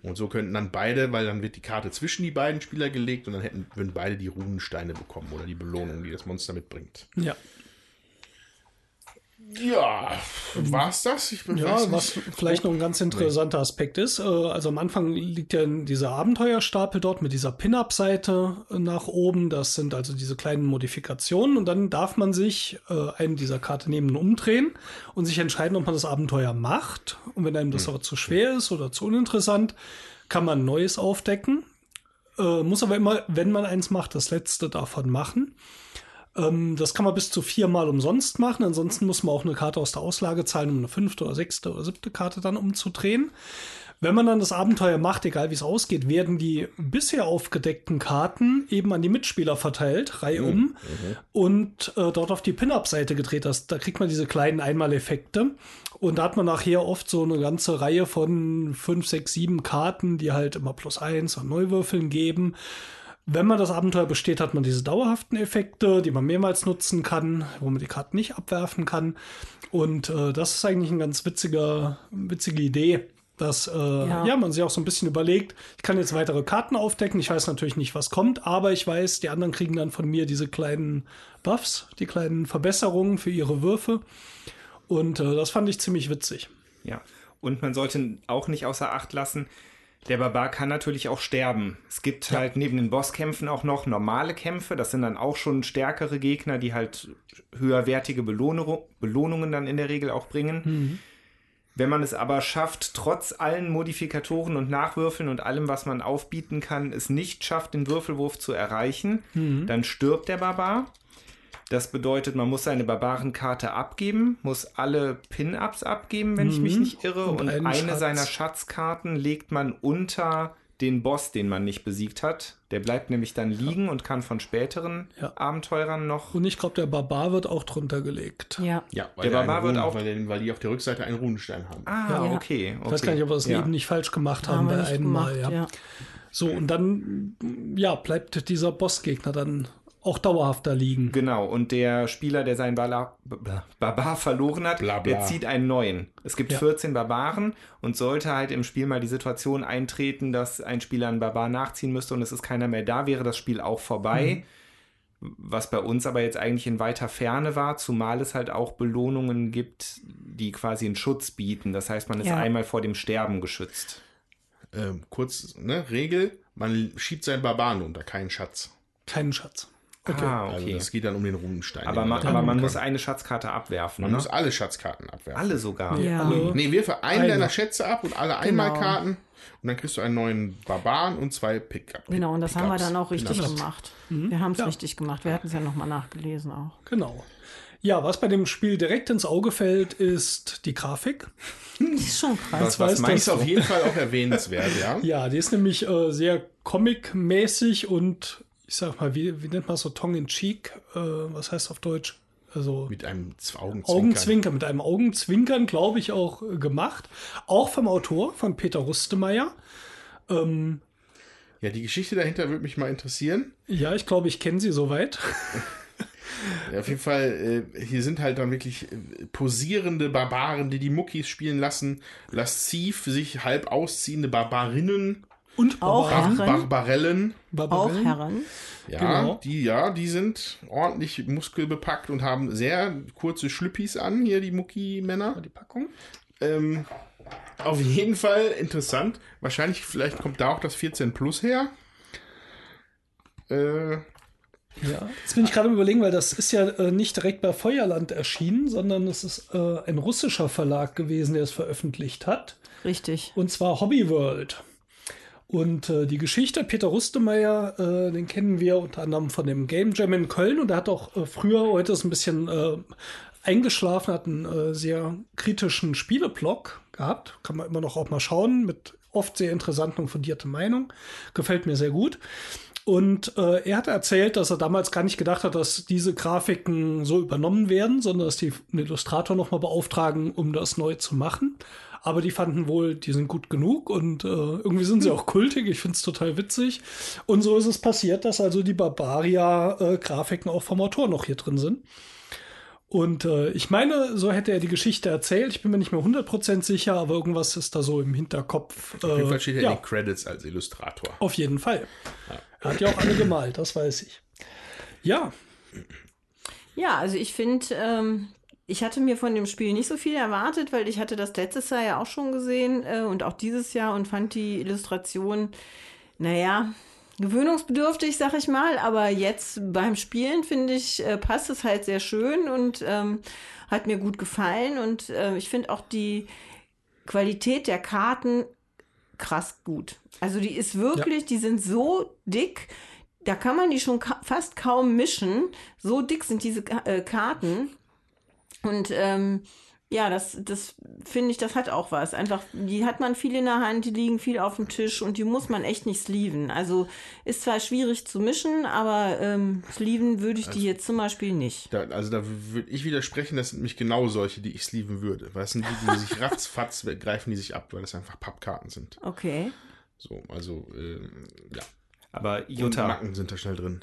Und so könnten dann beide, weil dann wird die Karte zwischen die beiden Spieler gelegt und dann hätten, würden beide die Runensteine bekommen oder die Belohnung, die das Monster mitbringt. Ja. Ja, war's das? Ich bin Ja, was vielleicht noch ein ganz interessanter Aspekt ist, äh, also am Anfang liegt ja dieser Abenteuerstapel dort mit dieser Pin-Up-Seite nach oben. Das sind also diese kleinen Modifikationen und dann darf man sich äh, einen dieser Karte nehmen und umdrehen und sich entscheiden, ob man das Abenteuer macht. Und wenn einem das aber zu schwer ist oder zu uninteressant, kann man Neues aufdecken. Äh, muss aber immer, wenn man eins macht, das letzte davon machen. Ähm, das kann man bis zu viermal umsonst machen. Ansonsten muss man auch eine Karte aus der Auslage zahlen, um eine fünfte oder sechste oder siebte Karte dann umzudrehen. Wenn man dann das Abenteuer macht, egal wie es ausgeht, werden die bisher aufgedeckten Karten eben an die Mitspieler verteilt, Reihe um, und äh, dort auf die Pin-Up-Seite gedreht. Das, da kriegt man diese kleinen Einmaleffekte. Und da hat man nachher oft so eine ganze Reihe von fünf, sechs, sieben Karten, die halt immer plus eins und Neuwürfeln geben. Wenn man das Abenteuer besteht, hat man diese dauerhaften Effekte, die man mehrmals nutzen kann, wo man die Karten nicht abwerfen kann. Und äh, das ist eigentlich eine ganz witziger, witzige Idee, dass äh, ja. man sich auch so ein bisschen überlegt, ich kann jetzt weitere Karten aufdecken. Ich weiß natürlich nicht, was kommt, aber ich weiß, die anderen kriegen dann von mir diese kleinen Buffs, die kleinen Verbesserungen für ihre Würfe. Und äh, das fand ich ziemlich witzig. Ja. Und man sollte auch nicht außer Acht lassen, der Barbar kann natürlich auch sterben. Es gibt halt neben den Bosskämpfen auch noch normale Kämpfe. Das sind dann auch schon stärkere Gegner, die halt höherwertige Belohnung, Belohnungen dann in der Regel auch bringen. Wenn man es aber schafft, trotz allen Modifikatoren und Nachwürfeln und allem, was man aufbieten kann, es nicht schafft, den Würfelwurf zu erreichen, dann stirbt der Barbar. Das bedeutet, man muss seine Barbarenkarte abgeben, muss alle Pin-Ups abgeben, wenn ich mich nicht irre. Und Und, eine Schatz. seiner Schatzkarten legt man unter den Boss, den man nicht besiegt hat. Der bleibt nämlich dann liegen und kann von späteren Ja. Abenteurern noch. Und ich glaube, der Barbar wird auch drunter gelegt. Ja. Ja, weil, Der der Barbar wird auch- weil, weil die auf der Rückseite einen Runenstein haben. Ah, Ja. okay, okay. Ich weiß gar nicht, ob wir das ja. eben nicht falsch gemacht haben Haben bei einem gemacht, Mal. Ja. ja. So, und dann ja, bleibt dieser Bossgegner dann auch dauerhaft da liegen. Genau, und der Spieler, der seinen Bala, Barbar verloren hat, Bla, bla. der zieht einen neuen. Es gibt Ja. 14 Barbaren und sollte halt im Spiel mal die Situation eintreten, dass ein Spieler einen Barbar nachziehen müsste und es ist keiner mehr da, wäre das Spiel auch vorbei. Was bei uns aber jetzt eigentlich in weiter Ferne war, zumal es halt auch Belohnungen gibt, die quasi einen Schutz bieten. Das heißt, man ist Ja. einmal vor dem Sterben geschützt. Ähm, kurz, ne, Regel, man schiebt seinen Barbaren unter, keinen Schatz. Keinen Schatz. Ah, Also okay. das geht dann um den Runenstein. aber man, aber man muss eine Schatzkarte abwerfen. man ne? muss alle Schatzkarten abwerfen. alle sogar. Nee, Ja. alle- Nee, wirfe einen Eine. deiner Schätze ab und alle Genau. Einmalkarten und dann kriegst du einen neuen Barbaren und zwei Pickup. Genau, und das haben wir dann auch richtig Pickups. gemacht. Wir haben es Ja. richtig gemacht. Wir hatten es ja nochmal nachgelesen auch. Genau. Ja, was bei dem Spiel direkt ins Auge fällt, ist die Grafik. Das ist schon krass. Was, weiß was Ist auf jeden Fall auch erwähnenswert, ja. Ja, die ist nämlich äh, sehr comic-mäßig und ich sag mal, wie, wie nennt man so tongue-in-cheek? Äh, was heißt auf Deutsch? Also Mit einem Augenzwinkern. Augenzwinkern, mit einem Augenzwinkern, glaube ich, auch äh, gemacht. Auch vom Autor, von Peter Rustemeyer. Ähm, Ja, die Geschichte dahinter würde mich mal interessieren. ja, ich glaube, ich kenne sie soweit. Ja, auf jeden Fall, äh, hier sind halt dann wirklich äh, posierende Barbaren, die die Muckis spielen lassen, lasziv sich halb ausziehende Barbarinnen, Und Auch Barbaren. Herren. Barbarellen. Auch Barbarellen. Herren. Ja, Genau. die, ja, die sind ordentlich muskelbepackt und haben sehr kurze Schlüppis an, hier die Mucki-Männer. Die Packung. Ähm, auf jeden Fall interessant. Wahrscheinlich, vielleicht kommt da auch das 14 Plus her. Äh, Ja, jetzt bin ich gerade am überlegen, weil das ist ja äh, nicht direkt bei Feuerland erschienen, sondern es ist äh, ein russischer Verlag gewesen, der es veröffentlicht hat. Richtig. Und zwar Hobby World. Und äh, die Geschichte, Peter Rustemeyer, äh, den kennen wir unter anderem von dem Game Jam in Köln und er hat auch äh, früher, heute ist ein bisschen äh, eingeschlafen, hat einen äh, sehr kritischen Spieleblog gehabt. Kann man immer noch auch mal schauen, mit oft sehr interessanten und fundierten Meinungen. Gefällt mir sehr gut. Und äh, er hat erzählt, dass er damals gar nicht gedacht hat, dass diese Grafiken so übernommen werden, sondern dass die einen Illustrator nochmal beauftragen, um das neu zu machen. Aber die fanden wohl, die sind gut genug und äh, irgendwie sind sie auch kultig. Ich finde es total witzig. Und so ist es passiert, dass also die Barbaria-Grafiken auch vom Autor noch hier drin sind. Und äh, ich meine, so hätte er die Geschichte erzählt. Ich bin mir nicht mehr 100% sicher, aber irgendwas ist da so im Hinterkopf. Auf jeden Äh, Fall steht er ja, in den Credits als Illustrator. auf jeden Fall. Er hat ja auch alle gemalt, das weiß ich. Ja, Ja, also ich finde, ähm, ich hatte mir von dem Spiel nicht so viel erwartet, weil ich hatte das letztes Jahr ja auch schon gesehen äh, und auch dieses Jahr und fand die Illustration, naja, gewöhnungsbedürftig, sag ich mal. Aber jetzt beim Spielen, finde ich, äh, passt es halt sehr schön und ähm, hat mir gut gefallen. Und äh, ich finde auch die Qualität der Karten krass gut. Also die ist wirklich, die sind so dick, da kann man die schon ka fast kaum mischen. So dick sind diese Ka- äh, Karten. Und ähm, ja, das, das finde ich, das hat auch was. Einfach, die hat man viel in der Hand, die liegen viel auf dem Tisch und die muss man echt nicht sleeven. Also ist zwar schwierig zu mischen, aber ähm, sleeven würde ich die jetzt zum Beispiel nicht. Da, also da würde ich widersprechen, das sind nämlich genau solche, die ich sleeven würde. Weil das sind die, die sich ratzfatz greifen die sich ab, weil das einfach Pappkarten sind. Okay. So, also, ähm, ja. Aber Und Jutta, Macken sind da schnell drin.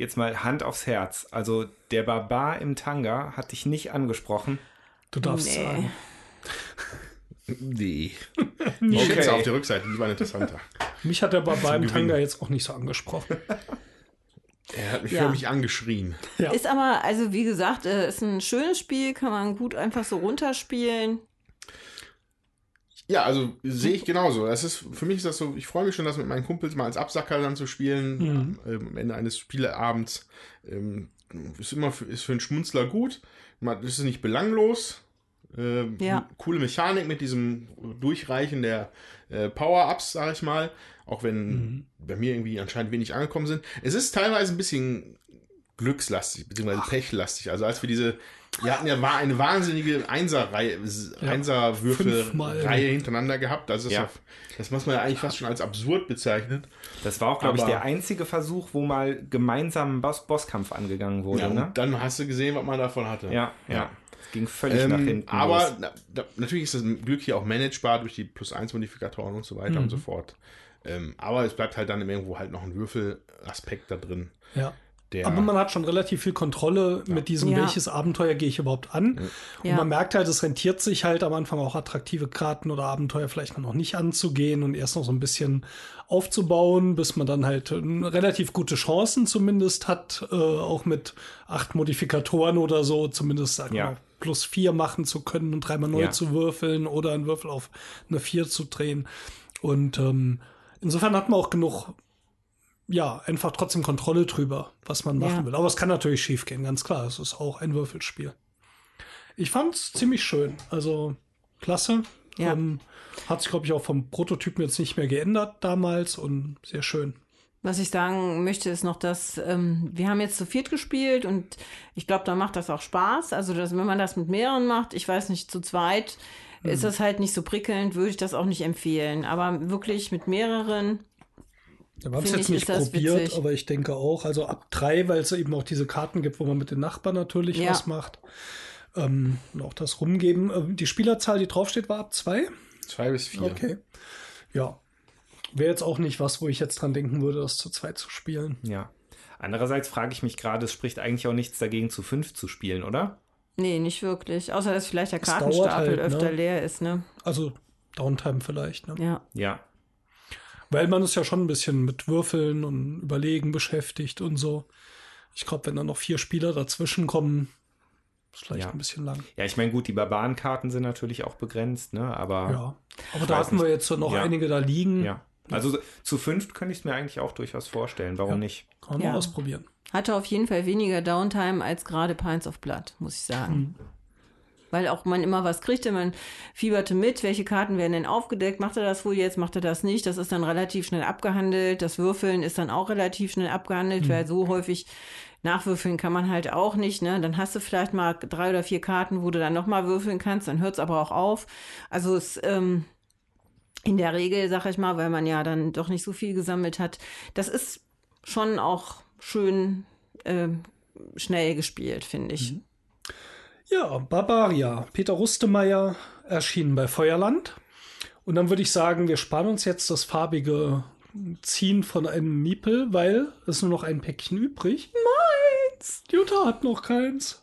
Jetzt mal Hand aufs Herz. Also der Barbar im Tanga hat dich nicht angesprochen. du darfst Nee. sagen. Nee. Die Schätze auf der Rückseite, die waren interessanter. Mich hat er bei beim Gewinnen. Tanga jetzt auch nicht so angesprochen. Er hat mich Ja. förmlich angeschrien. Ja. Ist aber, also wie gesagt, äh, ist ein schönes Spiel, kann man gut einfach so runterspielen. Ja, also sehe ich genauso. Das ist, für mich ist das so, ich freue mich schon, das mit meinen Kumpels mal als Absacker dann zu spielen, ähm, am Ende eines Spieleabends. Ähm, ist immer für, ist für einen Schmunzler gut. Man, das ist nicht belanglos. Ähm, Ja. Coole Mechanik mit diesem Durchreichen der äh, Power-Ups, sage ich mal. Auch wenn bei mir irgendwie anscheinend wenig angekommen sind. Es ist teilweise ein bisschen glückslastig, beziehungsweise pechlastig. Also als wir diese, wir hatten ja war eine wahnsinnige Einser-Reihe, Fünfmal. Einser-Würfel-Reihe hintereinander gehabt. Also das, Ja. ja. das muss man ja eigentlich fast schon als absurd bezeichnen. Das war auch, glaube ich, der einzige Versuch, wo mal gemeinsam ein Boss Bosskampf angegangen wurde. Ja, und ne? dann hast du gesehen, was man davon hatte. ja, ja. Es ging völlig nach Ähm, hinten. aber los. na, da, natürlich ist das Glück hier auch managebar durch die Plus-1-Modifikatoren und so weiter Mhm. und so fort. Ähm, aber es bleibt halt dann irgendwo halt noch ein Würfelaspekt da drin. Ja. Der, Aber man hat schon relativ viel Kontrolle mit diesem, Ja. welches Abenteuer gehe ich überhaupt an. Und Ja. man merkt halt, es rentiert sich halt am Anfang auch attraktive Karten oder Abenteuer vielleicht noch nicht anzugehen und erst noch so ein bisschen aufzubauen, bis man dann halt äh, relativ gute Chancen zumindest hat, äh, auch mit acht Modifikatoren oder so, zumindest sagen Ja. wir mal, plus vier machen zu können und dreimal neu Ja. zu würfeln oder einen Würfel auf eine vier zu drehen. Und ähm, insofern hat man auch genug ja, einfach trotzdem Kontrolle drüber, was man machen Ja. will. Aber es kann natürlich schief gehen, ganz klar. Es ist auch ein Würfelspiel. Ich fand es ziemlich schön. Also klasse. Ja. Ähm, hat sich, glaube ich, auch vom Prototypen jetzt nicht mehr geändert damals und sehr schön. Was ich sagen möchte, ist noch, dass ähm, wir haben jetzt zu viert gespielt und ich glaube, da macht das auch Spaß. Also, dass, wenn man das mit mehreren macht, ich weiß nicht, zu zweit ist das halt nicht so prickelnd, würde ich das auch nicht empfehlen. Aber wirklich mit mehreren, Wir haben es jetzt ich, nicht probiert, witzig. aber ich denke auch, also ab drei, weil es eben auch diese Karten gibt, wo man mit den Nachbarn natürlich Ja. was macht. Ähm, und auch das Rumgeben. Ähm, die Spielerzahl, die draufsteht, war ab zwei. zwei bis vier. Okay. Ja. Wäre jetzt auch nicht was, wo ich jetzt dran denken würde, das zu zweit zu spielen. Ja. Andererseits frage ich mich gerade, es spricht eigentlich auch nichts dagegen, zu fünf zu spielen, oder? nee, nicht wirklich. Außer, dass vielleicht der Kartenstapel halt, ne? öfter leer ist, ne? Also Downtime vielleicht. Ne? Ja. Ja. Weil man ist ja schon ein bisschen mit Würfeln und Überlegen beschäftigt und so. Ich glaube, wenn dann noch vier Spieler dazwischen kommen, ist vielleicht Ja. ein bisschen lang. Ja, ich meine, gut, die Barbarenkarten sind natürlich auch begrenzt, ne? Aber Ja. Aber da hatten wir nicht. jetzt so noch Ja. einige da liegen. ja. Also zu fünft könnte ich es mir eigentlich auch durchaus vorstellen. Warum Ja. nicht? Kann man Ja. mal ausprobieren. Hatte auf jeden Fall weniger Downtime als gerade Pines of Blood, muss ich sagen. Weil auch man immer was kriegte, man fieberte mit, welche Karten werden denn aufgedeckt, macht er das wohl jetzt, macht er das nicht, das ist dann relativ schnell abgehandelt, das Würfeln ist dann auch relativ schnell abgehandelt, weil so häufig nachwürfeln kann man halt auch nicht, ne? Dann hast du vielleicht mal drei oder vier Karten, wo du dann nochmal würfeln kannst, dann hört es aber auch auf. Also es, ähm, in der Regel, sag ich mal, weil man ja dann doch nicht so viel gesammelt hat, das ist schon auch schön ähm, schnell gespielt, finde ich. Ja, Barbaria. Peter Rustemeyer erschienen bei Feuerland. Und dann würde ich sagen, wir sparen uns jetzt das farbige Ziehen von einem Miepel, weil es nur noch ein Päckchen übrig. Meins! Jutta hat noch keins.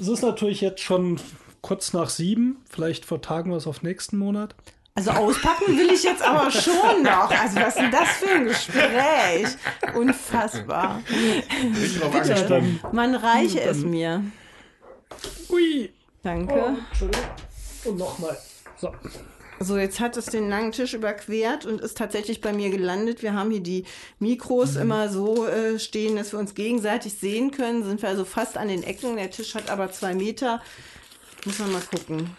Es ist natürlich jetzt schon kurz nach sieben. Vielleicht vertagen wir es auf nächsten Monat. Also auspacken will ich jetzt aber schon noch. Also was ist denn das für ein Gespräch? Unfassbar. Nicht drauf Bitte, man reiche es mir. Ui! Danke. Oh. Und nochmal. So. So, jetzt hat es den langen Tisch überquert und ist tatsächlich bei mir gelandet. Wir haben hier die Mikros immer so äh, stehen, dass wir uns gegenseitig sehen können. Sind wir also fast an den Ecken. Der Tisch hat aber zwei Meter. Muss man mal gucken.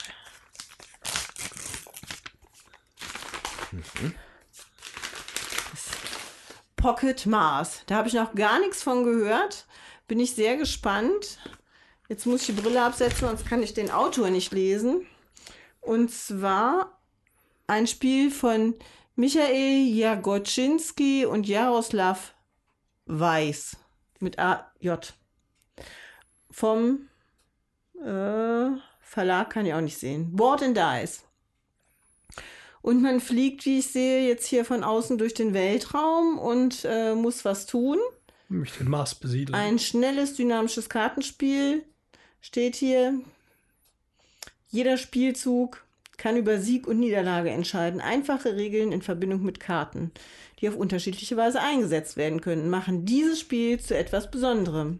Pocket Mars. Da habe ich noch gar nichts von gehört. Bin ich sehr gespannt. Jetzt muss ich die Brille absetzen, sonst kann ich den Autor nicht lesen. Und zwar ein Spiel von Michael Jagoczynski und Jaroslav Weiß mit AJ. Vom äh, Verlag kann ich auch nicht sehen. Board and Dice. Und man fliegt, wie ich sehe, jetzt hier von außen durch den Weltraum und äh, muss was tun. Nämlich den Mars besiedeln. Ein schnelles, dynamisches Kartenspiel steht hier. Jeder Spielzug kann über Sieg und Niederlage entscheiden. Einfache Regeln in Verbindung mit Karten, die auf unterschiedliche Weise eingesetzt werden können, machen dieses Spiel zu etwas Besonderem.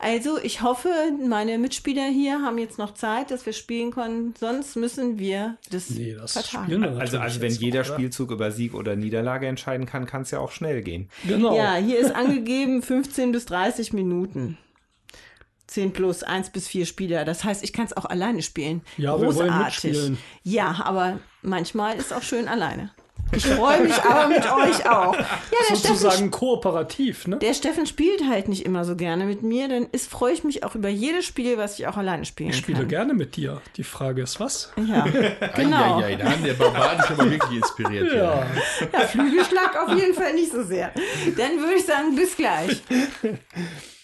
Also, ich hoffe, meine Mitspieler hier haben jetzt noch Zeit, dass wir spielen können. Sonst müssen wir das nee, das vertagen. Also, also wenn jeder oder? Spielzug über Sieg oder Niederlage entscheiden kann, kann es ja auch schnell gehen. Genau. Ja, hier ist angegeben 15 bis 30 Minuten. 10 plus 1 bis 4 Spieler. Das heißt, ich kann es auch alleine spielen. Ja, Großartig. mitspielen. Ja, aber manchmal ist auch schön alleine. Ich freue mich aber mit euch auch. Ja, der Steffen, Sozusagen kooperativ, ne? der Steffen spielt halt nicht immer so gerne mit mir, dann ist, freue ich mich auch über jedes Spiel, was ich auch alleine spielen Ich spiele kann. gerne mit dir. Die Frage ist, was? Ja, genau. Eieiei, da haben der Barbar dich aber wirklich inspiriert. Ja. Ja, Flügelschlag auf jeden Fall nicht so sehr. Dann würde ich sagen, bis gleich.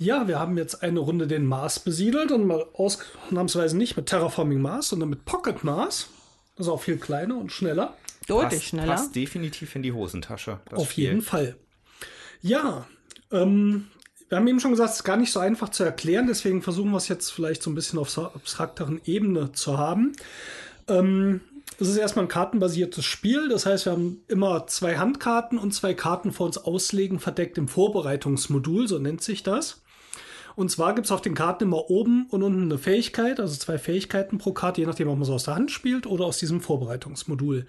Ja, wir haben jetzt eine Runde den Mars besiedelt und mal ausnahmsweise nicht mit Terraforming Mars, sondern mit Pocket Mars. Das ist auch viel kleiner und schneller. Deutlich passt, schneller. Passt definitiv in die Hosentasche. Das Auf Spiel. jeden Fall. Ja, ähm, wir haben eben schon gesagt, es ist gar nicht so einfach zu erklären, deswegen versuchen wir es jetzt vielleicht so ein bisschen auf so abstrakteren Ebene zu haben. Ähm, es ist erstmal ein kartenbasiertes Spiel, das heißt, wir haben immer zwei Handkarten und zwei Karten vor uns auslegen, verdeckt im Vorbereitungsmodul, so nennt sich das. Und zwar gibt es auf den Karten immer oben und unten eine Fähigkeit, also zwei Fähigkeiten pro Karte, je nachdem, ob man so aus der Hand spielt oder aus diesem Vorbereitungsmodul.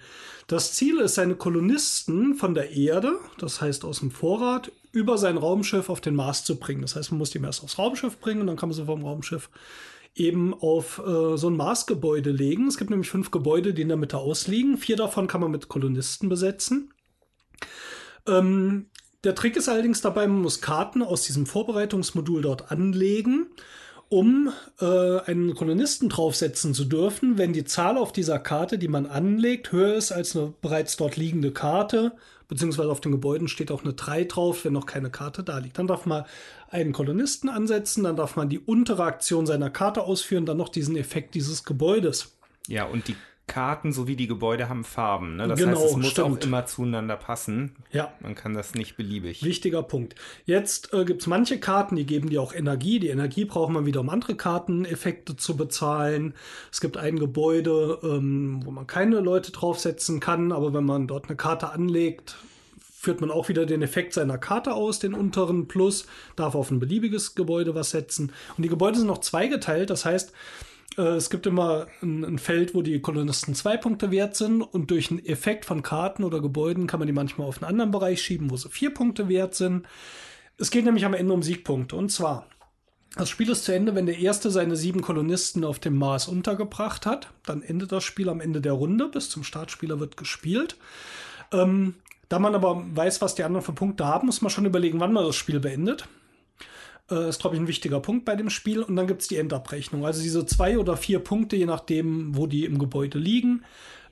Das Ziel ist, seine Kolonisten von der Erde, das heißt aus dem Vorrat, über sein Raumschiff auf den Mars zu bringen. Das heißt, man muss die erst aufs Raumschiff bringen und dann kann man sie vom Raumschiff eben auf äh, so ein Marsgebäude legen. Es gibt nämlich fünf Gebäude, die in der Mitte ausliegen. Vier davon kann man mit Kolonisten besetzen. Ähm, der Trick ist allerdings dabei, man muss Karten aus diesem Vorbereitungsmodul dort anlegen, um äh, einen Kolonisten draufsetzen zu dürfen, wenn die Zahl auf dieser Karte, die man anlegt, höher ist als eine bereits dort liegende Karte, beziehungsweise auf den Gebäuden steht auch eine 3 drauf, wenn noch keine Karte da liegt. Dann darf man einen Kolonisten ansetzen, dann darf man die untere Aktion seiner Karte ausführen, dann noch diesen Effekt dieses Gebäudes. Ja, und die Karten sowie die Gebäude haben Farben. Ne? Das Genau, heißt, es muss stimmt. auch immer zueinander passen. Ja. Man kann das nicht beliebig. Wichtiger Punkt. Jetzt äh, gibt es manche Karten, die geben dir auch Energie. Die Energie braucht man wieder, um andere Karteneffekte zu bezahlen. Es gibt ein Gebäude, ähm, wo man keine Leute draufsetzen kann, aber wenn man dort eine Karte anlegt, führt man auch wieder den Effekt seiner Karte aus, den unteren Plus, darf auf ein beliebiges Gebäude was setzen. Und die Gebäude sind noch zweigeteilt, das heißt, es gibt immer ein, ein Feld, wo die Kolonisten zwei Punkte wert sind und durch einen Effekt von Karten oder Gebäuden kann man die manchmal auf einen anderen Bereich schieben, wo sie vier Punkte wert sind. Es geht nämlich am Ende um Siegpunkte und zwar das Spiel ist zu Ende, wenn der Erste seine sieben Kolonisten auf dem Mars untergebracht hat. Dann endet das Spiel am Ende der Runde. Bis zum Startspieler wird gespielt. Ähm, da man aber weiß, was die anderen für Punkte haben, muss man schon überlegen, wann man das Spiel beendet. Äh, ist, glaube ich, ein wichtiger Punkt bei dem Spiel. Und dann gibt es die Endabrechnung. Also diese zwei oder vier Punkte, je nachdem, wo die im Gebäude liegen.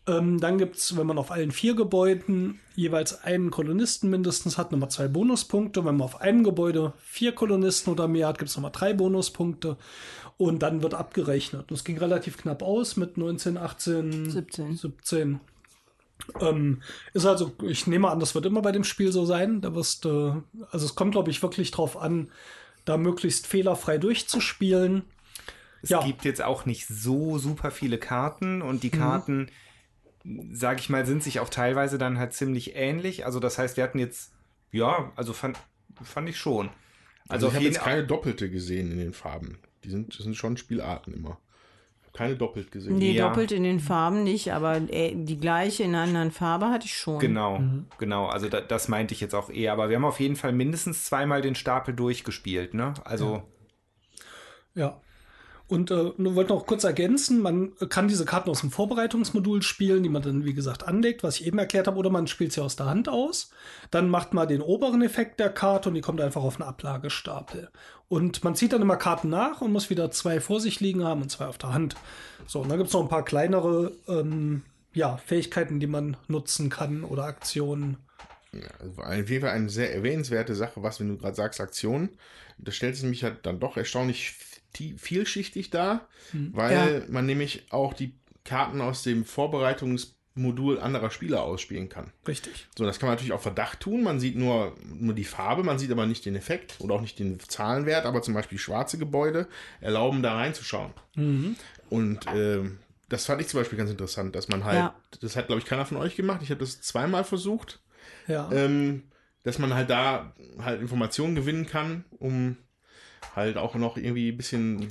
Ähm, dann gibt es, wenn man auf allen vier Gebäuden jeweils einen Kolonisten mindestens hat, nochmal zwei Bonuspunkte. Wenn man auf einem Gebäude vier Kolonisten oder mehr hat, gibt es nochmal drei Bonuspunkte. Und dann wird abgerechnet. Das ging relativ knapp aus mit 19, 18, 17. 17. Ähm, ist also, ich nehme an, das wird immer bei dem Spiel so sein. Da wirst, äh, also es kommt, glaube ich, wirklich drauf an, da möglichst fehlerfrei durchzuspielen. Es Ja. gibt jetzt auch nicht so super viele Karten und die Karten, sag ich mal, sind sich auch teilweise dann halt ziemlich ähnlich. Also das heißt, wir hatten jetzt, ja, also fand, fand ich schon. Also, ich auf habe jetzt keine Doppelte gesehen in den Farben. Die sind, das sind schon Spielarten immer. Keine doppelt gesehen. Nee, Ja. doppelt in den Farben nicht, aber äh, die gleiche in einer anderen Farbe hatte ich schon. Genau, genau. Also da, das meinte ich jetzt auch eher. Aber wir haben auf jeden Fall mindestens zweimal den Stapel durchgespielt, ne? Also Ja. Und äh, wollte noch kurz ergänzen, man kann diese Karten aus dem Vorbereitungsmodul spielen, die man dann, wie gesagt, anlegt, was ich eben erklärt habe, oder man spielt sie aus der Hand aus. Dann macht man den oberen Effekt der Karte und die kommt einfach auf einen Ablagestapel. Und man zieht dann immer Karten nach und muss wieder zwei vor sich liegen haben und zwei auf der Hand. So, und dann gibt es noch ein paar kleinere ähm, ja, Fähigkeiten, die man nutzen kann oder Aktionen. Also auf jeden Fall eine sehr erwähnenswerte Sache, was, wenn du gerade sagst, Aktion. Das stellt sich nämlich halt dann doch erstaunlich tie- vielschichtig dar, weil man nämlich auch die Karten aus dem Vorbereitungsmodul anderer Spieler ausspielen kann. Richtig. So, das kann man natürlich auf Verdacht tun. Man sieht nur, nur die Farbe, man sieht aber nicht den Effekt oder auch nicht den Zahlenwert, aber zum Beispiel schwarze Gebäude erlauben, da reinzuschauen. Und ähm, das fand ich zum Beispiel ganz interessant, dass man halt, Ja. das hat, glaube ich, keiner von euch gemacht. Ich habe das zweimal versucht Ja. ähm, dass man halt da halt Informationen gewinnen kann, um halt auch noch irgendwie ein bisschen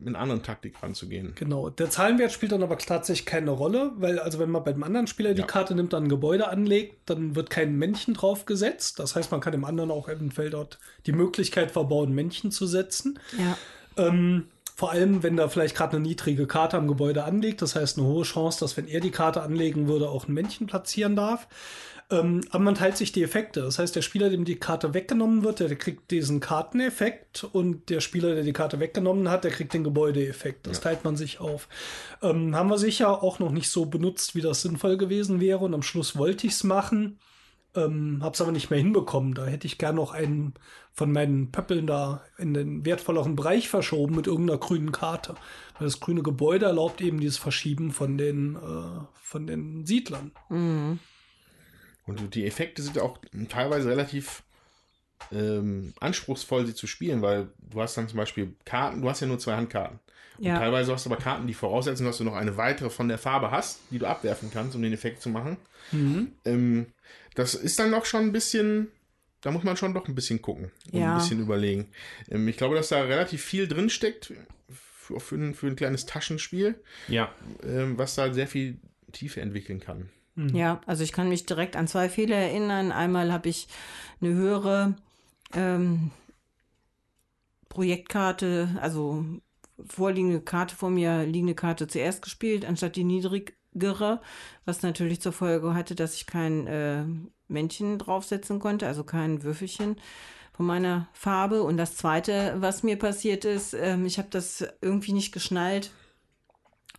mit einer anderen Taktik ranzugehen. Genau. Der Zahlenwert spielt dann aber tatsächlich keine Rolle, weil also wenn man bei dem anderen Spieler die Ja. Karte nimmt, dann ein Gebäude anlegt, dann wird kein Männchen drauf gesetzt. Das heißt, man kann dem anderen auch eventuell dort die Möglichkeit verbauen, Männchen zu setzen. Ja. Ähm, vor allem, wenn da vielleicht gerade eine niedrige Karte am Gebäude anliegt. Das heißt, eine hohe Chance, dass wenn er die Karte anlegen würde, auch ein Männchen platzieren darf. Ähm, aber man teilt sich die Effekte. Das heißt, der Spieler, dem die Karte weggenommen wird, der, der kriegt diesen Karteneffekt und der Spieler, der die Karte weggenommen hat, der kriegt den Gebäudeeffekt. Das teilt man sich auf. Ähm, haben wir sicher auch noch nicht so benutzt, wie das sinnvoll gewesen wäre. Und am Schluss wollte ich es machen. Ähm, hab's aber nicht mehr hinbekommen. Da hätte ich gern noch einen von meinen Pöppeln da in den wertvolleren Bereich verschoben mit irgendeiner grünen Karte. Weil das grüne Gebäude erlaubt eben dieses Verschieben von den, äh, von den Siedlern. Und die Effekte sind auch teilweise relativ ähm, anspruchsvoll, sie zu spielen, weil du hast dann zum Beispiel Karten, du hast ja nur zwei Handkarten. Ja. Und teilweise hast du aber Karten, die voraussetzen, dass du noch eine weitere von der Farbe hast, die du abwerfen kannst, um den Effekt zu machen. Ähm, das ist dann auch schon ein bisschen, da muss man schon doch ein bisschen gucken und Ja. ein bisschen überlegen. Ähm, ich glaube, dass da relativ viel drin steckt für, für, ein, für ein kleines Taschenspiel, ja. ähm, was da sehr viel Tiefe entwickeln kann. Ja, also ich kann mich direkt an zwei Fehler erinnern. Einmal habe ich eine höhere ähm, Projektkarte, also vorliegende Karte vor mir liegende Karte zuerst gespielt, anstatt die niedrigere, was natürlich zur Folge hatte, dass ich kein äh, Männchen draufsetzen konnte, also kein Würfelchen von meiner Farbe. Und das Zweite, was mir passiert ist, ähm, ich habe das irgendwie nicht geschnallt,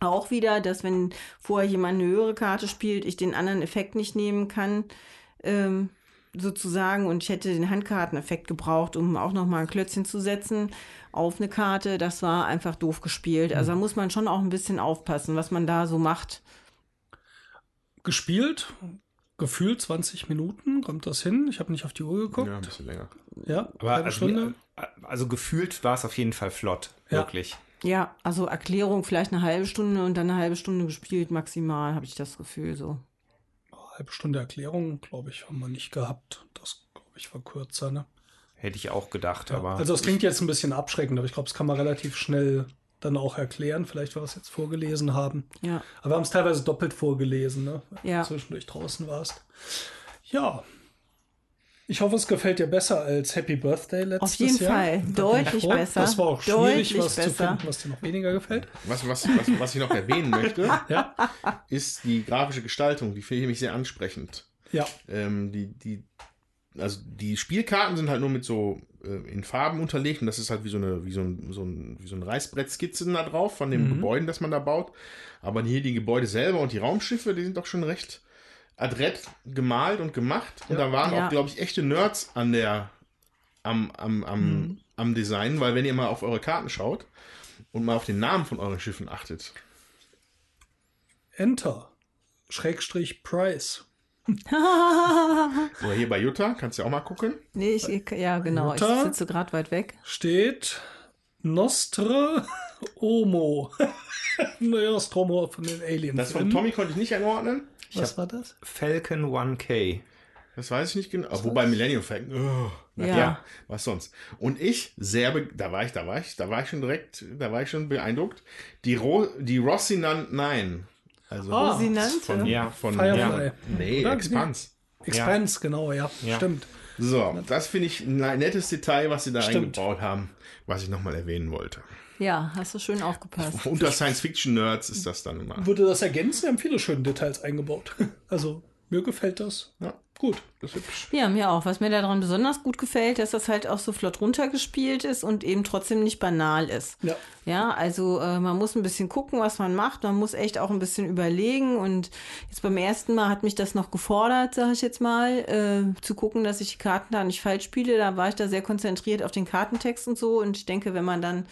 auch wieder, dass wenn vorher jemand eine höhere Karte spielt, ich den anderen Effekt nicht nehmen kann, ähm, sozusagen. Und ich hätte den Handkarteneffekt gebraucht, um auch nochmal ein Klötzchen zu setzen auf eine Karte. Das war einfach doof gespielt. Also da muss man schon auch ein bisschen aufpassen, was man da so macht. Gespielt, gefühlt 20 Minuten, kommt das hin? Ich habe nicht auf die Uhr geguckt. Ja, ein bisschen länger. Ja, Aber halbe also, Stunde. also gefühlt war es auf jeden Fall flott. Ja. Wirklich. Ja, also Erklärung vielleicht eine halbe Stunde und dann eine halbe Stunde gespielt maximal, habe ich das Gefühl so. halbe Stunde Erklärung, glaube ich, haben wir nicht gehabt. Das, glaube ich, war kürzer, ne? Hätte ich auch gedacht, aber. Also es klingt jetzt ein bisschen abschreckend, aber ich glaube, das kann man relativ schnell dann auch erklären, vielleicht, weil wir es jetzt vorgelesen haben. Ja. Aber wir haben es teilweise doppelt vorgelesen, ne? Weil Ja. du zwischendurch draußen warst. Ja. Ich hoffe, es gefällt dir besser als Happy Birthday letztes Auf jeden Jahr. Fall. Deutlich froh. besser. Das war auch schwierig, Deutlich was zu besser. finden, was dir noch weniger gefällt. Was, was, was, was ich noch erwähnen möchte, Ja. ist die grafische Gestaltung. Die finde ich nämlich sehr ansprechend. Ja. Ähm, die, die also die Spielkarten sind halt nur mit so äh, in Farben unterlegt und das ist halt wie so eine, wie so ein, so ein, wie so ein Reißbrettskizze da drauf von den Gebäuden, das man da baut. Aber hier die Gebäude selber und die Raumschiffe, die sind doch schon recht adrett gemalt und gemacht. Und da waren Ja. auch, glaube ich, echte Nerds an der, am, am, am, am Design, weil wenn ihr mal auf eure Karten schaut und mal auf den Namen von euren Schiffen achtet, Enter. Schrägstrich Price. oder hier bei Jutta, kannst du ja auch mal gucken. Nee, ich, ja, genau. Ich Jutta? sitze gerade weit weg. Steht Nostre Omo. Nostromo von den Aliens. Das von Tommy konnte ich nicht einordnen. Was war das? Falcon 1K. Das weiß ich nicht genau. Aber wobei Millennium Falcon. Oh, na Ja. klar, was sonst? Und ich sehr, be- da war ich, da war ich, da war ich schon direkt, da war ich schon beeindruckt. Die Ro die Rocinant 9. Also Ah, Rosinante. von, Ja. von Firefly. Ja, nee, Oder? Expans. Expanse, genau, ja. Ja. Stimmt. So, das finde ich ein nettes Detail, was sie da Stimmt. eingebaut haben, was ich nochmal erwähnen wollte. Ja, hast du schön aufgepasst. Unter Science-Fiction-Nerds ist das dann immer. Würde das ergänzen, wir haben viele schöne Details eingebaut. Also, mir gefällt das. Ja, Gut. das ist hübsch. Ja, mir auch. Was mir daran besonders gut gefällt, dass das halt auch so flott runtergespielt ist und eben trotzdem nicht banal ist. Ja. Ja, also äh, man muss ein bisschen gucken, was man macht. Man muss echt auch ein bisschen überlegen. Und jetzt beim ersten Mal hat mich das noch gefordert, sage ich jetzt mal, äh, zu gucken, dass ich die Karten da nicht falsch spiele. Da war ich da sehr konzentriert auf den Kartentext und so. Und ich denke, wenn man dann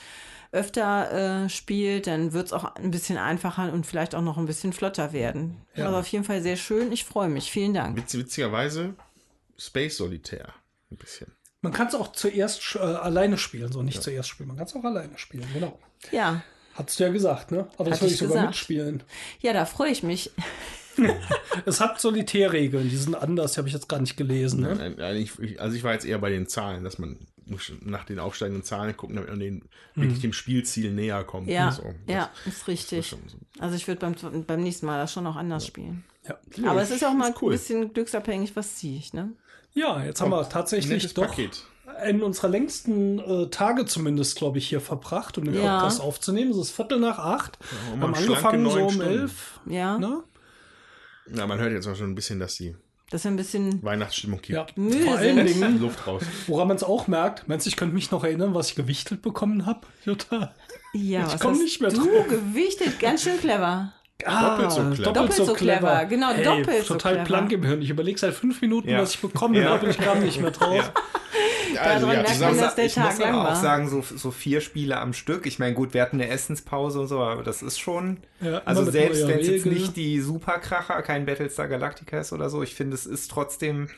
öfter äh, spielt, dann wird es auch ein bisschen einfacher und vielleicht auch noch ein bisschen flotter werden. Ja. Also auf jeden Fall sehr schön. Ich freue mich. Vielen Dank. Witz, witzigerweise Space Solitär. Ein bisschen. Man kann es auch zuerst äh, alleine spielen, so nicht zuerst spielen. Man kann es auch alleine spielen, genau. Ja, Hattest du ja gesagt, ne? Aber das würde ich ich sogar gesagt. mitspielen. ja, da freue ich mich. Es hat Solitärregeln, die sind anders, die habe ich jetzt gar nicht gelesen. Ne? Nein, nein, ich, also ich war jetzt eher bei den Zahlen, dass man nach den aufsteigenden Zahlen gucken, damit man den, wirklich dem Spielziel näher kommt. Ja, So, das- ja, ist das richtig. ist schon so. Also ich würde beim, beim nächsten Mal das schon noch anders spielen. Ja. Aber es ist auch mal ist cool. ein bisschen glücksabhängig, was ziehe ich, ne? ja, jetzt haben wir tatsächlich doch Paket. einen unserer längsten äh, Tage zumindest, glaube ich, hier verbracht, um den Ja. Podcast aufzunehmen. Es ist Viertel nach acht. um haben mal schlanke angefangen so neun um Stunden. elf. Ja, Ne? Ja, man hört jetzt auch schon ein bisschen, dass die dass wir ein bisschen Weihnachtsstimmung Ja. gibt. Müde Vor allen. Dingen, Luft raus. woran man es auch merkt, meinst du, ich könnte mich noch erinnern, was ich gewichtelt bekommen habe, Jutta? Ja, Ich was komm hast nicht mehr du drauf. gewichtet? Ganz schön clever. Doppelt so clever. Doppelt so clever, genau, hey, doppelt so total clever. blank im Hirn. Ich überlege seit fünf Minuten, Ja. was ich bekommen Ja. habe und ich kam nicht mehr drauf. Also, Daran ja, merkt zusammen, man, dass der ich Tag muss lang aber auch war. sagen, so, so vier Spiele am Stück. Ich meine, gut, wir hatten eine Essenspause und so, aber das ist schon. Ja, also selbst wenn es jetzt nicht die Superkracher, kein Battlestar Galactica ist oder so, ich finde, es ist trotzdem,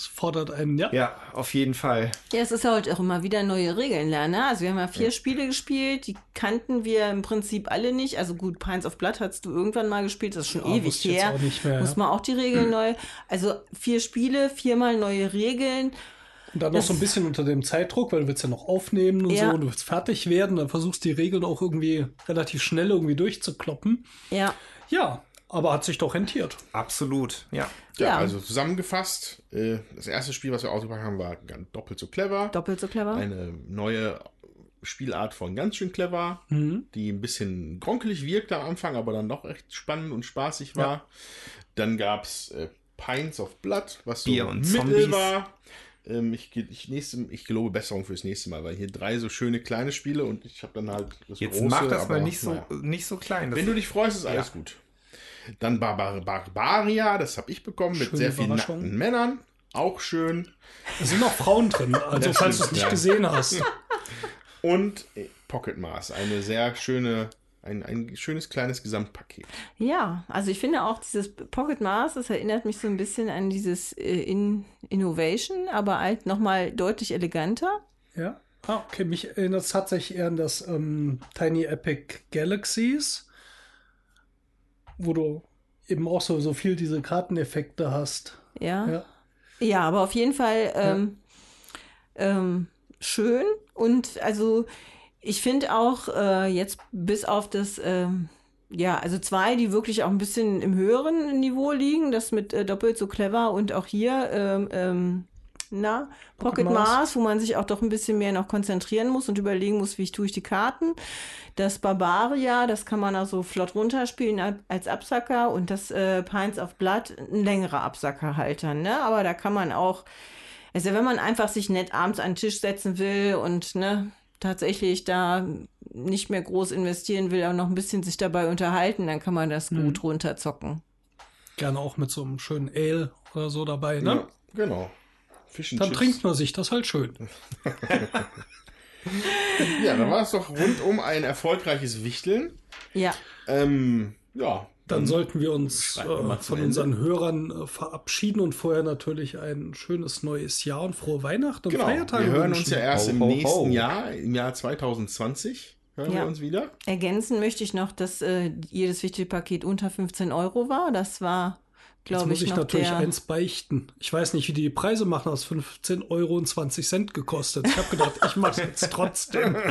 Es fordert einen, ja. ja, auf jeden Fall. Ja, es ist ja halt auch immer wieder neue Regeln lernen. Ne? Also wir haben ja vier Spiele gespielt, die kannten wir im Prinzip alle nicht. Also gut, Pines of Blood hast du irgendwann mal gespielt, das ist schon Ja, ewig her. auch nicht mehr, Muss ja. man auch die Regeln neu. Also vier Spiele, viermal neue Regeln. Und dann noch Das- so ein bisschen unter dem Zeitdruck, weil du willst ja noch aufnehmen und Ja. so und du willst fertig werden. Dann versuchst die Regeln auch irgendwie relativ schnell irgendwie durchzukloppen. Ja, Ja, aber hat sich doch rentiert. Absolut, ja. ja, Ja. also zusammengefasst, äh, das erste Spiel, was wir ausgepackt haben, war ganz doppelt so clever. doppelt so clever. Eine neue Spielart von ganz schön clever, die ein bisschen gronkelig wirkte am Anfang, aber dann doch echt spannend und spaßig war. Dann gab es äh, Pints of Blood, was so Bier und mittel Zombies. war. Ähm, ich, ich, nächste, ich gelobe Besserung fürs nächste Mal, weil hier drei so schöne kleine Spiele und ich habe dann halt das Jetzt große. mach das aber mal nicht so, naja. nicht so klein. Das Wenn du dich freust, ist alles gut. Dann Barbar Barbaria, das habe ich bekommen mit Schöne sehr vielen nackten Männern. Auch schön. Da sind noch Frauen drin, also falls du es nicht ja. gesehen hast. Und äh, Pocket Mars, eine sehr schöne, ein, ein schönes kleines Gesamtpaket. Ja, also ich finde auch dieses Pocket Mars, das erinnert mich so ein bisschen an dieses äh, In Innovation, aber halt nochmal deutlich eleganter. Ja. Ah, okay, mich erinnert es tatsächlich eher an das ähm, Tiny Epic Galaxies, wo du eben auch so, so viel diese Karteneffekte hast. Ja. Ja. Ja, aber auf jeden Fall ähm, ähm, schön. Und also ich finde auch äh, jetzt bis auf das, ähm, ja, also zwei, die wirklich auch ein bisschen im höheren Niveau liegen, das mit äh, doppelt so clever und auch hier, ähm, ähm, na, Pocket, Pocket Mars. Mars. wo man sich auch doch ein bisschen mehr noch konzentrieren muss und überlegen muss, wie ich tue ich die Karten. Das Barbaria, das kann man also flott runterspielen al- als Absacker und das äh, Pines of Blood ein längerer Absackerhalter, ne? Aber da kann man auch Also wenn man einfach sich nett abends an den Tisch setzen will und ne, tatsächlich da nicht mehr groß investieren will, aber noch ein bisschen sich dabei unterhalten, dann kann man das gut runterzocken. Gerne auch mit so einem schönen Ale oder so dabei, ne? Ja, genau. Fish and Dann Chips. trinkt man sich das halt schön. Ja, dann war es doch rundum ein erfolgreiches Wichteln. Ja. Ähm, ja. Dann sollten wir uns äh, von Ende. unseren Hörern äh, verabschieden und vorher natürlich ein schönes neues Jahr und frohe Weihnachten und Genau, Feiertage wir hören wünschen. uns ja erst Ho, im ho, nächsten ho. Jahr, im Jahr 2020, hören Ja. wir uns wieder. Ergänzen möchte ich noch, dass äh, jedes Wichtelpaket unter 15 Euro war. Das war, Jetzt muss ich, natürlich der... eins beichten. Ich weiß nicht, wie die Preise machen, aus 15 Euro und 20 Cent gekostet. Ich habe gedacht, ich mache es jetzt trotzdem.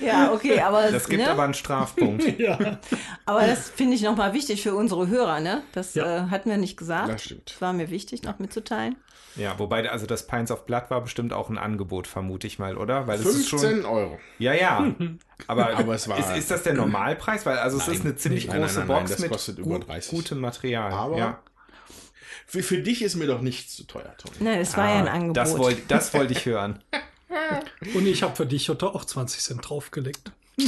Ja, okay, aber Das gibt ne? aber einen Strafpunkt. ja. Aber das finde ich nochmal wichtig für unsere Hörer, ne? Das Ja. äh, hatten wir nicht gesagt. Das stimmt. War mir wichtig, noch mitzuteilen. Ja, wobei, also das Pints of Blood war bestimmt auch ein Angebot, vermute ich mal, oder? Weil es ist 15 schon. Euro. Ja, ja. Aber, Aber es war- ist, ist das der Normalpreis? Weil also es ist eine ziemlich Nein, nein, große nein, nein, Box mit kostet über gu- 30. gutem Material. Aber ja. für, für dich ist mir doch nichts zu teuer, Toni. Nein, es war ja ein Ah, Angebot. Das wollte das wollte ich hören. Und ich habe für dich Jutta auch 20 Cent draufgelegt.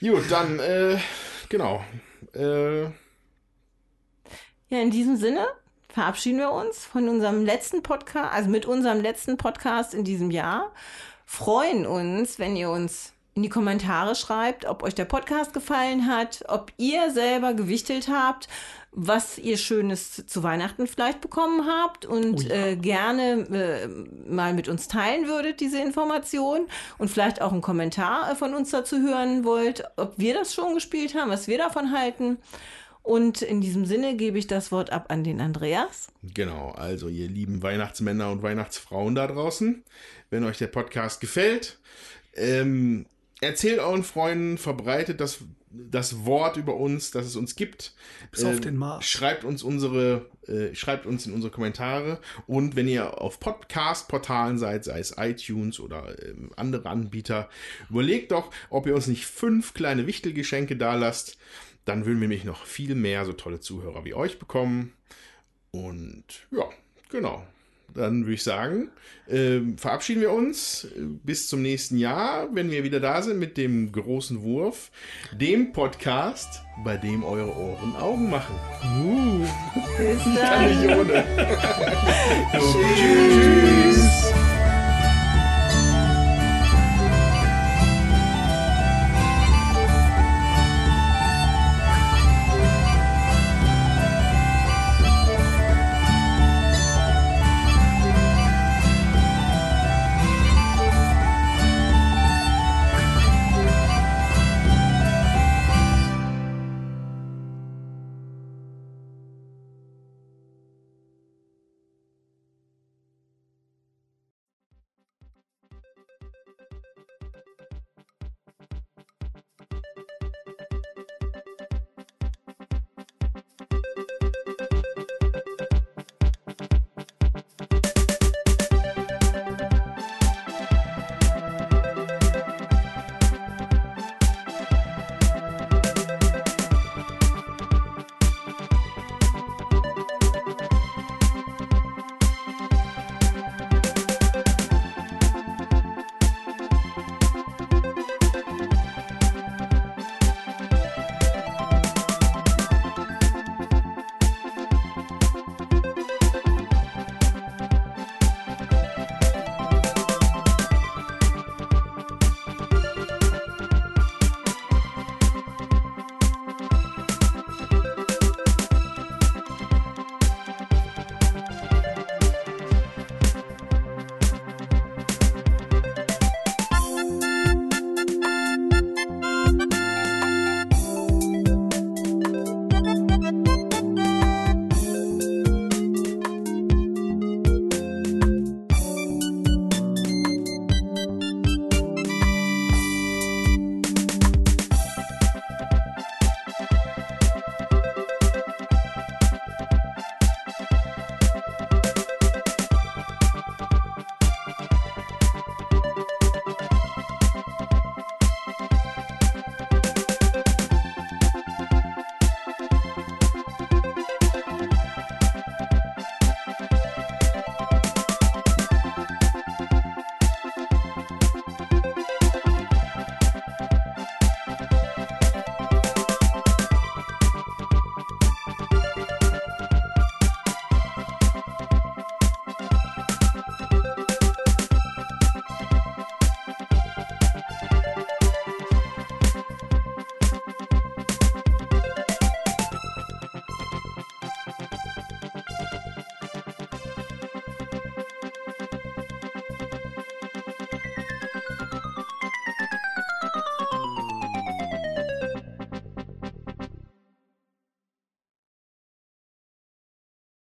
Gut, dann, äh, genau. Äh, Ja, in diesem Sinne verabschieden wir uns von unserem letzten Podcast, also mit unserem letzten Podcast in diesem Jahr. Freuen uns, wenn ihr uns in die Kommentare schreibt, ob euch der Podcast gefallen hat, ob ihr selber gewichtelt habt, was ihr Schönes zu Weihnachten vielleicht bekommen habt und äh, gerne äh, mal mit uns teilen würdet, diese Information und vielleicht auch einen Kommentar äh, von uns dazu hören wollt, ob wir das schon gespielt haben, was wir davon halten. Und in diesem Sinne gebe ich das Wort ab an den Andreas. Genau, also ihr lieben Weihnachtsmänner und Weihnachtsfrauen da draußen, wenn euch der Podcast gefällt, ähm, erzählt euren Freunden, verbreitet das, das Wort über uns, dass es uns gibt. Bis auf den Mars. Schreibt uns unsere, äh, schreibt uns in unsere Kommentare und wenn ihr auf Podcast-Portalen seid, sei es iTunes oder ähm, andere Anbieter, überlegt doch, ob ihr uns nicht fünf kleine Wichtelgeschenke da lasst. Dann würden wir nämlich noch viel mehr so tolle Zuhörer wie euch bekommen. Und ja, genau. Dann würde ich sagen, ähm, verabschieden wir uns äh, bis zum nächsten Jahr, wenn wir wieder da sind mit dem großen Wurf, dem Podcast, bei dem eure Ohren Augen machen. Bis Kann dann. nicht ohne. Tschüss.